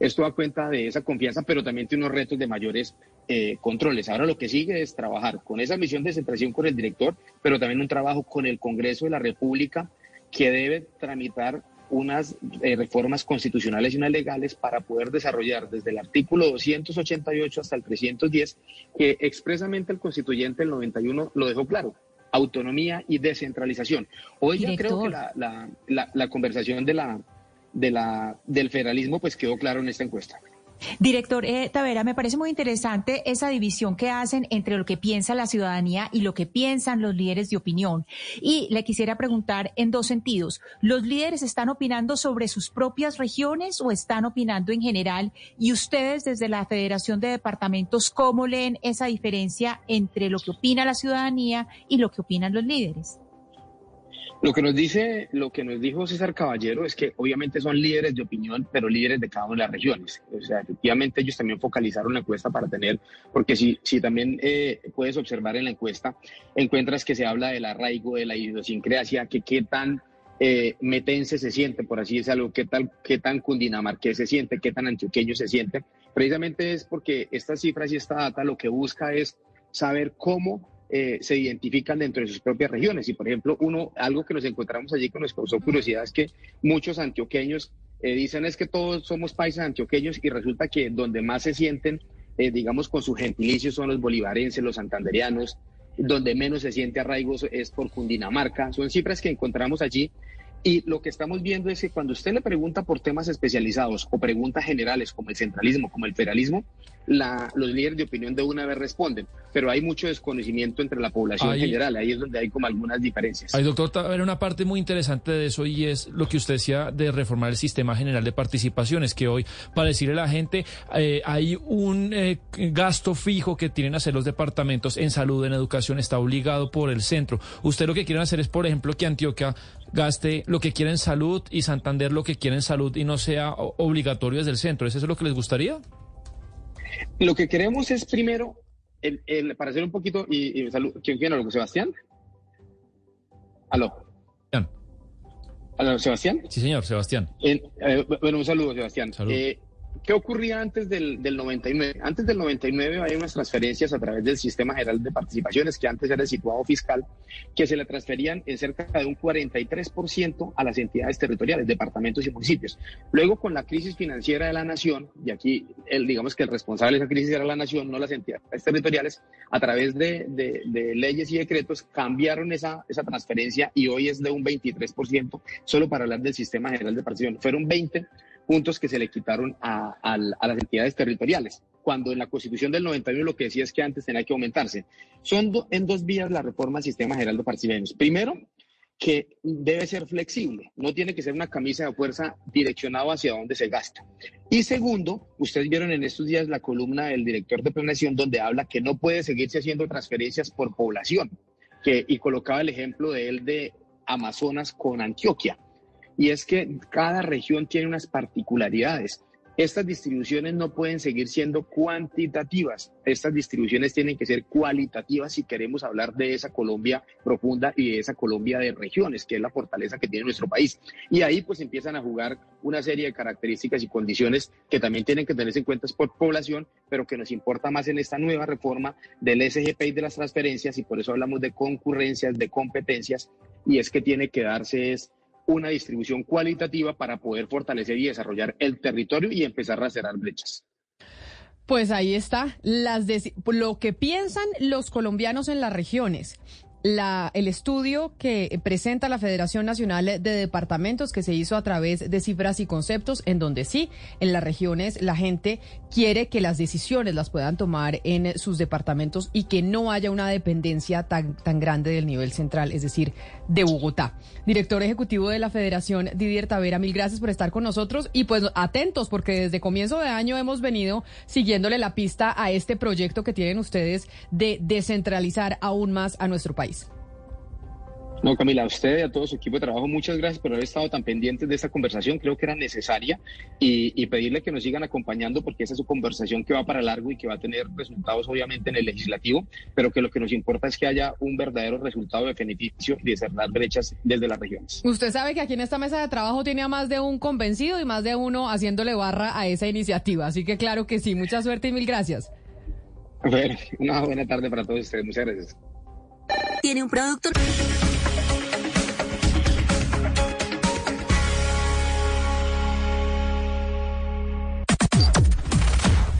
Esto da cuenta de esa confianza, pero también tiene unos retos de mayores eh, controles. Ahora lo que sigue es trabajar con esa misión de centración con el director, pero también un trabajo con el Congreso de la República que debe tramitar unas eh, reformas constitucionales y unas legales para poder desarrollar desde el artículo 288 hasta el 310, que expresamente el constituyente del 91 lo dejó claro, autonomía y descentralización. Hoy ya creo que la, la, la, conversación de la, de la, del federalismo pues quedó claro en esta encuesta. Director eh, Tavera, me parece muy interesante esa división que hacen entre lo que piensa la ciudadanía y lo que piensan los líderes de opinión. Y le quisiera preguntar en dos sentidos. ¿Los líderes están opinando sobre sus propias regiones o están opinando en general? Y ustedes desde la Federación de Departamentos, ¿cómo leen esa diferencia entre lo que opina la ciudadanía y lo que opinan los líderes? Lo que nos dice, lo que nos dijo César Caballero es que obviamente son líderes de opinión, pero líderes de cada una de las regiones. O sea, efectivamente ellos también focalizaron la encuesta para tener, porque si, si también eh, puedes observar en la encuesta, encuentras que se habla del arraigo, de la idiosincrasia, que qué tan eh, metense se siente, por así decirlo, qué, tal, qué tan cundinamarqués se siente, qué tan antioqueño se siente. Precisamente es porque estas cifras y esta data lo que busca es saber cómo eh, se identifican dentro de sus propias regiones. Y, por ejemplo, uno, algo que nos encontramos allí que nos causó curiosidad es que muchos antioqueños eh, dicen es que todos somos países antioqueños y resulta que donde más se sienten, eh, digamos, con su gentilicio son los bolivarenses, los santanderianos, donde menos se siente arraigo es por Cundinamarca. Son cifras que encontramos allí y lo que estamos viendo es que cuando usted le pregunta por temas especializados o preguntas generales como el centralismo, como el federalismo, la, los líderes de opinión de una vez responden, pero hay mucho desconocimiento entre la población en general, ahí es donde hay como algunas diferencias. Hay, doctor, hay una parte muy interesante de eso y es lo que usted decía de reformar el sistema general de participaciones, que hoy, para decirle a la gente, eh, hay un eh, gasto fijo que tienen hacer los departamentos en salud, en educación, está obligado por el centro. Usted lo que quieren hacer es, por ejemplo, que Antioquia gaste lo que quiera en salud y Santander lo que quiera en salud y no sea obligatorio desde el centro. ¿Es eso lo que les gustaría? Lo que queremos es primero, el, para hacer un poquito, y, y salud, ¿quién quiere algo? ¿Sebastián? ¿Aló? ¿Aló, Sebastián? Sí, señor, Sebastián. Eh, bueno, un saludo, Sebastián. Eh, ¿Qué ocurría antes del, del, 99? Antes del 99 hay unas transferencias a través del Sistema General de Participaciones, que antes era el situado fiscal, que se le transferían en cerca de un 43% a las entidades territoriales, departamentos y municipios. Luego, con la crisis financiera de la nación, y aquí el, digamos que el responsable de esa crisis era la nación, no las entidades territoriales, a través de, leyes y decretos cambiaron esa, transferencia y hoy es de un 23%, solo para hablar del Sistema General de Participación. Fueron 20 puntos que se le quitaron a, las entidades territoriales, cuando en la Constitución del 91 lo que decía es que antes tenía que aumentarse. Son en dos vías la reforma al sistema general de participaciones. Primero, que debe ser flexible, no tiene que ser una camisa de fuerza direccionada hacia dónde se gasta. Y segundo, ustedes vieron en estos días la columna del director de planeación donde habla que no puede seguirse haciendo transferencias por población, que, y colocaba el ejemplo de él de Amazonas con Antioquia y es que cada región tiene unas particularidades. Estas distribuciones no pueden seguir siendo cuantitativas, estas distribuciones tienen que ser cualitativas si queremos hablar de esa Colombia profunda y de esa Colombia de regiones, que es la fortaleza que tiene nuestro país. Y ahí pues empiezan a jugar una serie de características y condiciones que también tienen que tenerse en cuenta por población, pero que nos importa más en esta nueva reforma del SGP y de las transferencias, y por eso hablamos de concurrencias, de competencias, y es que tiene que darse es una distribución cualitativa para poder fortalecer y desarrollar el territorio y empezar a cerrar brechas. Pues ahí está, lo que piensan los colombianos en las regiones la, el estudio que presenta la Federación Nacional de Departamentos que se hizo a través de cifras y conceptos, en donde sí, en las regiones la gente quiere que las decisiones las puedan tomar en sus departamentos y que no haya una dependencia tan, tan grande del nivel central, es decir, de Bogotá. Director Ejecutivo de la Federación, Didier Tavera, mil gracias por estar con nosotros y pues atentos porque desde comienzo de año hemos venido siguiéndole la pista a este proyecto que tienen ustedes de descentralizar aún más a nuestro país. No, Camila, a usted y a todo su equipo de trabajo, muchas gracias por haber estado tan pendientes de esta conversación. Creo que era necesaria y, pedirle que nos sigan acompañando porque esa es su conversación que va para largo y que va a tener resultados obviamente en el legislativo, pero que lo que nos importa es que haya un verdadero resultado de beneficio de cerrar brechas desde las regiones. Usted sabe que aquí en esta mesa de trabajo tiene a más de un convencido y más de uno haciéndole barra a esa iniciativa. Así que claro que sí, mucha suerte y mil gracias. Bueno, una buena tarde para todos ustedes. Muchas gracias. Tiene un producto.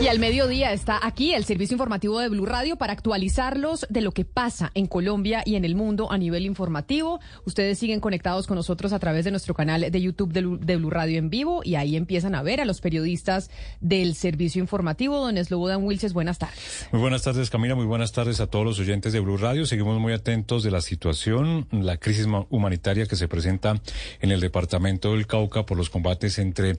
Y al mediodía está aquí el servicio informativo de Blue Radio para actualizarlos de lo que pasa en Colombia y en el mundo a nivel informativo. Ustedes siguen conectados con nosotros a través de nuestro canal de YouTube de Blue, Radio en vivo y ahí empiezan a ver a los periodistas del servicio informativo. Don Slobodan Wilches, buenas tardes. Muy buenas tardes, Camila. Muy buenas tardes a todos los oyentes de Blue Radio. Seguimos muy atentos de la situación, la crisis humanitaria que se presenta en el departamento del Cauca por los combates entre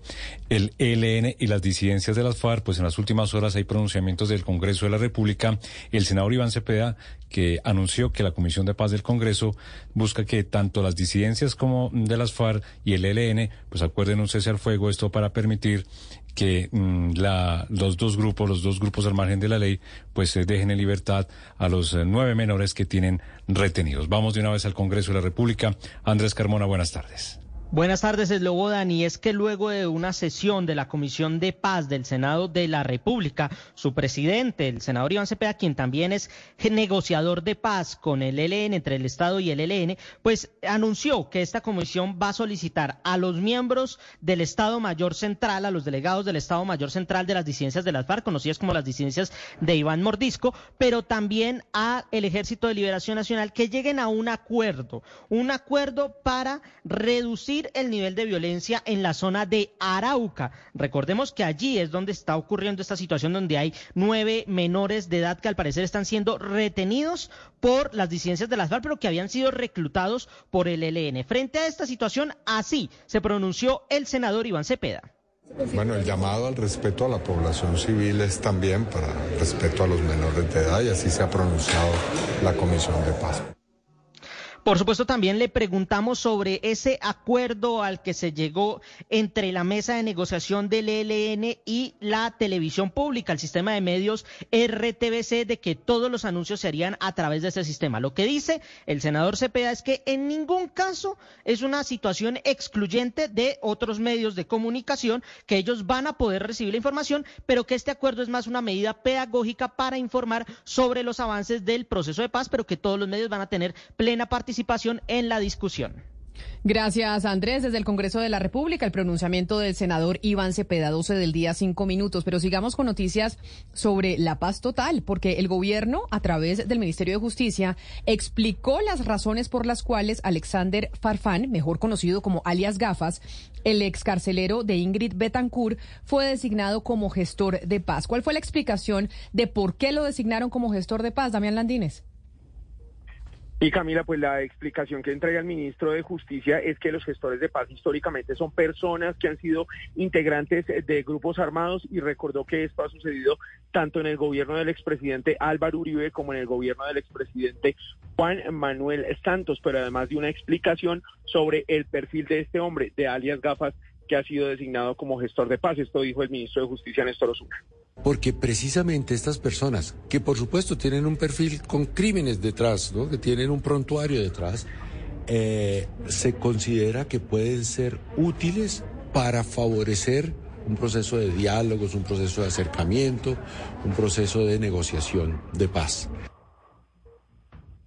el ELN y las disidencias de las FARC, pues en las últimas horas hay pronunciamientos del Congreso de la República. El senador Iván Cepeda, que anunció que la Comisión de Paz del Congreso busca que tanto las disidencias como de las FARC y el ELN pues acuerden un cese al fuego, esto para permitir que mm, la, los dos grupos, los dos grupos al margen de la ley, pues se dejen en libertad a los eh, nueve menores que tienen retenidos. Vamos de una vez al Congreso de la República. Andrés Carmona, buenas tardes. Buenas tardes, Eslobodan. Y es que luego de una sesión de la Comisión de Paz del Senado de la República, su presidente, el senador Iván Cepeda, quien también es negociador de paz con el ELN, entre el Estado y el ELN, pues anunció que esta comisión va a solicitar a los miembros del Estado Mayor Central, a los delegados del Estado Mayor Central de las disidencias de las FARC, conocidas como las disidencias de Iván Mordisco, pero también a el Ejército de Liberación Nacional, que lleguen a un acuerdo, un acuerdo para reducir el nivel de violencia en la zona de Arauca. Recordemos que allí es donde está ocurriendo esta situación donde hay nueve menores de edad que al parecer están siendo retenidos por las disidencias de las FARC, pero que habían sido reclutados por el ELN. Frente a esta situación, así se pronunció el senador Iván Cepeda. Bueno, el llamado al respeto a la población civil es también para respeto a los menores de edad y así se ha pronunciado la Comisión de Paz. Por supuesto, también le preguntamos sobre ese acuerdo al que se llegó entre la mesa de negociación del ELN y la televisión pública, el sistema de medios RTBC, de que todos los anuncios se harían a través de ese sistema. Lo que dice el senador Cepeda es que en ningún caso es una situación excluyente de otros medios de comunicación, que ellos van a poder recibir la información, pero que este acuerdo es más una medida pedagógica para informar sobre los avances del proceso de paz, pero que todos los medios van a tener plena participación participación en la discusión. Gracias, Andrés. Desde el Congreso de la República, el pronunciamiento del senador Iván Cepeda, 12 del día, cinco minutos. Pero sigamos con noticias sobre la paz total, porque el gobierno, a través del Ministerio de Justicia, explicó las razones por las cuales Alexander Farfán, mejor conocido como alias Gafas, el excarcelero de Ingrid Betancourt, fue designado como gestor de paz. ¿Cuál fue la explicación de por qué lo designaron como gestor de paz, Damián Landines? Y Camila, pues la explicación que entrega el ministro de Justicia es que los gestores de paz históricamente son personas que han sido integrantes de grupos armados y recordó que esto ha sucedido tanto en el gobierno del expresidente Álvaro Uribe como en el gobierno del expresidente Juan Manuel Santos, pero además de una explicación sobre el perfil de este hombre, de alias Gafas, que ha sido designado como gestor de paz. Esto dijo el ministro de Justicia, Néstor Osuna. Porque precisamente estas personas, que por supuesto tienen un perfil con crímenes detrás, ¿no? que tienen un prontuario detrás, eh, se considera que pueden ser útiles para favorecer un proceso de diálogos, un proceso de acercamiento, un proceso de negociación de paz.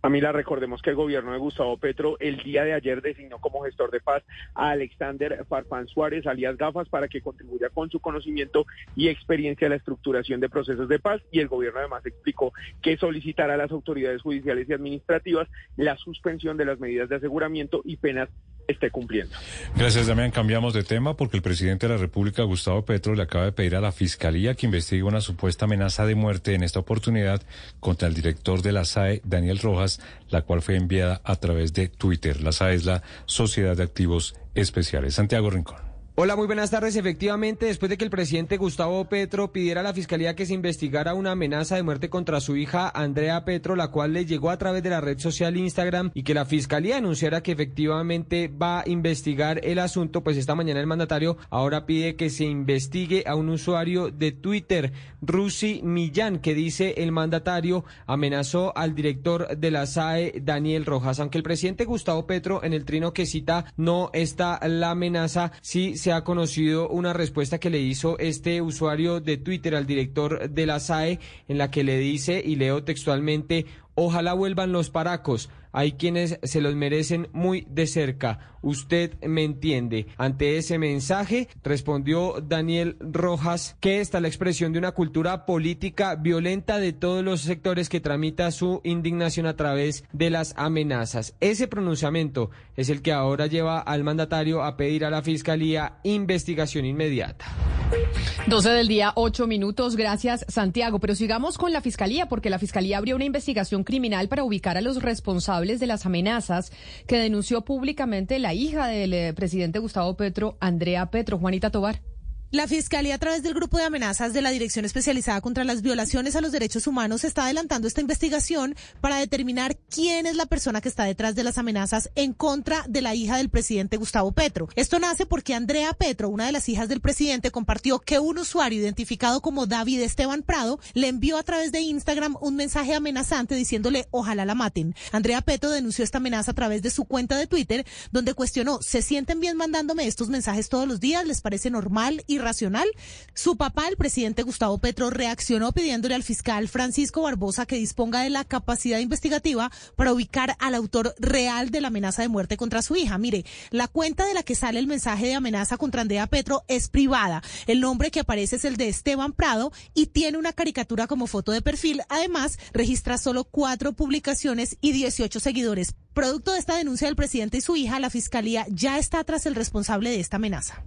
Camila, recordemos que el gobierno de Gustavo Petro el día de ayer designó como gestor de paz a Alexander Farfán Suárez, alias Gafas, para que contribuya con su conocimiento y experiencia a la estructuración de procesos de paz. Y el gobierno además explicó que solicitará a las autoridades judiciales y administrativas la suspensión de las medidas de aseguramiento y penas esté cumpliendo. Gracias, Damián. Cambiamos de tema porque el presidente de la República, Gustavo Petro, le acaba de pedir a la Fiscalía que investigue una supuesta amenaza de muerte en esta oportunidad contra el director de la SAE, Daniel Rojas, la cual fue enviada a través de Twitter. La SAE es la Sociedad de Activos Especiales. Santiago Rincón. Hola, muy buenas tardes. Efectivamente, después de que el presidente Gustavo Petro pidiera a la Fiscalía que se investigara una amenaza de muerte contra su hija Andrea Petro, la cual le llegó a través de la red social Instagram y que la Fiscalía anunciara que efectivamente va a investigar el asunto, pues esta mañana el mandatario ahora pide que se investigue a un usuario de Twitter, Rusi Millán, que dice el mandatario amenazó al director de la SAE, Daniel Rojas. Aunque el presidente Gustavo Petro en el trino que cita no está la amenaza, sí se ha conocido una respuesta que le hizo este usuario de Twitter al director de la SAE en la que le dice, y leo textualmente, ojalá vuelvan los paracos. Hay quienes se los merecen muy de cerca. Usted me entiende. Ante ese mensaje respondió Daniel Rojas que esta es la expresión de una cultura política violenta de todos los sectores que tramita su indignación a través de las amenazas. Ese pronunciamiento es el que ahora lleva al mandatario a pedir a la Fiscalía investigación inmediata. 12 del día, 8 minutos. Gracias, Santiago. Pero sigamos con la Fiscalía, porque la Fiscalía abrió una investigación criminal para ubicar a los responsables de las amenazas que denunció públicamente la hija del eh, presidente Gustavo Petro, Andrea Petro. Juanita Tobar. La Fiscalía, a través del grupo de amenazas de la Dirección Especializada contra las Violaciones a los Derechos Humanos, está adelantando esta investigación para determinar quién es la persona que está detrás de las amenazas en contra de la hija del presidente Gustavo Petro. Esto nace porque Andrea Petro, una de las hijas del presidente, compartió que un usuario identificado como David Esteban Prado le envió a través de Instagram un mensaje amenazante diciéndole ojalá la maten. Andrea Petro denunció esta amenaza a través de su cuenta de Twitter, donde cuestionó, ¿se sienten bien mandándome estos mensajes todos los días? ¿Les parece normal y racional. Su papá, el presidente Gustavo Petro, reaccionó pidiéndole al fiscal Francisco Barbosa que disponga de la capacidad investigativa para ubicar al autor real de la amenaza de muerte contra su hija. Mire, la cuenta de la que sale el mensaje de amenaza contra Andrea Petro es privada. El nombre que aparece es el de Esteban Prado y tiene una caricatura como foto de perfil. Además, registra solo cuatro publicaciones y 18 seguidores. Producto de esta denuncia del presidente y su hija, la fiscalía ya está tras el responsable de esta amenaza.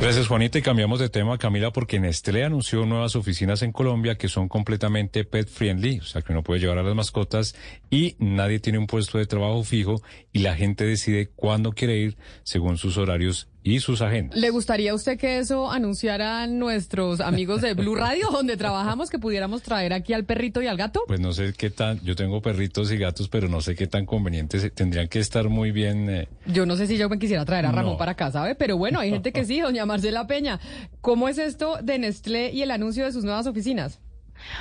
Gracias, Juanita. Y cambiamos de tema, Camila, porque Nestlé anunció nuevas oficinas en Colombia que son completamente pet friendly, o sea, que uno puede llevar a las mascotas y nadie tiene un puesto de trabajo fijo y la gente decide cuándo quiere ir según sus horarios y sus agendas. ¿Le gustaría a usted que eso anunciaran nuestros amigos de Blue Radio, [laughs] donde trabajamos, que pudiéramos traer aquí al perrito y al gato? Pues no sé qué tan, yo tengo perritos y gatos, pero no sé qué tan convenientes, tendrían que estar muy bien. Eh. Yo no sé si yo me quisiera traer a Ramón para acá, ¿sabe? Pero bueno, hay gente que sí, doña Marcela Peña. ¿Cómo es esto de Nestlé y el anuncio de sus nuevas oficinas?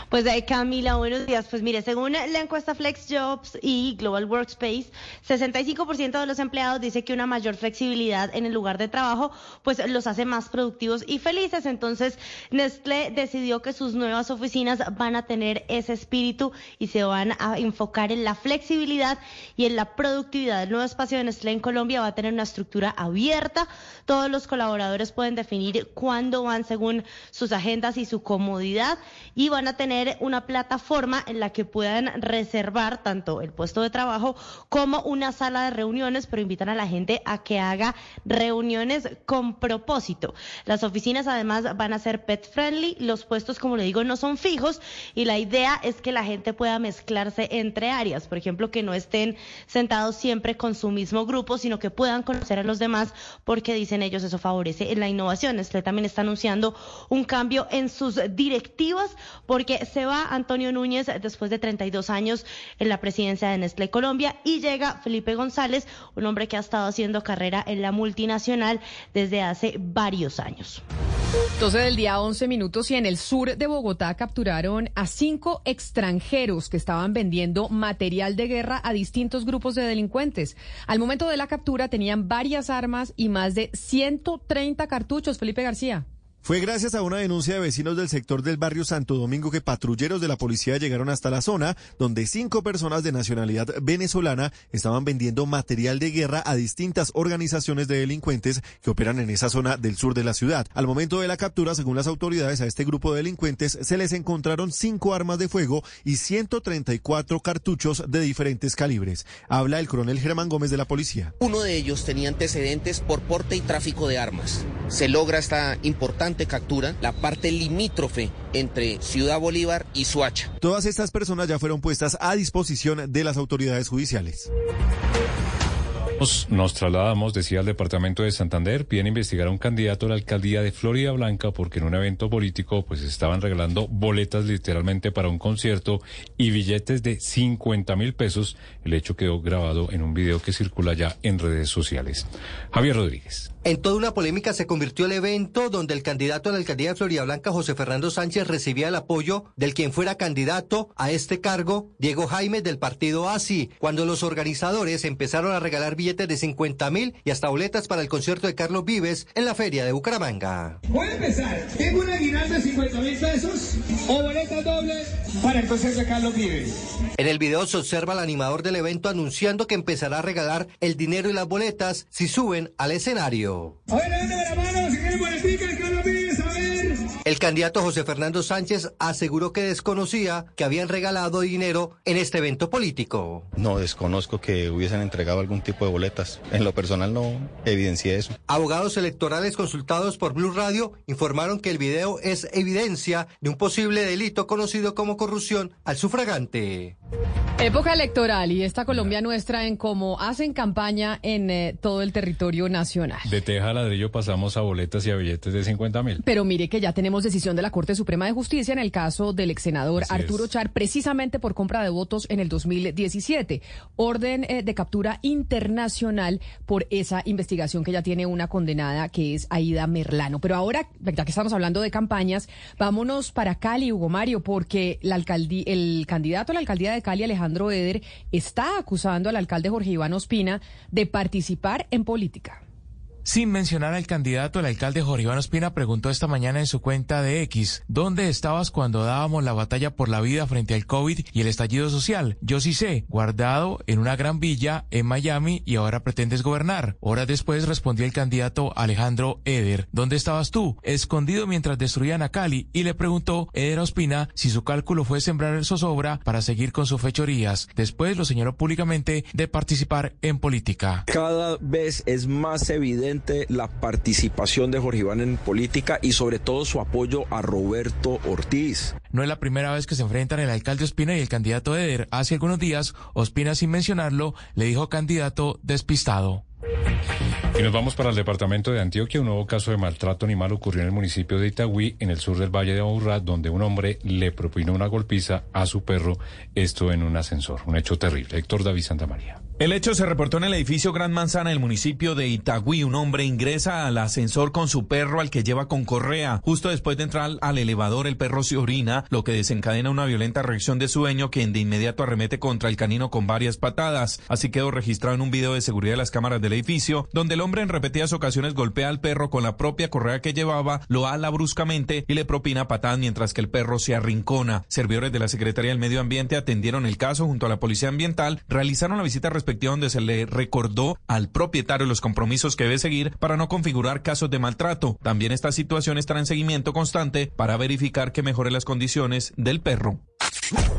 Pues Camila, buenos días. Pues mire, según la encuesta Flex Jobs y Global Workspace, 65% de los empleados dice que una mayor flexibilidad en el lugar de trabajo pues los hace más productivos y felices. Entonces, Nestlé decidió que sus nuevas oficinas van a tener ese espíritu y se van a enfocar en la flexibilidad y en la productividad. El nuevo espacio de Nestlé en Colombia va a tener una estructura abierta. Todos los colaboradores pueden definir cuándo van según sus agendas y su comodidad y van a tener una plataforma en la que puedan reservar tanto el puesto de trabajo como una sala de reuniones, pero invitan a la gente a que haga reuniones con propósito. Las oficinas además van a ser pet friendly, los puestos, como le digo, no son fijos y la idea es que la gente pueda mezclarse entre áreas, por ejemplo, que no estén sentados siempre con su mismo grupo, sino que puedan conocer a los demás porque dicen ellos eso favorece la innovación. Este también está anunciando un cambio en sus directivas porque se va Antonio Núñez después de 32 años en la presidencia de Nestlé Colombia y llega Felipe González, un hombre que ha estado haciendo carrera en la multinacional desde hace varios años. 12 del día, 11 minutos y en el sur de Bogotá capturaron a cinco extranjeros que estaban vendiendo material de guerra a distintos grupos de delincuentes. Al momento de la captura tenían varias armas y más de 130 cartuchos. Felipe García. Fue gracias a una denuncia de vecinos del sector del barrio Santo Domingo que patrulleros de la policía llegaron hasta la zona donde cinco personas de nacionalidad venezolana estaban vendiendo material de guerra a distintas organizaciones de delincuentes que operan en esa zona del sur de la ciudad. Al momento de la captura, según las autoridades, a este grupo de delincuentes se les encontraron cinco armas de fuego y 134 cartuchos de diferentes calibres. Habla el coronel Germán Gómez de la policía. Uno de ellos tenía antecedentes por porte y tráfico de armas. Se logra esta importante captura la parte limítrofe entre Ciudad Bolívar y Suacha. Todas estas personas ya fueron puestas a disposición de las autoridades judiciales. Nos, trasladamos, decía el departamento de Santander, piden investigar a un candidato a la alcaldía de Florida Blanca porque en un evento político pues estaban regalando boletas literalmente para un concierto y billetes de 50 mil pesos. El hecho quedó grabado en un video que circula ya en redes sociales. Javier Rodríguez. En toda una polémica se convirtió el evento donde el candidato a la alcaldía de Florida Blanca, José Fernando Sánchez, recibía el apoyo del quien fuera candidato a este cargo, Diego Jaime del partido ASI, cuando los organizadores empezaron a regalar billetes billetes de 50 mil y hasta boletas para el concierto de Carlos Vives en la feria de Bucaramanga. Voy a empezar. Tengo una aguinaldo de 50 mil pesos o boletas dobles para el concierto de Carlos Vives. En el video se observa al animador del evento anunciando que empezará a regalar el dinero y las boletas si suben al escenario. El candidato José Fernando Sánchez aseguró que desconocía que habían regalado dinero en este evento político. No, desconozco que hubiesen entregado algún tipo de boletas. En lo personal no evidencié eso. Abogados electorales consultados por Blue Radio informaron que el video es evidencia de un posible delito conocido como corrupción al sufragante. Época electoral y esta Colombia nuestra en cómo hacen campaña en eh, todo el territorio nacional. De teja a ladrillo pasamos a boletas y a billetes de 50 mil. Pero mire que ya tenemos decisión de la Corte Suprema de Justicia en el caso del ex senador Así Arturo es. Char, precisamente por compra de votos en el 2017. Orden eh, de captura internacional por esa investigación que ya tiene una condenada que es Aida Merlano. Pero ahora, ya que estamos hablando de campañas, vámonos para Cali, Hugo Mario, porque la alcaldía, el candidato a la alcaldía de Cali, Alejandro Eder, está acusando al alcalde Jorge Iván Ospina de participar en política. Sin mencionar al candidato, el alcalde Jorge Iván Ospina preguntó esta mañana en su cuenta de X, ¿dónde estabas cuando dábamos la batalla por la vida frente al COVID y el estallido social? Yo sí sé, guardado en una gran villa en Miami y ahora pretendes gobernar. Horas después respondió el candidato Alejandro Eder, ¿dónde estabas tú? Escondido mientras destruían a Cali y le preguntó Eder Ospina si su cálculo fue sembrar zozobra para seguir con sus fechorías. Después lo señaló públicamente de participar en política. Cada vez es más evidente la participación de Jorge Iván en política y sobre todo su apoyo a Roberto Ortiz. No es la primera vez que se enfrentan el alcalde Ospina y el candidato Eder. Hace algunos días, Ospina, sin mencionarlo, le dijo candidato despistado. Y nos vamos para el departamento de Antioquia. Un nuevo caso de maltrato animal ocurrió en el municipio de Itagüí, en el sur del Valle de Aburrá, donde un hombre le propinó una golpiza a su perro, esto en un ascensor. Un hecho terrible. Héctor David Santamaría. El hecho se reportó en el edificio Gran Manzana del municipio de Itagüí. Un hombre ingresa al ascensor con su perro al que lleva con correa. Justo después de entrar al elevador, el perro se orina, lo que desencadena una violenta reacción de su dueño, quien de inmediato arremete contra el canino con varias patadas. Así quedó registrado en un video de seguridad de las cámaras del edificio, donde el hombre en repetidas ocasiones golpea al perro con la propia correa que llevaba, lo ala bruscamente y le propina patadas mientras que el perro se arrincona. Servidores de la Secretaría del Medio Ambiente atendieron el caso junto a la Policía Ambiental, realizaron la visita donde se le recordó al propietario los compromisos que debe seguir para no configurar casos de maltrato. También esta situación estará en seguimiento constante para verificar que mejore las condiciones del perro.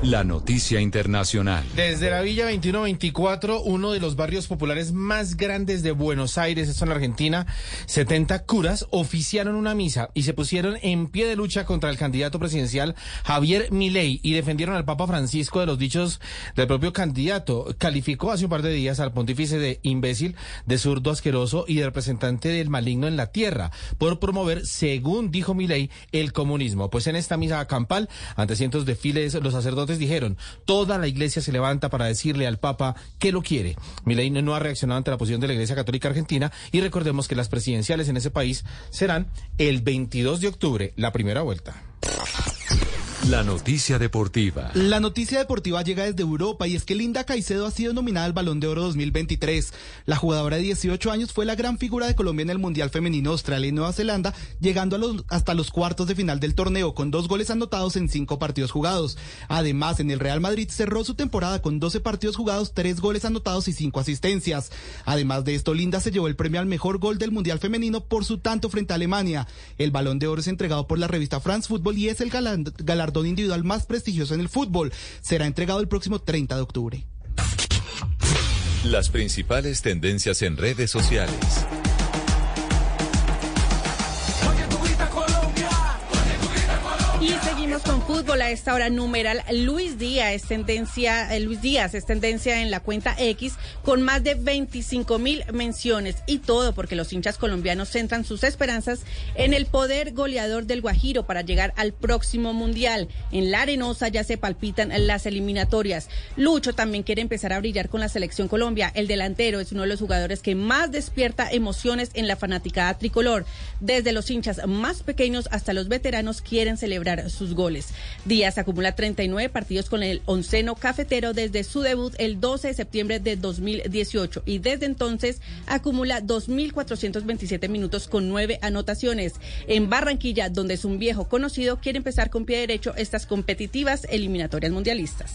La noticia internacional. Desde la Villa 2124, uno de los barrios populares más grandes de Buenos Aires, esto en Argentina, 70 curas oficiaron una misa y se pusieron en pie de lucha contra el candidato presidencial Javier Milei y defendieron al Papa Francisco de los dichos del propio candidato. Calificó hace un par de días al pontífice de imbécil, de zurdo asqueroso y de representante del maligno en la tierra por promover, según dijo Milei, el comunismo. Pues en esta misa campal, ante cientos de files, los sacerdotes dijeron, toda la iglesia se levanta para decirle al Papa que lo quiere. Milei no ha reaccionado ante la posición de la Iglesia Católica Argentina y recordemos que las presidenciales en ese país serán el 22 de octubre, la primera vuelta. La noticia deportiva. La noticia deportiva llega desde Europa y es que Linda Caicedo ha sido nominada al Balón de Oro 2023. La jugadora de 18 años fue la gran figura de Colombia en el Mundial Femenino Australia y Nueva Zelanda, llegando a los, hasta los cuartos de final del torneo con dos goles anotados en cinco partidos jugados. Además, en el Real Madrid cerró su temporada con 12 partidos jugados, tres goles anotados y cinco asistencias. Además de esto, Linda se llevó el premio al mejor gol del Mundial Femenino por su tanto frente a Alemania. El Balón de Oro es entregado por la revista France Football y es el galan- individual más prestigioso en el fútbol. Será entregado el próximo 30 de octubre. Las principales tendencias en redes sociales. Fútbol a esta hora numeral. Luis Díaz es tendencia, eh, Luis Díaz es tendencia en la cuenta X con más de 25 mil menciones y todo porque los hinchas colombianos centran sus esperanzas en el poder goleador del Guajiro para llegar al próximo mundial. En la Arenosa ya se palpitan las eliminatorias. Lucho también quiere empezar a brillar con la selección Colombia. El delantero es uno de los jugadores que más despierta emociones en la fanaticada tricolor. Desde los hinchas más pequeños hasta los veteranos quieren celebrar sus goles. Díaz acumula 39 partidos con el onceno cafetero desde su debut el 12 de septiembre de 2018 y desde entonces acumula 2.427 minutos con nueve anotaciones. En Barranquilla, donde es un viejo conocido, quiere empezar con pie derecho estas competitivas eliminatorias mundialistas.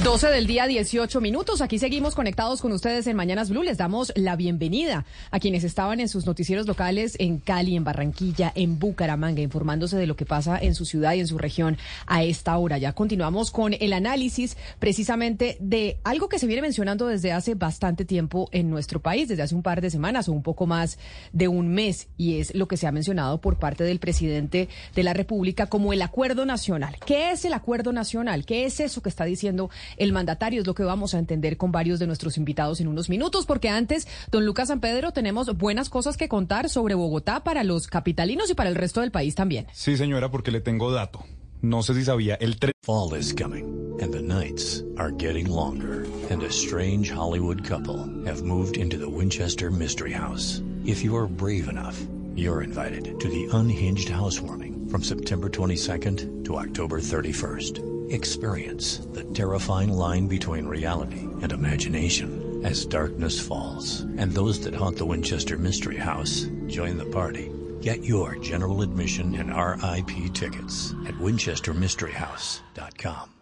12 del día, 18 minutos. Aquí seguimos conectados con ustedes en Mañanas Blue. Les damos la bienvenida a quienes estaban en sus noticieros locales en Cali, en Barranquilla, en Bucaramanga, informándose de lo que pasa en su ciudad y en su región a esta hora. Ya continuamos con el análisis precisamente de algo que se viene mencionando desde hace bastante tiempo en nuestro país, desde hace un par de semanas o un poco más de un mes, y es lo que se ha mencionado por parte del presidente de la República como el acuerdo nacional. ¿Qué es el acuerdo nacional? ¿Qué es eso que está diciendo el mandatario. Es lo que vamos a entender con varios de nuestros invitados en unos minutos, porque antes, don Lucas San Pedro, tenemos buenas cosas que contar sobre Bogotá para los capitalinos y para el resto del país también. Sí, señora, porque le tengo dato. No sé si sabía, el tren... Fall is coming, and the nights are getting longer, and a strange Hollywood couple have moved into the Winchester Mystery House. If you are brave enough, you're invited to the Unhinged Housewarming from September 22nd to October 31st. Experience the terrifying line between reality and imagination as darkness falls. And those that haunt the Winchester Mystery House join the party. Get your general admission and RIP tickets at winchestermysteryhouse.com.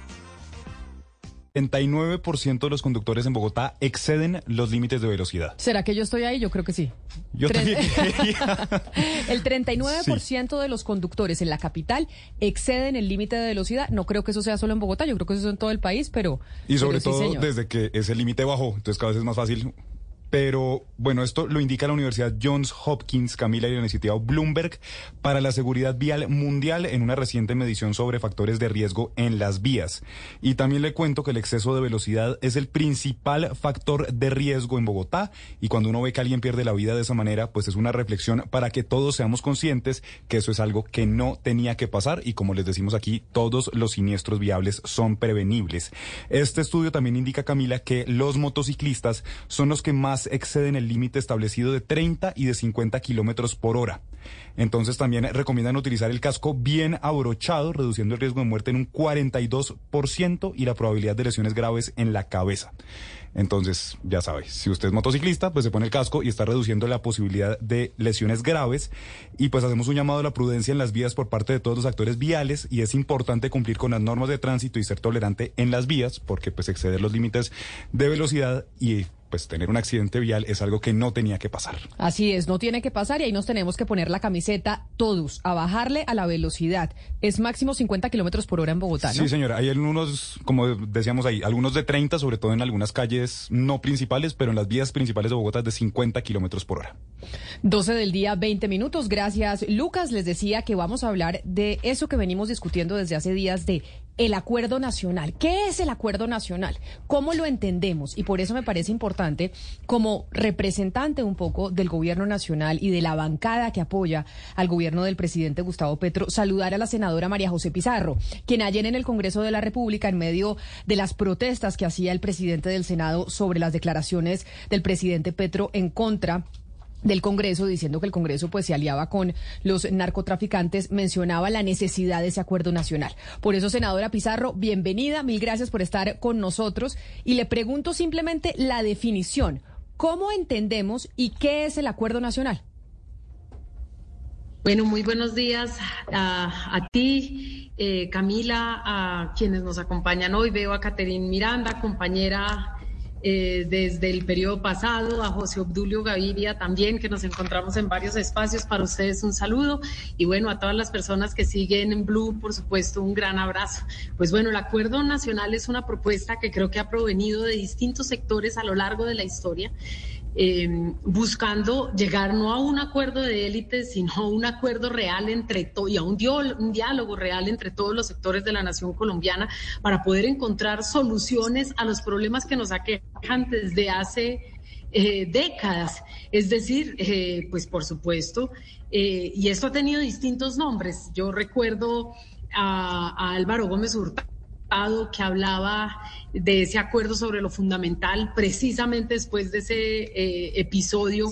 39% de los conductores en Bogotá exceden los límites de velocidad. ¿Será que yo estoy ahí? Yo creo que sí. Yo también [laughs] El 39% de los conductores en la capital exceden el límite de velocidad. No creo que eso sea solo en Bogotá, yo creo que eso es en todo el país, pero... Y sobre pero sí, todo señor. desde que ese límite bajó, entonces cada vez es más fácil. Pero bueno, esto lo indica la Universidad Johns Hopkins, Camila y la iniciativa Bloomberg para la seguridad vial mundial en una reciente medición sobre factores de riesgo en las vías. Y también le cuento que el exceso de velocidad es el principal factor de riesgo en Bogotá y cuando uno ve que alguien pierde la vida de esa manera, pues es una reflexión para que todos seamos conscientes que eso es algo que no tenía que pasar y como les decimos aquí, todos los siniestros viables son prevenibles. Este estudio también indica, Camila, que los motociclistas son los que más exceden el límite establecido de 30 y de 50 kilómetros por hora. Entonces también recomiendan utilizar el casco bien abrochado, reduciendo el riesgo de muerte en un 42% y la probabilidad de lesiones graves en la cabeza. Entonces, ya sabes, si usted es motociclista, pues se pone el casco y está reduciendo la posibilidad de lesiones graves. Y pues hacemos un llamado a la prudencia en las vías por parte de todos los actores viales y es importante cumplir con las normas de tránsito y ser tolerante en las vías porque pues exceder los límites de velocidad y pues tener un accidente vial es algo que no tenía que pasar. Así es, no tiene que pasar y ahí nos tenemos que poner la camiseta todos, a bajarle a la velocidad. Es máximo 50 kilómetros por hora en Bogotá, ¿no? Sí, señora. Hay algunos, como decíamos ahí, algunos de 30, sobre todo en algunas calles no principales, pero en las vías principales de Bogotá es de 50 kilómetros por hora. 12 del día, 20 minutos. Gracias, Lucas. Les decía que vamos a hablar de eso que venimos discutiendo desde hace días de el acuerdo nacional. ¿Qué es el acuerdo nacional? ¿Cómo lo entendemos? Y por eso me parece importante, como representante un poco del gobierno nacional y de la bancada que apoya al gobierno del presidente Gustavo Petro, saludar a la senadora María José Pizarro, quien ayer en el Congreso de la República, en medio de las protestas que hacía el presidente del Senado sobre las declaraciones del presidente Petro en contra del Congreso diciendo que el Congreso pues se aliaba con los narcotraficantes mencionaba la necesidad de ese acuerdo nacional. Por eso, senadora Pizarro, bienvenida, mil gracias por estar con nosotros y le pregunto simplemente la definición. ¿cómo entendemos y qué es el acuerdo nacional? Bueno, muy buenos días a, ti, eh, Camila, a quienes nos acompañan hoy. Veo a Caterín Miranda, compañera eh, desde el periodo pasado, a José Obdulio Gaviria también, que nos encontramos en varios espacios. Para ustedes un saludo y bueno, a todas las personas que siguen en Blue, por supuesto, un gran abrazo. Pues bueno, el Acuerdo Nacional es una propuesta que creo que ha provenido de distintos sectores a lo largo de la historia eh, buscando llegar no a un acuerdo de élite, sino a un acuerdo real entre todos y a un, un, diálogo real entre todos los sectores de la nación colombiana para poder encontrar soluciones a los problemas que nos aquejan desde hace eh, décadas. Es decir, eh, pues por supuesto, eh, y esto ha tenido distintos nombres. Yo recuerdo a, a Álvaro Gómez Hurtado que hablaba de ese acuerdo sobre lo fundamental, precisamente después de ese eh, episodio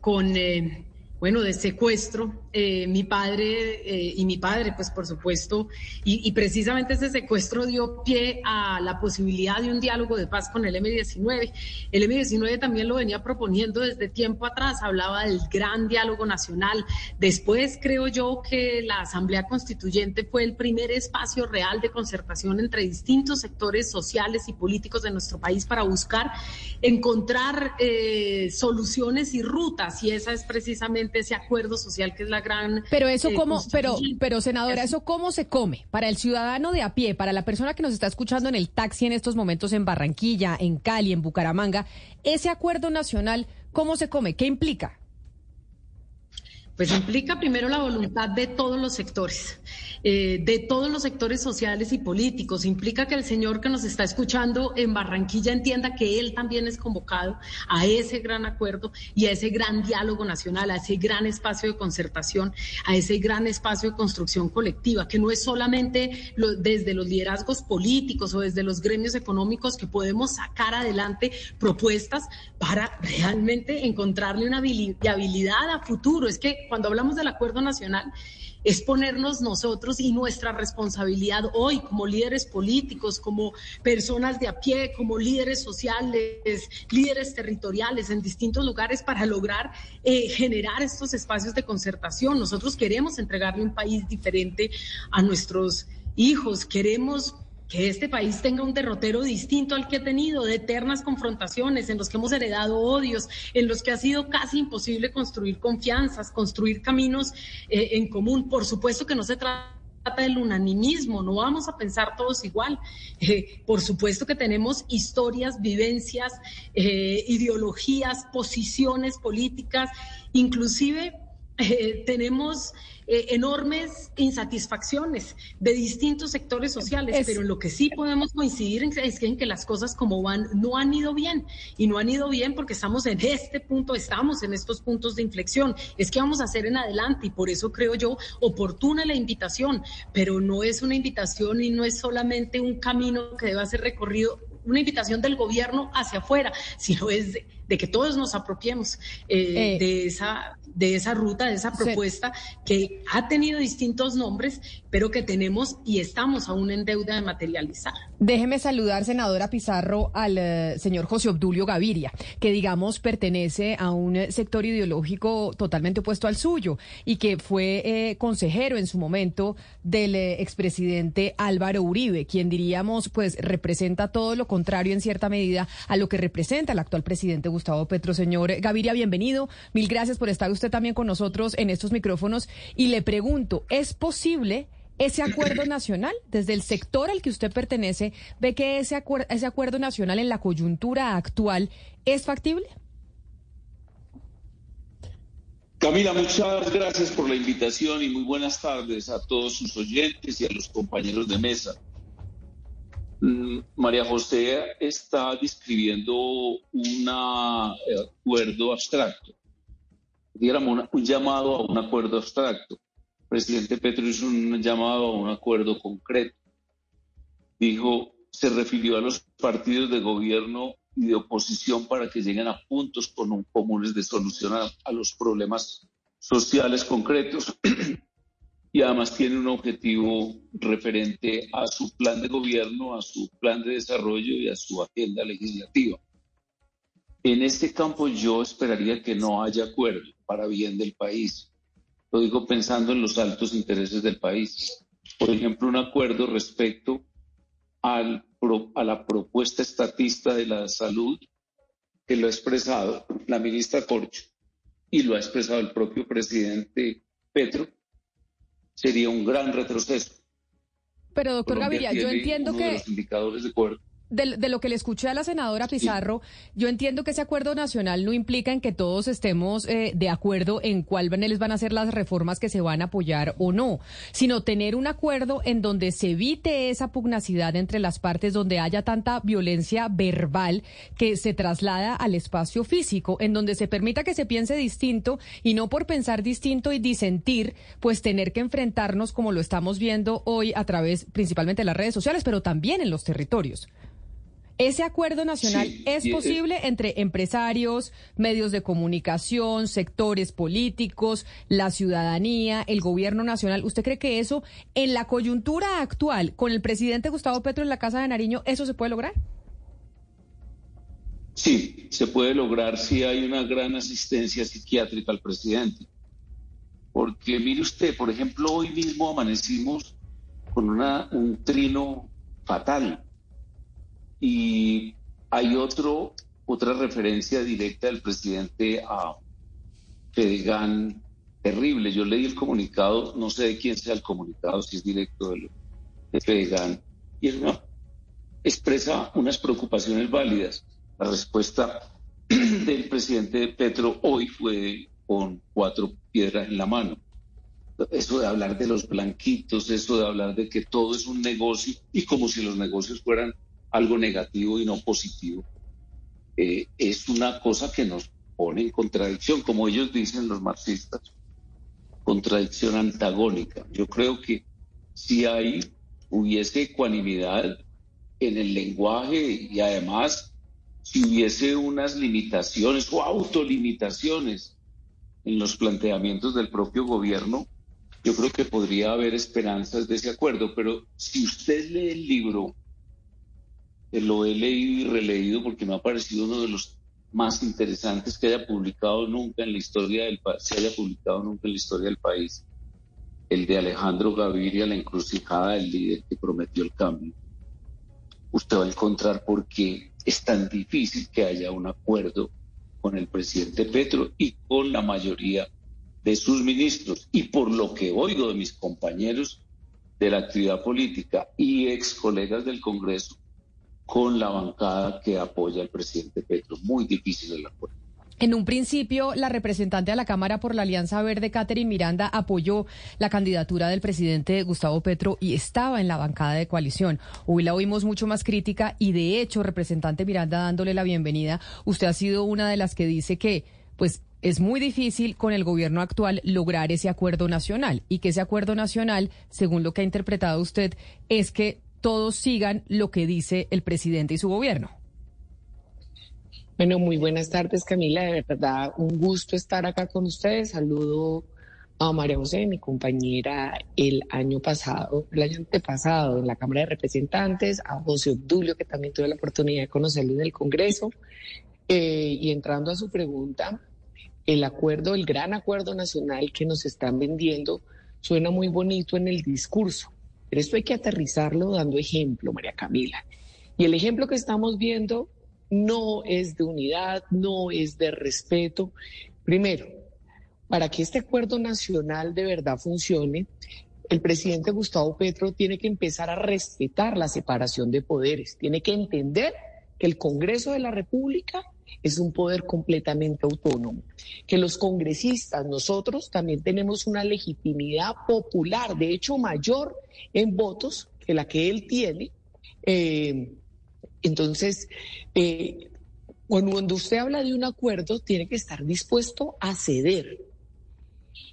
con, eh, bueno, de secuestro eh, mi padre eh, y mi padre, pues por supuesto, y, precisamente ese secuestro dio pie a la posibilidad de un diálogo de paz con el M-19. El M-19 también lo venía proponiendo desde tiempo atrás, hablaba del gran diálogo nacional. Después creo yo que la Asamblea Constituyente fue el primer espacio real de concertación entre distintos sectores sociales y políticos de nuestro país para buscar encontrar eh, soluciones y rutas, y esa es precisamente ese acuerdo social que es la pero eso cómo, pero, pero senadora, eso cómo se come para el ciudadano de a pie, para la persona que nos está escuchando en el taxi en estos momentos en Barranquilla, en Cali, en Bucaramanga, ese acuerdo nacional, ¿cómo se come? ¿Qué implica? Pues implica primero la voluntad de todos los sectores. Eh, de todos los sectores sociales y políticos. Implica que el señor que nos está escuchando en Barranquilla entienda que él también es convocado a ese gran acuerdo y a ese gran diálogo nacional, a ese gran espacio de concertación, a ese gran espacio de construcción colectiva, que no es solamente desde los liderazgos políticos o desde los gremios económicos que podemos sacar adelante propuestas para realmente encontrarle una habilidad a futuro. Es que cuando hablamos del acuerdo nacional, es ponernos nosotros y nuestra responsabilidad hoy como líderes políticos, como personas de a pie, como líderes sociales, líderes territoriales en distintos lugares para lograr eh, generar estos espacios de concertación. Nosotros queremos entregarle un país diferente a nuestros hijos, queremos que este país tenga un derrotero distinto al que ha tenido, de eternas confrontaciones, en los que hemos heredado odios, en los que ha sido casi imposible construir confianzas, construir caminos eh, en común. Por supuesto que no se trata del unanimismo, no vamos a pensar todos igual. Eh, por supuesto que tenemos historias, vivencias, eh, ideologías, posiciones políticas, inclusive tenemos eh, enormes insatisfacciones de distintos sectores sociales, pero en lo que sí podemos coincidir es que en que las cosas como van no han ido bien y no han ido bien porque estamos en este punto, estamos en estos puntos de inflexión. Es que vamos a hacer en adelante y por eso creo yo oportuna la invitación, pero no es una invitación y no es solamente un camino que deba ser recorrido una invitación del gobierno hacia afuera, sino es de, que todos nos apropiemos eh, eh, de, esa, de esa ruta, de esa propuesta que ha tenido distintos nombres, pero que tenemos y estamos aún en deuda de materializar. Déjeme saludar, senadora Pizarro, al eh, señor José Obdulio Gaviria, que digamos pertenece a un sector ideológico totalmente opuesto al suyo y que fue consejero en su momento del expresidente Álvaro Uribe, quien diríamos pues representa todo lo contrario en cierta medida a lo que representa el actual presidente Gustavo Petro. Señor Gaviria, bienvenido. Mil gracias por estar usted también con nosotros en estos micrófonos. Y le pregunto, ¿es posible ese acuerdo nacional, desde el sector al que usted pertenece, ve que ese, acuerdo nacional en la coyuntura actual es factible? Camila, muchas gracias por la invitación y muy buenas tardes a todos sus oyentes y a los compañeros de mesa. Mm, María José está describiendo un acuerdo abstracto, digamos, un llamado a un acuerdo abstracto. Presidente Petro hizo un llamado a un acuerdo concreto. Dijo, se refirió a los partidos de gobierno y de oposición para que lleguen a puntos comunes de solución a los problemas sociales concretos. [clears throat] y además tiene un objetivo referente a su plan de gobierno, a su plan de desarrollo y a su agenda legislativa. En este campo yo esperaría que no haya acuerdo para bien del país. Lo digo pensando en los altos intereses del país. Por ejemplo, un acuerdo respecto al, a la propuesta estatista de la salud que lo ha expresado la ministra Corcho y lo ha expresado el propio presidente Petro, sería un gran retroceso. Pero, doctor Gaviria, yo entiendo que... los indicadores de acuerdo de, lo que le escuché a la senadora Pizarro, yo entiendo que ese acuerdo nacional no implica en que todos estemos eh, de acuerdo en cuáles van a ser las reformas que se van a apoyar o no, sino tener un acuerdo en donde se evite esa pugnacidad entre las partes, donde haya tanta violencia verbal que se traslada al espacio físico, en donde se permita que se piense distinto y no por pensar distinto y disentir, pues tener que enfrentarnos como lo estamos viendo hoy a través principalmente de las redes sociales, pero también en los territorios. ¿Ese acuerdo nacional es eh, posible entre empresarios, medios de comunicación, sectores políticos, la ciudadanía, el gobierno nacional? ¿Usted cree que eso, en la coyuntura actual, con el presidente Gustavo Petro en la Casa de Nariño, eso se puede lograr? Sí, se puede lograr si hay una gran asistencia psiquiátrica al presidente. Porque mire usted, por ejemplo, hoy mismo amanecimos con una, un trino fatal y hay otro, otra referencia directa del presidente a Fedegan terrible. Yo leí el comunicado, no sé de quién sea el comunicado, si es directo de, de Fedegan, y expresa unas preocupaciones válidas. La respuesta [clears throat] del presidente Petro hoy fue con cuatro piedras en la mano. Eso de hablar de los blanquitos, eso de hablar de que todo es un negocio y como si los negocios fueran algo negativo y no positivo, eh, es una cosa que nos pone en contradicción, como ellos dicen los marxistas, contradicción antagónica. Yo creo que si hay, hubiese ecuanimidad en el lenguaje y además si hubiese unas limitaciones o autolimitaciones en los planteamientos del propio gobierno, yo creo que podría haber esperanzas de ese acuerdo. Pero si usted lee el libro lo he leído y releído porque me ha parecido uno de los más interesantes que haya publicado nunca en la historia del se haya publicado nunca en la historia del país, el de Alejandro Gaviria, la encrucijada del líder que prometió el cambio. Usted va a encontrar por qué es tan difícil que haya un acuerdo con el presidente Petro y con la mayoría de sus ministros. Y por lo que oigo de mis compañeros de la actividad política y ex colegas del Congreso, con la bancada que apoya al presidente Petro. Muy difícil el acuerdo. En un principio, la representante de la Cámara por la Alianza Verde, Catherine Miranda, apoyó la candidatura del presidente Gustavo Petro y estaba en la bancada de coalición. Hoy la oímos mucho más crítica y, de hecho, representante Miranda, dándole la bienvenida, usted ha sido una de las que dice que, pues, es muy difícil con el gobierno actual lograr ese acuerdo nacional y que ese acuerdo nacional, según lo que ha interpretado usted, es que todos sigan lo que dice el presidente y su gobierno. Bueno, muy buenas tardes, Camila. De verdad, un gusto estar acá con ustedes. Saludo a María José, mi compañera, el año pasado, el año antepasado en la Cámara de Representantes, a José Obdulio, que también tuve la oportunidad de conocerlo en el Congreso. Eh, y entrando a su pregunta, el acuerdo, el gran acuerdo nacional que nos están vendiendo, suena muy bonito en el discurso pero esto hay que aterrizarlo dando ejemplo, María Camila. Y el ejemplo que estamos viendo no es de unidad, no es de respeto. Primero, para que este acuerdo nacional de verdad funcione, el presidente Gustavo Petro tiene que empezar a respetar la separación de poderes, tiene que entender que el Congreso de la República es un poder completamente autónomo, que los congresistas, nosotros también tenemos una legitimidad popular, de hecho mayor en votos que la que él tiene. Eh, entonces, eh, cuando usted habla de un acuerdo, tiene que estar dispuesto a ceder.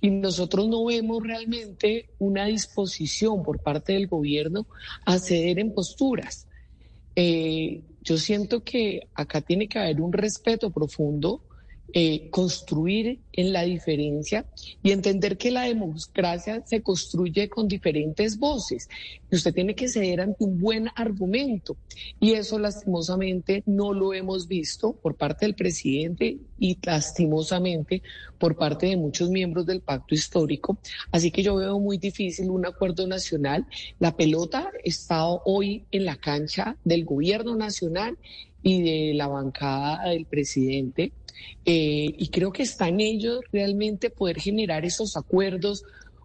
Y nosotros no vemos realmente una disposición por parte del gobierno a ceder en posturas. Eh, yo siento que acá tiene que haber un respeto profundo eh, construir en la diferencia y entender que la democracia se construye con diferentes voces. Y usted tiene que ceder ante un buen argumento. Y eso lastimosamente no lo hemos visto por parte del presidente y lastimosamente por parte de muchos miembros del pacto histórico. Así que yo veo muy difícil un acuerdo nacional. La pelota está hoy en la cancha del gobierno nacional y de la bancada del presidente. Eh, y creo que está en ellos realmente poder generar esos acuerdos,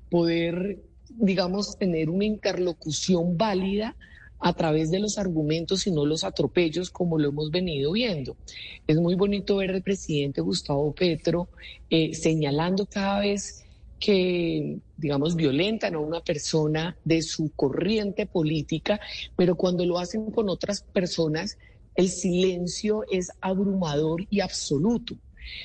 poder, digamos, tener una interlocución válida a través de los argumentos y no los atropellos como lo hemos venido viendo. Es muy bonito ver al presidente Gustavo Petro eh, señalando cada vez que, digamos, violentan a una persona de su corriente política, pero cuando lo hacen con otras personas, el silencio es abrumador y absoluto.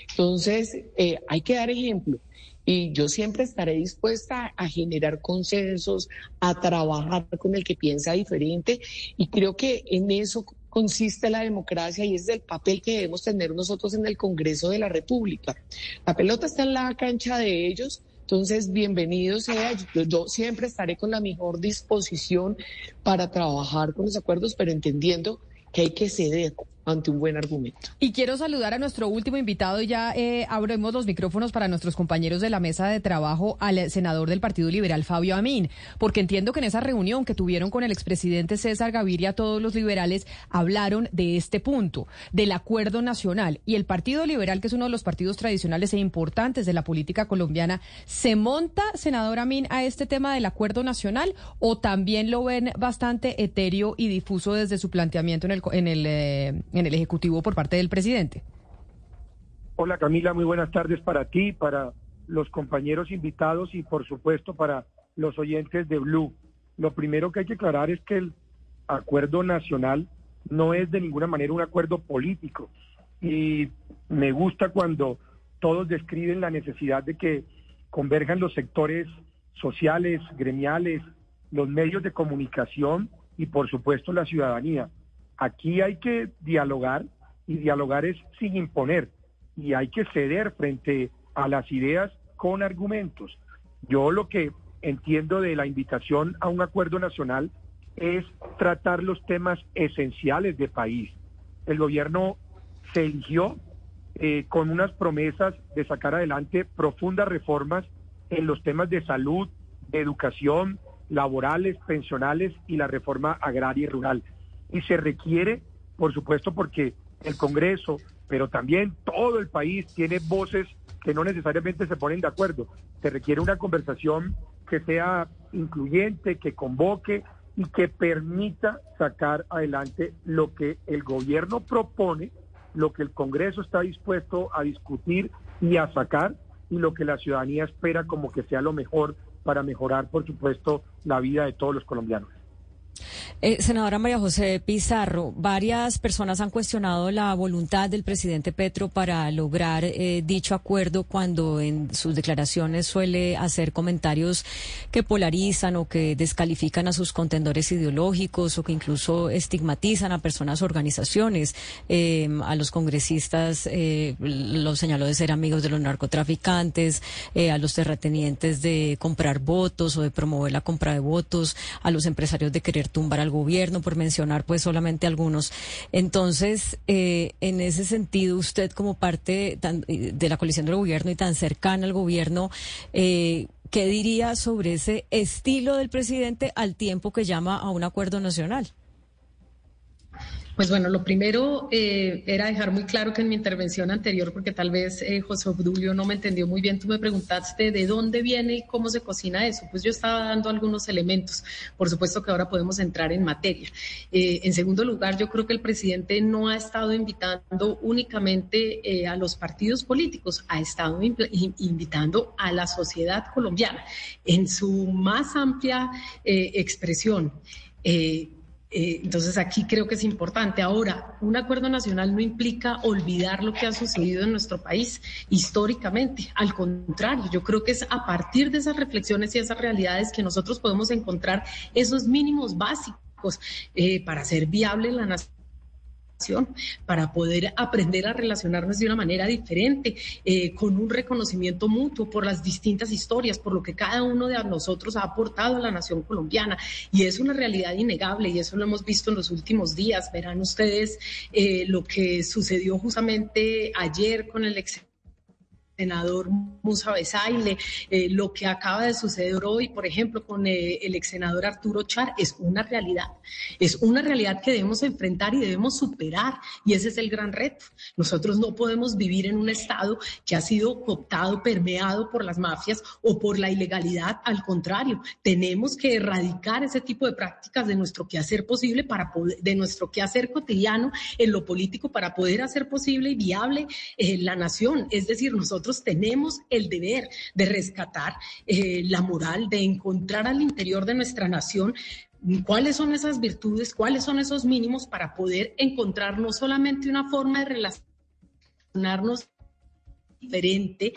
Entonces, eh, hay que dar ejemplo. Y yo siempre estaré dispuesta a generar consensos, a trabajar con el que piensa diferente. Y creo que en eso consiste la democracia y es el papel que debemos tener nosotros en el Congreso de la República. La pelota está en la cancha de ellos. Entonces, bienvenido sea. Yo, yo, siempre estaré con la mejor disposición para trabajar con los acuerdos, pero entendiendo que hay que ceder ante un buen argumento. Y quiero saludar a nuestro último invitado ya eh, abrimos los micrófonos para nuestros compañeros de la mesa de trabajo, al senador del Partido Liberal, Fabio Amín, porque entiendo que en esa reunión que tuvieron con el expresidente César Gaviria, todos los liberales hablaron de este punto, del acuerdo nacional. Y el Partido Liberal, que es uno de los partidos tradicionales e importantes de la política colombiana, ¿se monta, senador Amín, a este tema del acuerdo nacional o también lo ven bastante etéreo y difuso desde su planteamiento en el... En el eh, en el Ejecutivo por parte del presidente. Hola Camila, muy buenas tardes para ti, para los compañeros invitados y por supuesto para los oyentes de Blue. Lo primero que hay que aclarar es que el acuerdo nacional no es de ninguna manera un acuerdo político y me gusta cuando todos describen la necesidad de que converjan los sectores sociales, gremiales, los medios de comunicación y por supuesto la ciudadanía. Aquí hay que dialogar y dialogar es sin imponer y hay que ceder frente a las ideas con argumentos. Yo lo que entiendo de la invitación a un acuerdo nacional es tratar los temas esenciales de país. El gobierno se eligió eh, con unas promesas de sacar adelante profundas reformas en los temas de salud, educación, laborales, pensionales y la reforma agraria y rural y se requiere, por supuesto, porque el Congreso, pero también todo el país tiene voces que no necesariamente se ponen de acuerdo. Se requiere una conversación que sea incluyente, que convoque y que permita sacar adelante lo que el gobierno propone, lo que el Congreso está dispuesto a discutir y a sacar y lo que la ciudadanía espera como que sea lo mejor para mejorar, por supuesto, la vida de todos los colombianos. Eh, senadora María José Pizarro, varias personas han cuestionado la voluntad del presidente Petro para lograr eh, dicho acuerdo cuando en sus declaraciones suele hacer comentarios que polarizan o que descalifican a sus contendores ideológicos o que incluso estigmatizan a personas, organizaciones, eh, a los congresistas, los señaló de ser amigos de los narcotraficantes, a los terratenientes de comprar votos o de promover la compra de votos, a los empresarios de querer tumbar al gobierno, por mencionar pues solamente algunos. Entonces, eh, en ese sentido, usted como parte de la coalición del gobierno y tan cercana al gobierno, eh, ¿qué diría sobre ese estilo del presidente al tiempo que llama a un acuerdo nacional? Pues bueno, lo primero eh, era dejar muy claro que en mi intervención anterior, porque tal vez eh, José Obdulio no me entendió muy bien, tú me preguntaste de dónde viene y cómo se cocina eso. Pues yo estaba dando algunos elementos. Por supuesto que ahora podemos entrar en materia. Eh, en segundo lugar, yo creo que el presidente no ha estado invitando únicamente a los partidos políticos, ha estado invitando a la sociedad colombiana en su más amplia expresión. Entonces aquí creo que es importante. Ahora, un acuerdo nacional no implica olvidar lo que ha sucedido en nuestro país históricamente. Al contrario, yo creo que es a partir de esas reflexiones y esas realidades que nosotros podemos encontrar esos mínimos básicos eh, para hacer viable la nación para poder aprender a relacionarnos de una manera diferente, eh, con un reconocimiento mutuo por las distintas historias, por lo que cada uno de nosotros ha aportado a la nación colombiana. Y es una realidad innegable y eso lo hemos visto en los últimos días. Verán ustedes eh, lo que sucedió justamente ayer con el ex senador Musa Besaile, eh, lo que acaba de suceder hoy, por ejemplo, con eh, el ex senador Arturo Char, es una realidad. Es una realidad que debemos enfrentar y debemos superar. Y ese es el gran reto. Nosotros no podemos vivir en un Estado que ha sido cooptado, permeado por las mafias o por la ilegalidad. Al contrario, tenemos que erradicar ese tipo de prácticas de nuestro quehacer posible para poder, de nuestro quehacer cotidiano en lo político para poder hacer posible y viable eh, la nación. Es decir, nosotros tenemos el deber de rescatar eh, la moral, de encontrar al interior de nuestra nación cuáles son esas virtudes, cuáles son esos mínimos para poder encontrar no solamente una forma de relacionarnos diferente,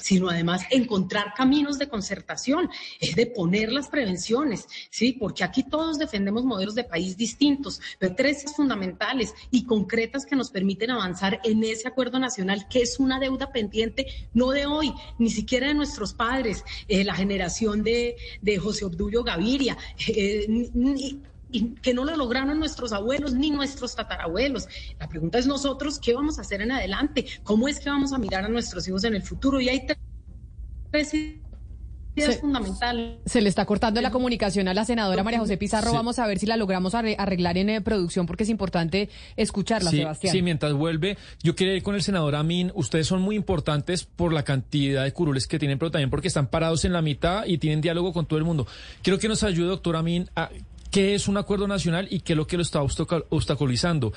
sino además encontrar caminos de concertación, es de poner las prevenciones, ¿sí? Porque aquí todos defendemos modelos de país distintos, pero tres fundamentales y concretas que nos permiten avanzar en ese acuerdo nacional, que es una deuda pendiente no de hoy, ni siquiera de nuestros padres, eh, la generación de, José Obdulio Gaviria, eh, ni, y que no lo lograron nuestros abuelos ni nuestros tatarabuelos. La pregunta es nosotros, ¿qué vamos a hacer en adelante? ¿Cómo es que vamos a mirar a nuestros hijos en el futuro? Y hay tres ideas fundamentales. Se le está cortando la comunicación a la senadora María José Pizarro. Vamos a ver si la logramos arreglar en eh, producción porque es importante escucharla, Sebastián. Sí, mientras vuelve, yo quiero ir con el senador Amin. Ustedes son muy importantes por la cantidad de curules que tienen, pero también porque están parados en la mitad y tienen diálogo con todo el mundo. Quiero que nos ayude, doctor Amin, a qué es un acuerdo nacional y qué es lo que lo está obstaculizando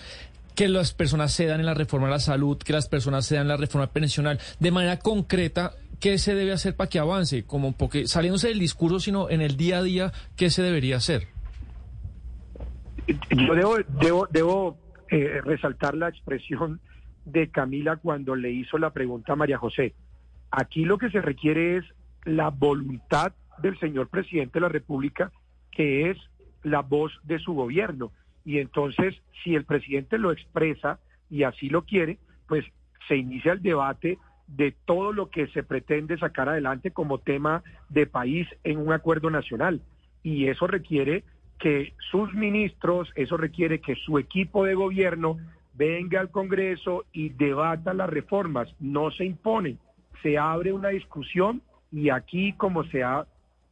que las personas cedan en la reforma de la salud, que las personas cedan en la reforma pensional, de manera concreta, ¿qué se debe hacer para que avance? Como porque saliéndose del discurso, sino en el día a día, ¿qué se debería hacer? Yo debo, debo, debo eh, resaltar la expresión de Camila cuando le hizo la pregunta a María José. Aquí lo que se requiere es la voluntad del señor presidente de la República, que es la voz de su gobierno. Y entonces, si el presidente lo expresa y así lo quiere, pues se inicia el debate de todo lo que se pretende sacar adelante como tema de país en un acuerdo nacional. Y eso requiere que sus ministros, eso requiere que su equipo de gobierno venga al Congreso y debata las reformas. No se impone, se abre una discusión y aquí, como se ha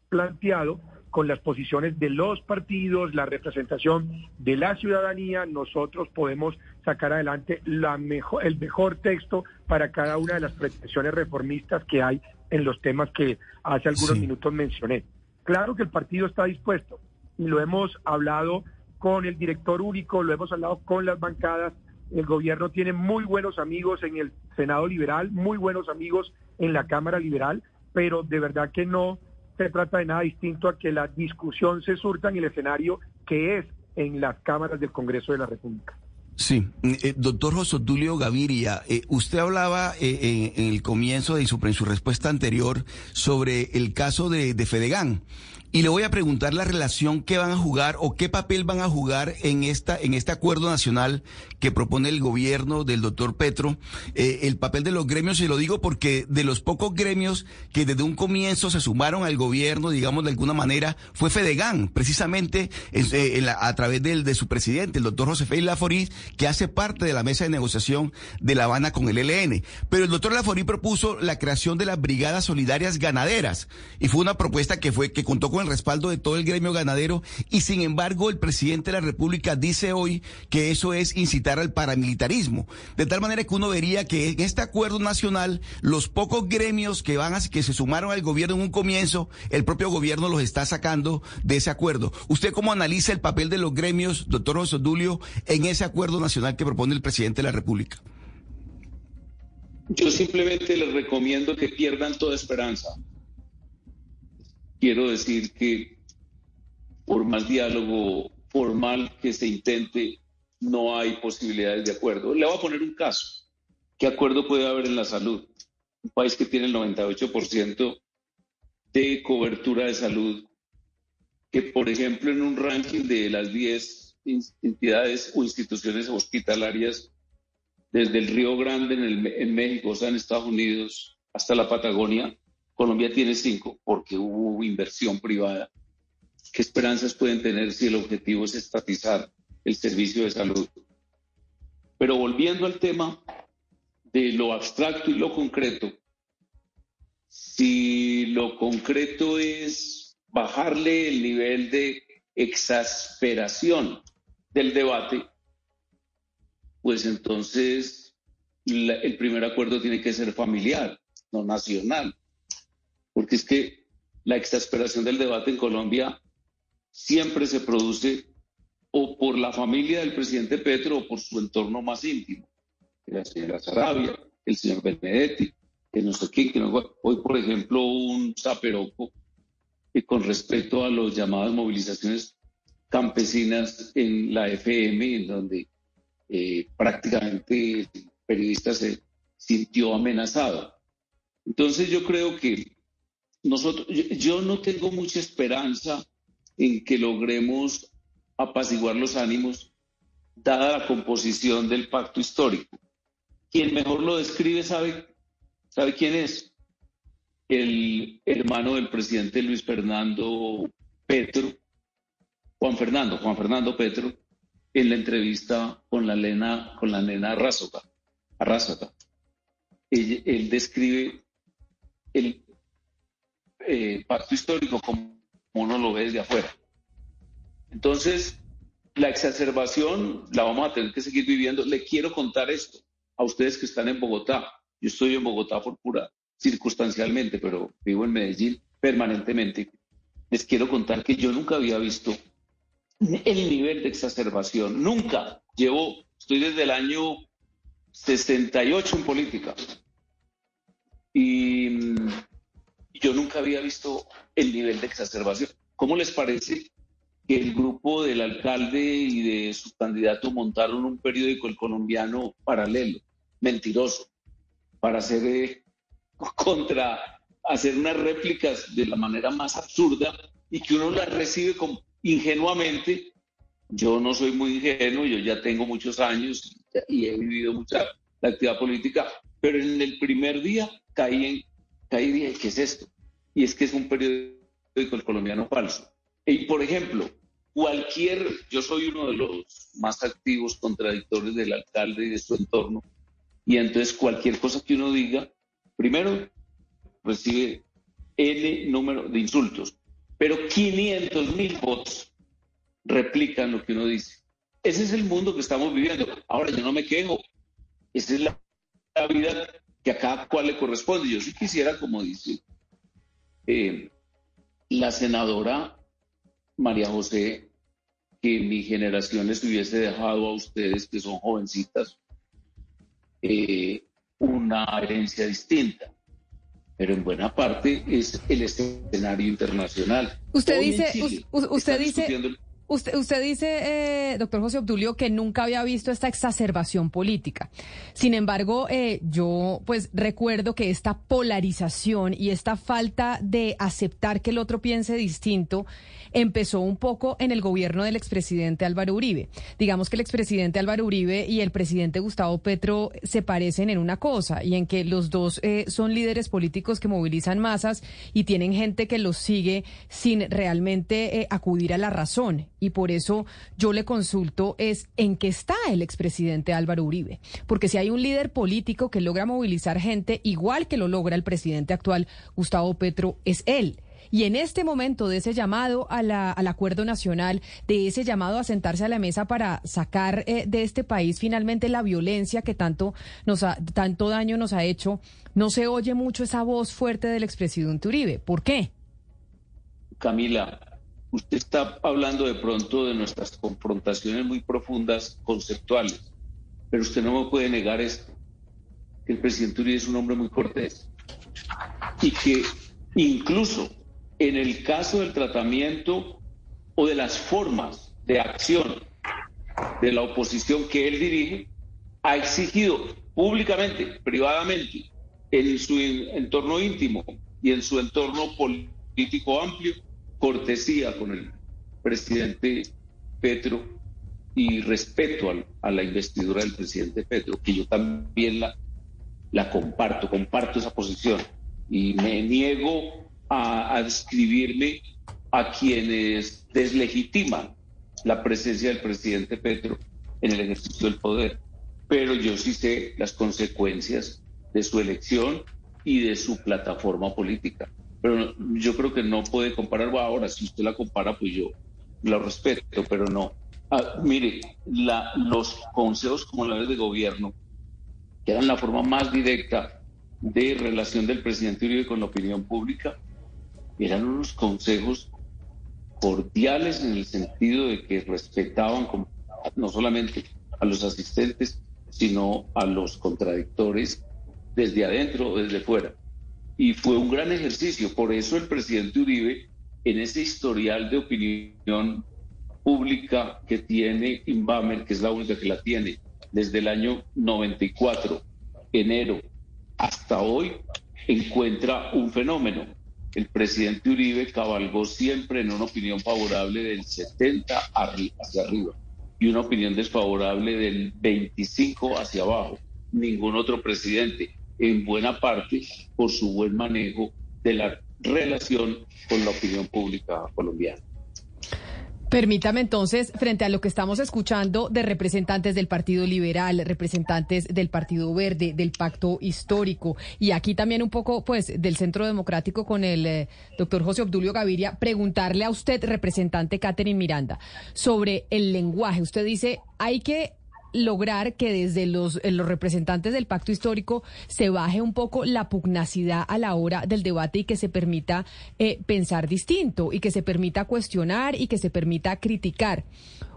planteado, con las posiciones de los partidos, la representación de la ciudadanía, nosotros podemos sacar adelante la mejor, el mejor texto para cada una de las pretensiones reformistas que hay en los temas que hace algunos minutos mencioné. Claro que el partido está dispuesto y lo hemos hablado con el director único, lo hemos hablado con las bancadas. El gobierno tiene muy buenos amigos en el Senado Liberal, muy buenos amigos en la Cámara Liberal, pero de verdad que no se trata de nada distinto a que la discusión se surta en el escenario que es en las cámaras del Congreso de la República. Sí, eh, doctor José Tulio Gaviria, eh, usted hablaba eh, en el comienzo de su, en su respuesta anterior sobre el caso de, de Fedegan. Y le voy a preguntar la relación que van a jugar o qué papel van a jugar en esta en este acuerdo nacional que propone el gobierno del doctor Petro, eh, el papel de los gremios, y lo digo porque de los pocos gremios que desde un comienzo se sumaron al gobierno, digamos de alguna manera, fue Fedegan, precisamente eh, a través del, de su presidente, el doctor José Félix Laforí, que hace parte de la mesa de negociación de La Habana con el ELN. Pero el doctor Laforí propuso la creación de las brigadas solidarias ganaderas, y fue una propuesta que fue que contó el respaldo de todo el gremio ganadero y sin embargo el presidente de la República dice hoy que eso es incitar al paramilitarismo. De tal manera que uno vería que en este acuerdo nacional los pocos gremios que van a, que se sumaron al gobierno en un comienzo, el propio gobierno los está sacando de ese acuerdo. ¿Usted cómo analiza el papel de los gremios, doctor José Dulio, en ese acuerdo nacional que propone el presidente de la República? Yo simplemente les recomiendo que pierdan toda esperanza quiero decir que por más diálogo formal que se intente, no hay posibilidades de acuerdo. Le voy a poner un caso. ¿Qué acuerdo puede haber en la salud? Un país que tiene el 98% de cobertura de salud, que por ejemplo en un ranking de las 10 entidades o instituciones hospitalarias desde el Río Grande en, el, en México, o sea, en Estados Unidos, hasta la Patagonia. Colombia tiene cinco porque hubo inversión privada. ¿Qué esperanzas pueden tener si el objetivo es estatizar el servicio de salud? Pero volviendo al tema de lo abstracto y lo concreto, si lo concreto es bajarle el nivel de exasperación del debate, pues entonces el primer acuerdo tiene que ser familiar, no nacional. Porque es que la exasperación del debate en Colombia siempre se produce o por la familia del presidente Petro o por su entorno más íntimo, la señora Sarabia, el señor Benedetti, que no sé quién, que no, hoy por ejemplo un zaperoco que con respecto a las llamadas movilizaciones campesinas en la FM, en donde eh, prácticamente el periodista se sintió amenazado. Entonces yo creo que nosotros, yo, no tengo mucha esperanza en que logremos apaciguar los ánimos, dada la composición del pacto histórico. Quien mejor lo describe sabe, sabe quién es. El hermano del presidente Luis Fernando Petro, Juan Fernando, Juan Fernando Petro, en la entrevista con la nena, con la nena Arrázaga. Él, describe el eh, pacto histórico como uno lo ve desde afuera. Entonces, la exacerbación la vamos a tener que seguir viviendo. Le quiero contar esto a ustedes que están en Bogotá. Yo estoy en Bogotá por pura circunstancialmente, pero vivo en Medellín permanentemente. Les quiero contar que yo nunca había visto el nivel de exacerbación. Nunca. Llevo, estoy desde el año 68 en política. Y mm, yo nunca había visto el nivel de exacerbación. ¿Cómo les parece que el grupo del alcalde y de su candidato montaron un periódico, el colombiano paralelo, mentiroso, para hacer eh, [laughs] contra, hacer unas réplicas de la manera más absurda y que uno las recibe como ingenuamente, yo no soy muy ingenuo, yo ya tengo muchos años y he vivido mucha la actividad política, pero en el primer día caí en, y dije, ¿qué es esto? Y es que es un periódico el colombiano falso. Y por ejemplo, cualquier, yo soy uno de los más activos contradictores del alcalde y de su entorno, y entonces cualquier cosa que uno diga, primero recibe N número de insultos, pero 500 mil bots replican lo que uno dice. Ese es el mundo que estamos viviendo. Ahora, yo no me quejo. Esa es la, vida que a cada cual le corresponde. Yo sí quisiera, como dice eh, la senadora María José, que mi generación les hubiese dejado a ustedes, que son jovencitas, eh, una herencia distinta pero en buena parte es el escenario internacional. Usted dice, usted dice, Usted, usted dice, eh, doctor José Obdulio, que nunca había visto esta exacerbación política. Sin embargo, eh, yo pues recuerdo que esta polarización y esta falta de aceptar que el otro piense distinto empezó un poco en el gobierno del expresidente Álvaro Uribe. Digamos que el expresidente Álvaro Uribe y el presidente Gustavo Petro se parecen en una cosa y en que los dos eh, son líderes políticos que movilizan masas y tienen gente que los sigue sin realmente acudir a la razón y por eso yo le consulto es en qué está el expresidente Álvaro Uribe. Porque si hay un líder político que logra movilizar gente igual que lo logra el presidente actual, Gustavo Petro, es él. Y en este momento de ese llamado al acuerdo nacional, de ese llamado a sentarse a la mesa para sacar eh, de este país finalmente la violencia que tanto, nos tanto daño nos ha hecho, no se oye mucho esa voz fuerte del expresidente Uribe. ¿Por qué? Camila, usted está hablando de pronto de nuestras confrontaciones muy profundas, conceptuales, pero usted no me puede negar esto, que el presidente Uribe es un hombre muy cortés y que incluso en el caso del tratamiento o de las formas de acción de la oposición que él dirige, ha exigido públicamente, privadamente, en su entorno íntimo y en su entorno político amplio, cortesía con el presidente Petro y respeto a la investidura del presidente Petro, que yo también la, la comparto, comparto esa posición y me niego a, a describirme a quienes deslegitiman la presencia del presidente Petro en el ejercicio del poder. Pero yo sí sé las consecuencias de su elección y de su plataforma política. Pero yo creo que no puede comparar, ahora si usted la compara, pues yo lo respeto, pero no. Ah, mire, la, los consejos comunales de gobierno, que eran la forma más directa de relación del presidente Uribe con la opinión pública, eran unos consejos cordiales en el sentido de que respetaban no solamente a los asistentes, sino a los contradictores desde adentro o desde fuera. Y fue un gran ejercicio. Por eso el presidente Uribe, en ese historial de opinión pública que tiene Inbamer, que es la única que la tiene, desde el año 94, enero, hasta hoy, encuentra un fenómeno el presidente Uribe cabalgó siempre en una opinión favorable del 70 hacia arriba y una opinión desfavorable del 25 hacia abajo. Ningún otro presidente, en buena parte por su buen manejo de la relación con la opinión pública colombiana. Permítame entonces, frente a lo que estamos escuchando de representantes del Partido Liberal, representantes del Partido Verde, del Pacto Histórico y aquí también un poco pues del Centro Democrático con el eh, doctor José Obdulio Gaviria, preguntarle a usted, representante Catherine Miranda, sobre el lenguaje. Usted dice, hay que lograr que desde los, eh, los representantes del pacto histórico se baje un poco la pugnacidad a la hora del debate y que se permita eh, pensar distinto y que se permita cuestionar y que se permita criticar.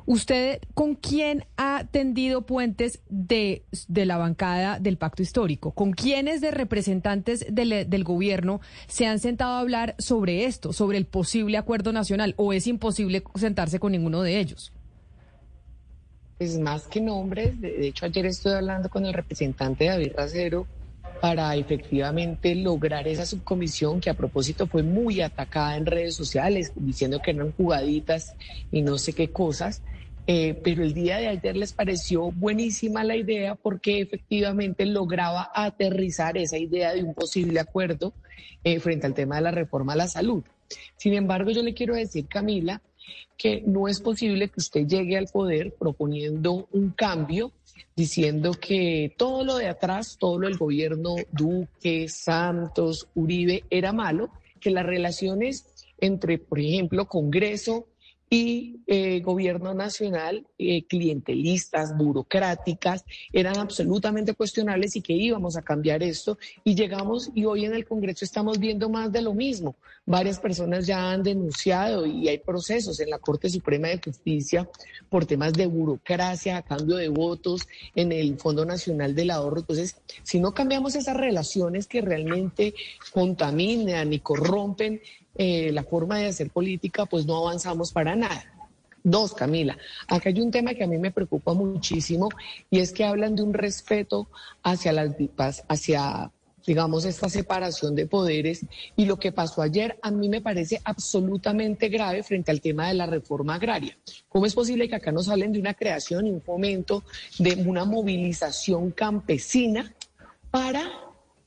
¿Usted con quién ha tendido puentes de, la bancada del pacto histórico? ¿Con quiénes de representantes del, del, gobierno se han sentado a hablar sobre esto, sobre el posible acuerdo nacional? ¿O es imposible sentarse con ninguno de ellos? Pues más que nombres, de, hecho ayer estoy hablando con el representante David Racero para efectivamente lograr esa subcomisión que a propósito fue muy atacada en redes sociales, diciendo que eran jugaditas y no sé qué cosas. Eh, pero el día de ayer les pareció buenísima la idea porque efectivamente lograba aterrizar esa idea de un posible acuerdo eh, frente al tema de la reforma a la salud. Sin embargo, yo le quiero decir, Camila, que no es posible que usted llegue al poder proponiendo un cambio, diciendo que todo lo de atrás, todo lo del gobierno Duque, Santos, Uribe era malo, que las relaciones entre, por ejemplo, Congreso y eh, gobierno nacional, eh, clientelistas, burocráticas, eran absolutamente cuestionables y que íbamos a cambiar esto. Y llegamos y hoy en el Congreso estamos viendo más de lo mismo. Varias personas ya han denunciado y hay procesos en la Corte Suprema de Justicia por temas de burocracia a cambio de votos en el Fondo Nacional del Ahorro. Entonces, si no cambiamos esas relaciones que realmente contaminan y corrompen eh, la forma de hacer política, pues no avanzamos para nada. Dos, Camila, acá hay un tema que a mí me preocupa muchísimo y es que hablan de un respeto hacia las hacia digamos, esta separación de poderes. Y lo que pasó ayer a mí me parece absolutamente grave frente al tema de la reforma agraria. ¿Cómo es posible que acá nos hablen de una creación y un fomento de una movilización campesina para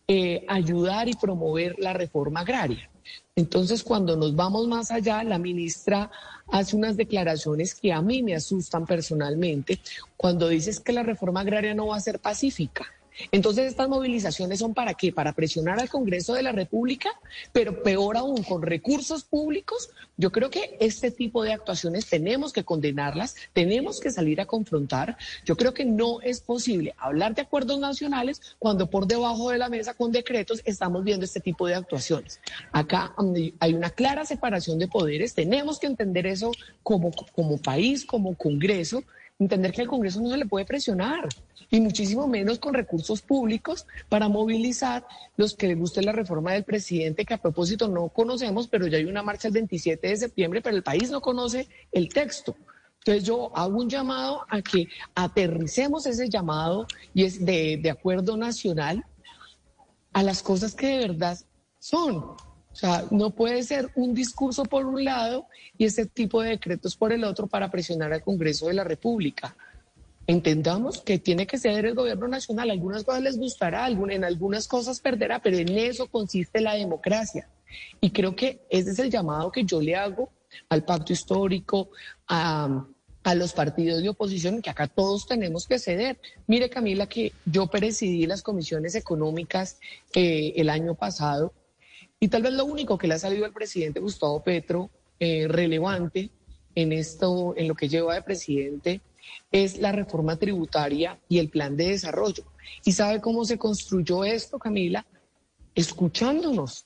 eh, ayudar y promover la reforma agraria? Entonces, cuando nos vamos más allá, la ministra hace unas declaraciones que a mí me asustan personalmente, cuando dices que la reforma agraria no va a ser pacífica. Entonces, estas movilizaciones son para qué? Para presionar al Congreso de la República, pero peor aún, con recursos públicos. Yo creo que este tipo de actuaciones tenemos que condenarlas, tenemos que salir a confrontar. Yo creo que no es posible hablar de acuerdos nacionales cuando por debajo de la mesa con decretos estamos viendo este tipo de actuaciones. Acá hay una clara separación de poderes, tenemos que entender eso como, como país, como Congreso entender que al Congreso no se le puede presionar y muchísimo menos con recursos públicos para movilizar los que les guste la reforma del presidente, que a propósito no conocemos, pero ya hay una marcha el 27 de septiembre, pero el país no conoce el texto. Entonces yo hago un llamado a que aterricemos ese llamado y es de, de acuerdo nacional a las cosas que de verdad son. O sea, no puede ser un discurso por un lado y ese tipo de decretos por el otro para presionar al Congreso de la República. Entendamos que tiene que ser el gobierno nacional. Algunas cosas les gustará, en algunas cosas perderá, pero en eso consiste la democracia. Y creo que ese es el llamado que yo le hago al pacto histórico, a, los partidos de oposición, que acá todos tenemos que ceder. Mire, Camila, que yo presidí las comisiones económicas eh, el año pasado y tal vez lo único que le ha salido al presidente Gustavo Petro eh, relevante en esto, en lo que lleva de presidente, es la reforma tributaria y el plan de desarrollo. ¿Y sabe cómo se construyó esto, Camila? Escuchándonos,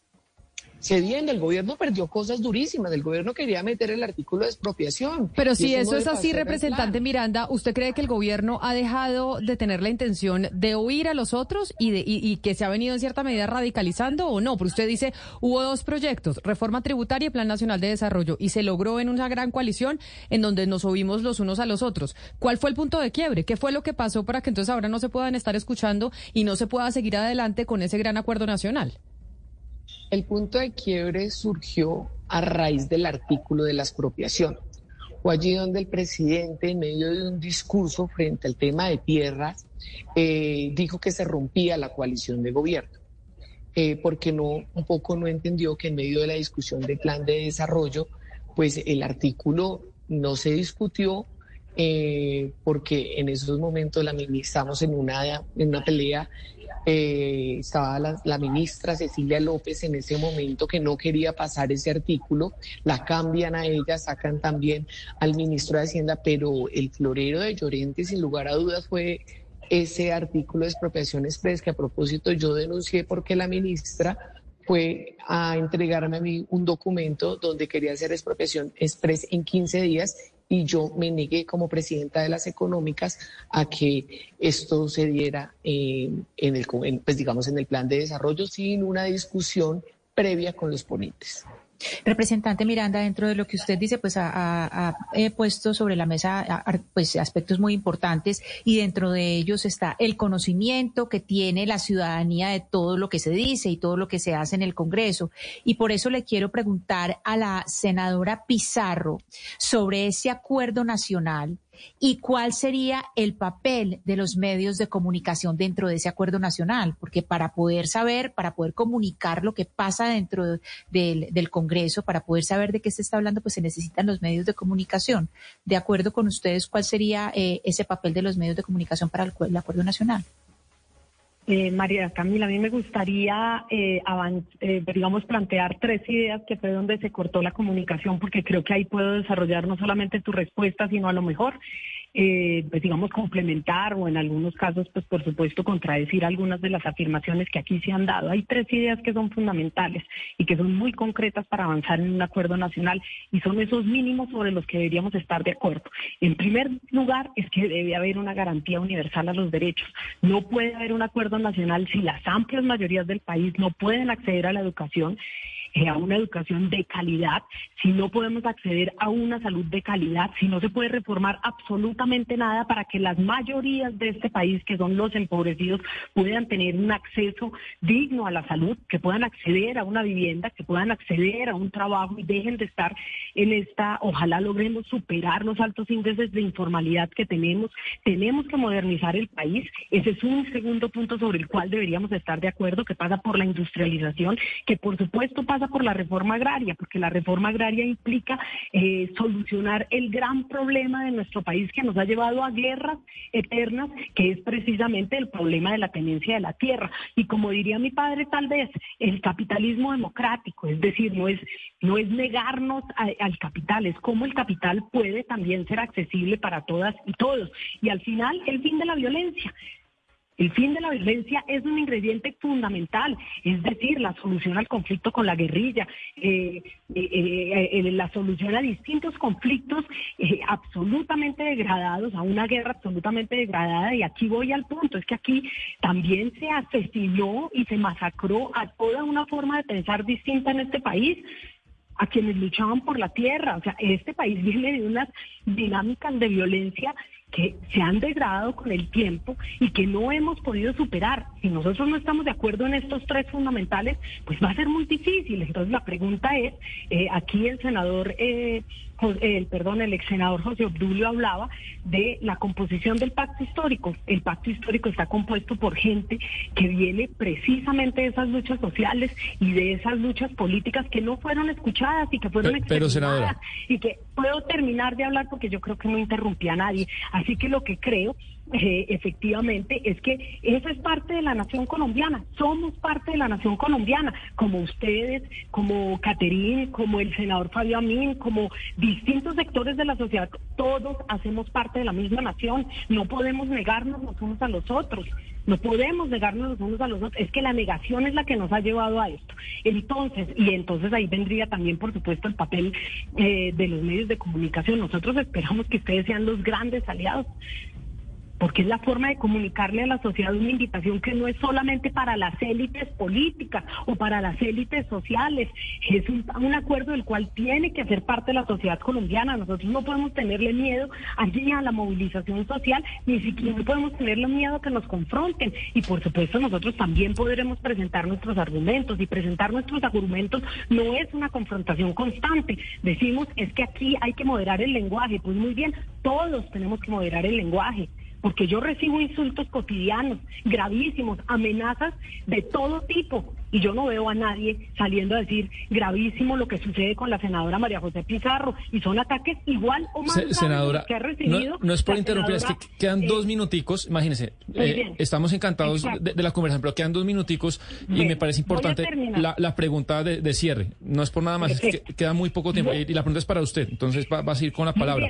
cediendo. El gobierno perdió cosas durísimas. El gobierno quería meter el artículo de expropiación. Pero si eso, es así, representante Miranda, ¿usted cree que el gobierno ha dejado de tener la intención de oír a los otros y, de, y, que se ha venido en cierta medida radicalizando o no? Porque usted dice, hubo dos proyectos, reforma tributaria y plan nacional de desarrollo, y se logró en una gran coalición en donde nos oímos los unos a los otros. ¿Cuál fue el punto de quiebre? ¿Qué fue lo que pasó para que entonces ahora no se puedan estar escuchando y no se pueda seguir adelante con ese gran acuerdo nacional? El punto de quiebre surgió a raíz del artículo de la expropiación. Fue allí donde el presidente, en medio de un discurso frente al tema de tierras, eh, dijo que se rompía la coalición de gobierno. Eh, porque no, un poco no entendió que en medio de la discusión del plan de desarrollo, pues el artículo no se discutió eh, porque en esos momentos la estamos en una, en una pelea eh, estaba la, ministra Cecilia López en ese momento que no quería pasar ese artículo, la cambian a ella, sacan también al ministro de Hacienda, pero el florero de Llorente sin lugar a dudas fue ese artículo de expropiación express que a propósito yo denuncié porque la ministra fue a entregarme a mí un documento donde quería hacer expropiación express en 15 días y yo me negué como presidenta de las económicas a que esto se diera eh, en el, pues digamos, en el plan de desarrollo sin una discusión previa con los ponentes. Representante Miranda, dentro de lo que usted dice, pues ha, puesto sobre la mesa pues aspectos muy importantes y dentro de ellos está el conocimiento que tiene la ciudadanía de todo lo que se dice y todo lo que se hace en el Congreso. Y por eso le quiero preguntar a la senadora Pizarro sobre ese acuerdo nacional y cuál sería el papel de los medios de comunicación dentro de ese acuerdo nacional, porque para poder saber, para poder comunicar lo que pasa dentro del, Congreso, para poder saber de qué se está hablando, pues se necesitan los medios de comunicación. De acuerdo con ustedes, ¿cuál sería eh, ese papel de los medios de comunicación para el acuerdo nacional? Eh, María Camila, a mí me gustaría, eh, eh, digamos, plantear tres ideas que fue donde se cortó la comunicación, porque creo que ahí puedo desarrollar no solamente tu respuesta, sino a lo mejor eh, pues digamos, complementar o en algunos casos, pues por supuesto, contradecir algunas de las afirmaciones que aquí se han dado. Hay tres ideas que son fundamentales y que son muy concretas para avanzar en un acuerdo nacional y son esos mínimos sobre los que deberíamos estar de acuerdo. En primer lugar, es que debe haber una garantía universal a los derechos. No puede haber un acuerdo nacional si las amplias mayorías del país no pueden acceder a la educación eh, a una educación de calidad, si no podemos acceder a una salud de calidad, si no se puede reformar absolutamente nada para que las mayorías de este país, que son los empobrecidos, puedan tener un acceso digno a la salud, que puedan acceder a una vivienda, que puedan acceder a un trabajo y dejen de estar en esta, ojalá logremos superar los altos índices de informalidad que tenemos. Tenemos que modernizar el país. Ese es un segundo punto sobre el cual deberíamos estar de acuerdo, que pasa por la industrialización, que por supuesto pasa por la reforma agraria, porque la reforma agraria implica eh, solucionar el gran problema de nuestro país que nos ha llevado a guerras eternas, que es precisamente el problema de la tenencia de la tierra. Y como diría mi padre, tal vez el capitalismo democrático, es decir, no es, no es negarnos al capital, es cómo el capital puede también ser accesible para todas y todos. Y al final, el fin de la violencia. El fin de la violencia es un ingrediente fundamental, es decir, la solución al conflicto con la guerrilla, eh, eh, eh, la solución a distintos conflictos absolutamente degradados, a una guerra absolutamente degradada. Y aquí voy al punto, es que aquí también se asesinó y se masacró a toda una forma de pensar distinta en este país a quienes luchaban por la tierra. O sea, este país viene de unas dinámicas de violencia que se han degradado con el tiempo y que no hemos podido superar. Si nosotros no estamos de acuerdo en estos tres fundamentales, pues va a ser muy difícil. Entonces la pregunta es, eh, aquí el senador eh, el, perdón, el ex senador José Obdulio hablaba de la composición del pacto histórico. El pacto histórico está compuesto por gente que viene precisamente de esas luchas sociales y de esas luchas políticas que no fueron escuchadas y que fueron pero, pero y que puedo terminar de hablar porque yo creo que no interrumpí a nadie. Así que lo que creo eh, efectivamente es que esa es parte de la nación colombiana, somos parte de la nación colombiana, como ustedes, como Caterín, como el senador Fabio Amin, como distintos sectores de la sociedad, todos hacemos parte de la misma nación, no podemos negarnos los unos a los otros. No podemos negarnos los unos a los otros. Es que la negación es la que nos ha llevado a esto. Entonces, y entonces ahí vendría también, por supuesto, el papel eh, de los medios de comunicación. Nosotros esperamos que ustedes sean los grandes aliados porque es la forma de comunicarle a la sociedad una invitación que no es solamente para las élites políticas o para las élites sociales, es un, acuerdo del cual tiene que ser parte la sociedad colombiana. Nosotros no podemos tenerle miedo allí a la movilización social, ni siquiera podemos tenerle miedo a que nos confronten. Y por supuesto nosotros también podremos presentar nuestros argumentos y presentar nuestros argumentos no es una confrontación constante. Decimos es que aquí hay que moderar el lenguaje. Pues muy bien, todos tenemos que moderar el lenguaje porque yo recibo insultos cotidianos, gravísimos, amenazas de todo tipo, y yo no veo a nadie saliendo a decir gravísimo lo que sucede con la senadora María José Pizarro, y son ataques igual o más senadora, que ha recibido. No, es por interrumpir, es que quedan dos minuticos, imagínense, eh, estamos encantados de, la conversación, pero quedan dos minuticos y me parece importante la, pregunta de, cierre, no es por nada más, es que queda muy poco tiempo, y, la pregunta es para usted, entonces va, va a seguir con la palabra.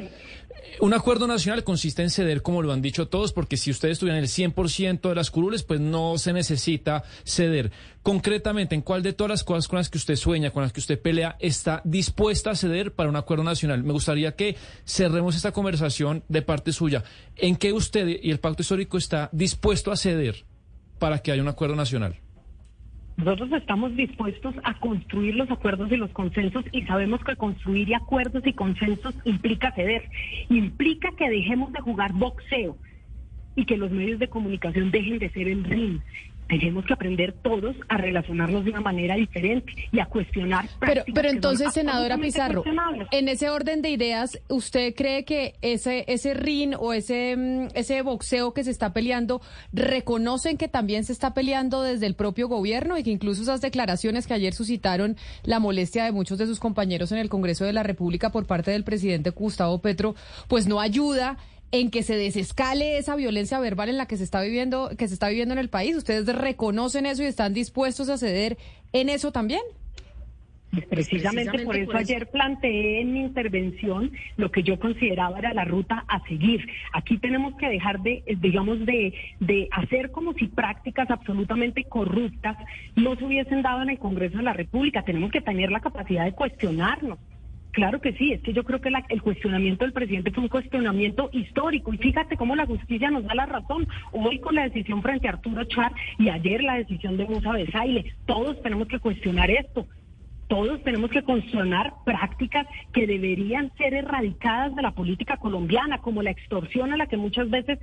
Un acuerdo nacional consiste en ceder, como lo han dicho todos, porque si ustedes tuvieran el 100% de las curules, pues no se necesita ceder. Concretamente, ¿en cuál de todas las cosas con las que usted sueña, con las que usted pelea, está dispuesta a ceder para un acuerdo nacional? Me gustaría que cerremos esta conversación de parte suya. ¿En qué usted y el pacto histórico está dispuesto a ceder para que haya un acuerdo nacional? Nosotros estamos dispuestos a construir los acuerdos y los consensos y sabemos que construir acuerdos y consensos implica ceder, implica que dejemos de jugar boxeo y que los medios de comunicación dejen de ser el ring tenemos que aprender todos a relacionarnos de una manera diferente y a cuestionar. Pero, pero entonces, senadora Pizarro, en ese orden de ideas, ¿usted cree que ese ese ring o ese mm, ese boxeo que se está peleando reconocen que también se está peleando desde el propio gobierno y que incluso esas declaraciones que ayer suscitaron la molestia de muchos de sus compañeros en el Congreso de la República por parte del presidente Gustavo Petro, pues no ayuda en que se desescale esa violencia verbal en la que se está viviendo, que se está viviendo en el país. ¿Ustedes reconocen eso y están dispuestos a ceder en eso también? Precisamente, por eso ayer planteé en mi intervención lo que yo consideraba era la ruta a seguir. Aquí tenemos que dejar de, digamos, de, de hacer como si prácticas absolutamente corruptas no se hubiesen dado en el Congreso de la República. Tenemos que tener la capacidad de cuestionarnos Claro que sí, es que yo creo que el cuestionamiento del presidente fue un cuestionamiento histórico y fíjate cómo la justicia nos da la razón. Hoy con la decisión frente a Arturo Char y ayer la decisión de Musa Besaile, todos tenemos que cuestionar esto todos tenemos que consonar prácticas que deberían ser erradicadas de la política colombiana, como la extorsión a la que muchas veces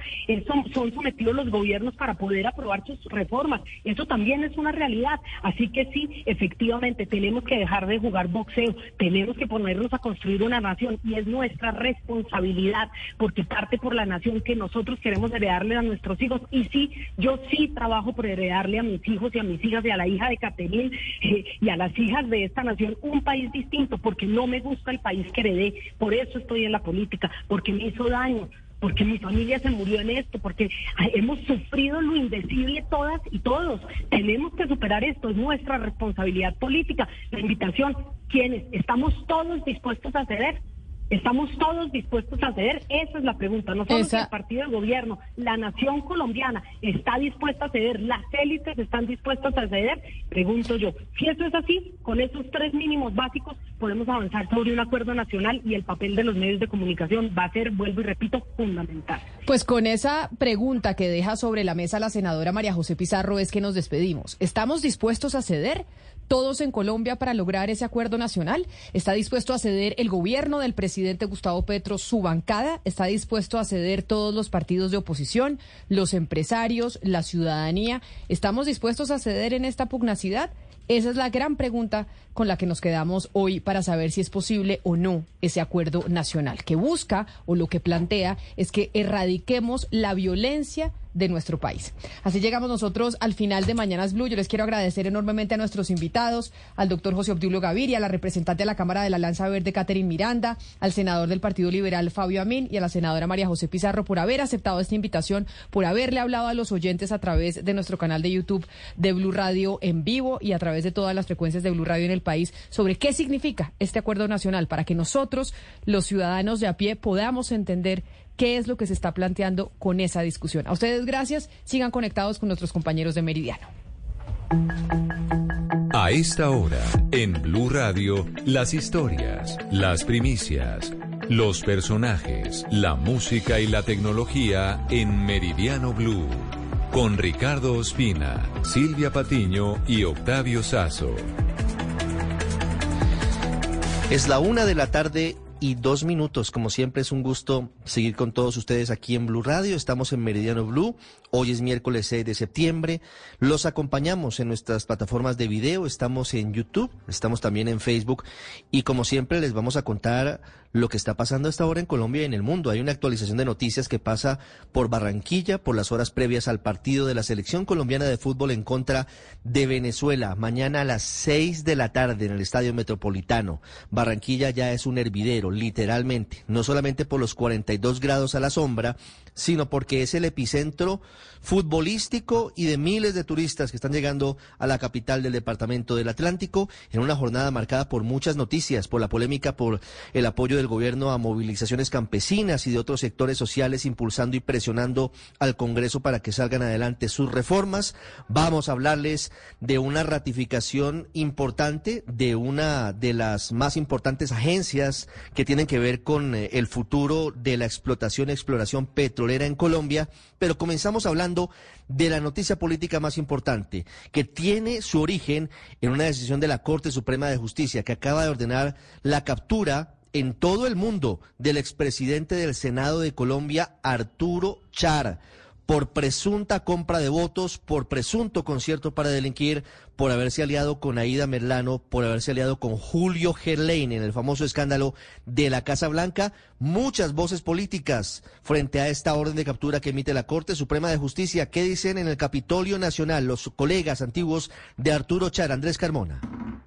son, sometidos los gobiernos para poder aprobar sus reformas. Eso también es una realidad. Así que sí, efectivamente, tenemos que dejar de jugar boxeo, tenemos que ponernos a construir una nación y es nuestra responsabilidad, porque parte por la nación que nosotros queremos heredarle a nuestros hijos. Y sí, yo sí trabajo por heredarle a mis hijos y a mis hijas y a la hija de Caterine eh, y a las hijas de nación un país distinto, porque no me gusta el país que heredé, por eso estoy en la política, porque me hizo daño, porque mi familia se murió en esto, porque hemos sufrido lo indecible todas y todos. Tenemos que superar esto, es nuestra responsabilidad política. La invitación, ¿quiénes? ¿Estamos todos dispuestos a ceder? ¿Estamos todos dispuestos a ceder? Esa es la pregunta. No solo el partido del gobierno, la nación colombiana está dispuesta a ceder, las élites están dispuestas a ceder. Pregunto yo, si eso es así, con esos tres mínimos básicos podemos avanzar sobre un acuerdo nacional y el papel de los medios de comunicación va a ser, vuelvo y repito, fundamental. Pues con esa pregunta que deja sobre la mesa la senadora María José Pizarro es que nos despedimos. ¿Estamos dispuestos a ceder? Todos en Colombia para lograr ese acuerdo nacional? ¿Está dispuesto a ceder el gobierno del presidente Gustavo Petro, su bancada? ¿Está dispuesto a ceder todos los partidos de oposición, los empresarios, la ciudadanía? ¿Estamos dispuestos a ceder en esta pugnacidad? Esa es la gran pregunta con la que nos quedamos hoy para saber si es posible o no ese acuerdo nacional, que busca o lo que plantea es que erradiquemos la violencia de nuestro país. Así llegamos nosotros al final de Mañanas Blue. Yo les quiero agradecer enormemente a nuestros invitados, al doctor José Obdulio Gaviria, a la representante de la Cámara de la Lanza Verde, Catherine Miranda, al senador del Partido Liberal, Fabio Amín, y a la senadora María José Pizarro por haber aceptado esta invitación, por haberle hablado a los oyentes a través de nuestro canal de YouTube de Blue Radio en vivo y a través de todas las frecuencias de Blue Radio en el país sobre qué significa este acuerdo nacional para que nosotros, los ciudadanos de a pie, podamos entender qué es lo que se está planteando con esa discusión. A ustedes gracias, sigan conectados con nuestros compañeros de Meridiano. A esta hora, en Blue Radio, las historias, las primicias, los personajes, la música y la tecnología en Meridiano Blue. Con Ricardo Ospina, Silvia Patiño y Octavio Sazo. Es la una de la tarde y dos minutos. Como siempre es un gusto seguir con todos ustedes aquí en Blue Radio. Estamos en Meridiano Blue. Hoy es miércoles 6 de septiembre. Los acompañamos en nuestras plataformas de video. Estamos en YouTube, estamos también en Facebook. Y como siempre les vamos a contar lo que está pasando a esta hora en Colombia y en el mundo. Hay una actualización de noticias que pasa por Barranquilla, por las horas previas al partido de la selección colombiana de fútbol en contra de Venezuela. Mañana a las 6 de la tarde en el Estadio Metropolitano. Barranquilla ya es un hervidero, literalmente. No solamente por los 42 grados a la sombra, sino porque es el epicentro futbolístico y de miles de turistas que están llegando a la capital del departamento del Atlántico en una jornada marcada por muchas noticias, por la polémica por el apoyo del gobierno a movilizaciones campesinas y de otros sectores sociales impulsando y presionando al Congreso para que salgan adelante sus reformas. Vamos a hablarles de una ratificación importante de una de las más importantes agencias que tienen que ver con eh, el futuro de la explotación y exploración petrolera en Colombia, pero comenzamos hablando de la noticia política más importante, que tiene su origen en una decisión de la Corte Suprema de Justicia que acaba de ordenar la captura en todo el mundo del expresidente del Senado de Colombia, Arturo Char, por presunta compra de votos, por presunto concierto para delinquir, por haberse aliado con Aida Merlano, por haberse aliado con Julio Gerlain en el famoso escándalo de la Casa Blanca. Muchas voces políticas frente a esta orden de captura que emite la Corte Suprema de Justicia. ¿Qué dicen en el Capitolio Nacional los colegas antiguos de Arturo Char? Andrés Carmona.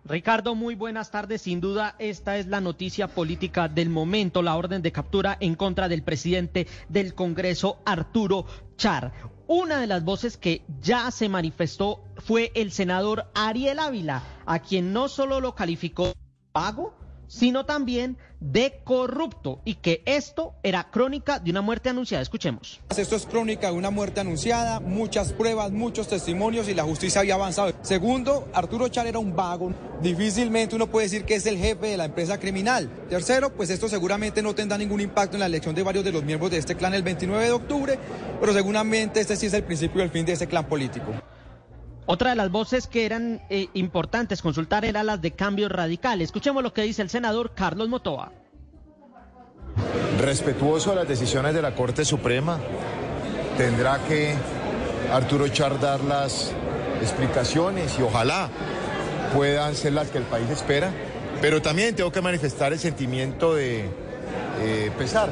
Ricardo, muy buenas tardes. Sin duda, esta es la noticia política del momento, la orden de captura en contra del presidente del Congreso, Arturo Char. Una de las voces que ya se manifestó fue el senador Ariel Ávila, a quien no solo lo calificó pago, sino también de corrupto y que esto era crónica de una muerte anunciada. Escuchemos. Esto es crónica de una muerte anunciada, muchas pruebas, muchos testimonios y la justicia había avanzado. Segundo, Arturo Char era un vago. Difícilmente uno puede decir que es el jefe de la empresa criminal. Tercero, pues esto seguramente no tendrá ningún impacto en la elección de varios de los miembros de este clan el 29 de octubre, pero seguramente este sí es el principio del fin de este clan político. Otra de las voces que eran eh, importantes consultar era las de cambio radical. Escuchemos lo que dice el senador Carlos Motoa. Respetuoso a las decisiones de la Corte Suprema, tendrá que Arturo Char dar las explicaciones y ojalá puedan ser las que el país espera. Pero también tengo que manifestar el sentimiento de eh, pesar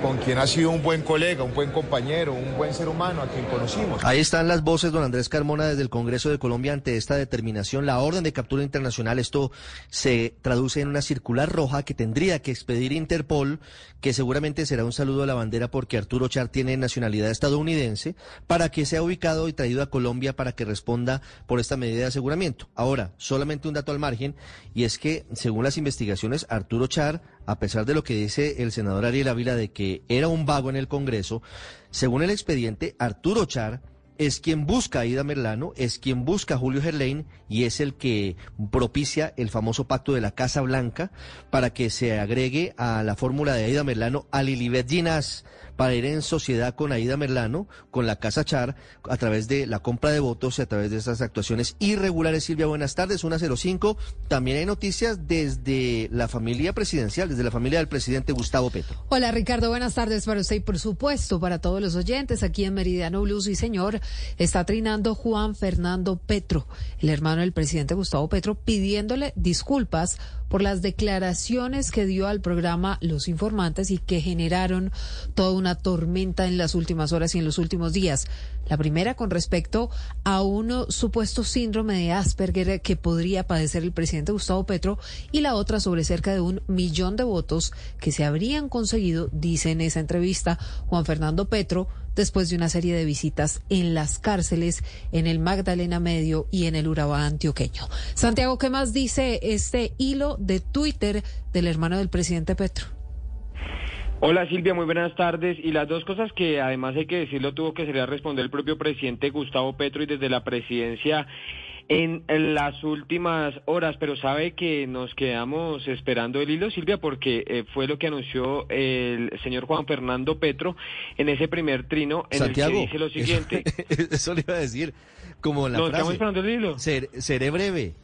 con quien ha sido un buen colega, un buen compañero, un buen ser humano a quien conocimos. Ahí están las voces, don Andrés Carmona, desde el Congreso de Colombia ante esta determinación. La orden de captura internacional, esto se traduce en una circular roja que tendría que expedir Interpol, que seguramente será un saludo a la bandera porque Arturo Char tiene nacionalidad estadounidense, para que sea ubicado y traído a Colombia para que responda por esta medida de aseguramiento. Ahora, solamente un dato al margen, y es que, según las investigaciones, Arturo Char a pesar de lo que dice el senador Ariel Ávila de que era un vago en el Congreso, según el expediente, Arturo Char es quien busca a Ida Merlano, es quien busca a Julio Gerlain y es el que propicia el famoso pacto de la Casa Blanca para que se agregue a la fórmula de Aida Merlano a Lilibet Ginás para ir en sociedad con Aida Merlano, con la Casa Char, a través de la compra de votos y a través de esas actuaciones irregulares. Silvia, buenas tardes, 105. También hay noticias desde la familia presidencial, desde la familia del presidente Gustavo Petro. Hola Ricardo, buenas tardes para usted y por supuesto para todos los oyentes aquí en Meridiano Blues. Y señor, está trinando Juan Fernando Petro, el hermano del presidente Gustavo Petro, pidiéndole disculpas por las declaraciones que dio al programa Los Informantes y que generaron toda una tormenta en las últimas horas y en los últimos días. La primera con respecto a un supuesto síndrome de Asperger que podría padecer el presidente Gustavo Petro y la otra sobre cerca de un millón de votos que se habrían conseguido, dice en esa entrevista Juan Fernando Petro, después de una serie de visitas en las cárceles, en el Magdalena Medio y en el Urabá antioqueño. Santiago, ¿qué más dice este hilo de Twitter del hermano del presidente Petro? Hola Silvia, muy buenas tardes. Y las dos cosas que además hay que decirlo tuvo que sería responder el propio presidente Gustavo Petro y desde la presidencia en las últimas horas, pero sabe que nos quedamos esperando el hilo, Silvia, porque eh, fue lo que anunció el señor Juan Fernando Petro en ese primer trino en el que dice lo siguiente. [laughs] Eso, le iba a decir, como la nos frase. Estamos esperando el hilo. seré breve.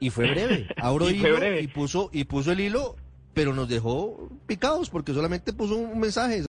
Y fue breve. [laughs] Abro y, hilo y puso, y puso el hilo, pero nos dejó picados porque solamente puso un mensaje.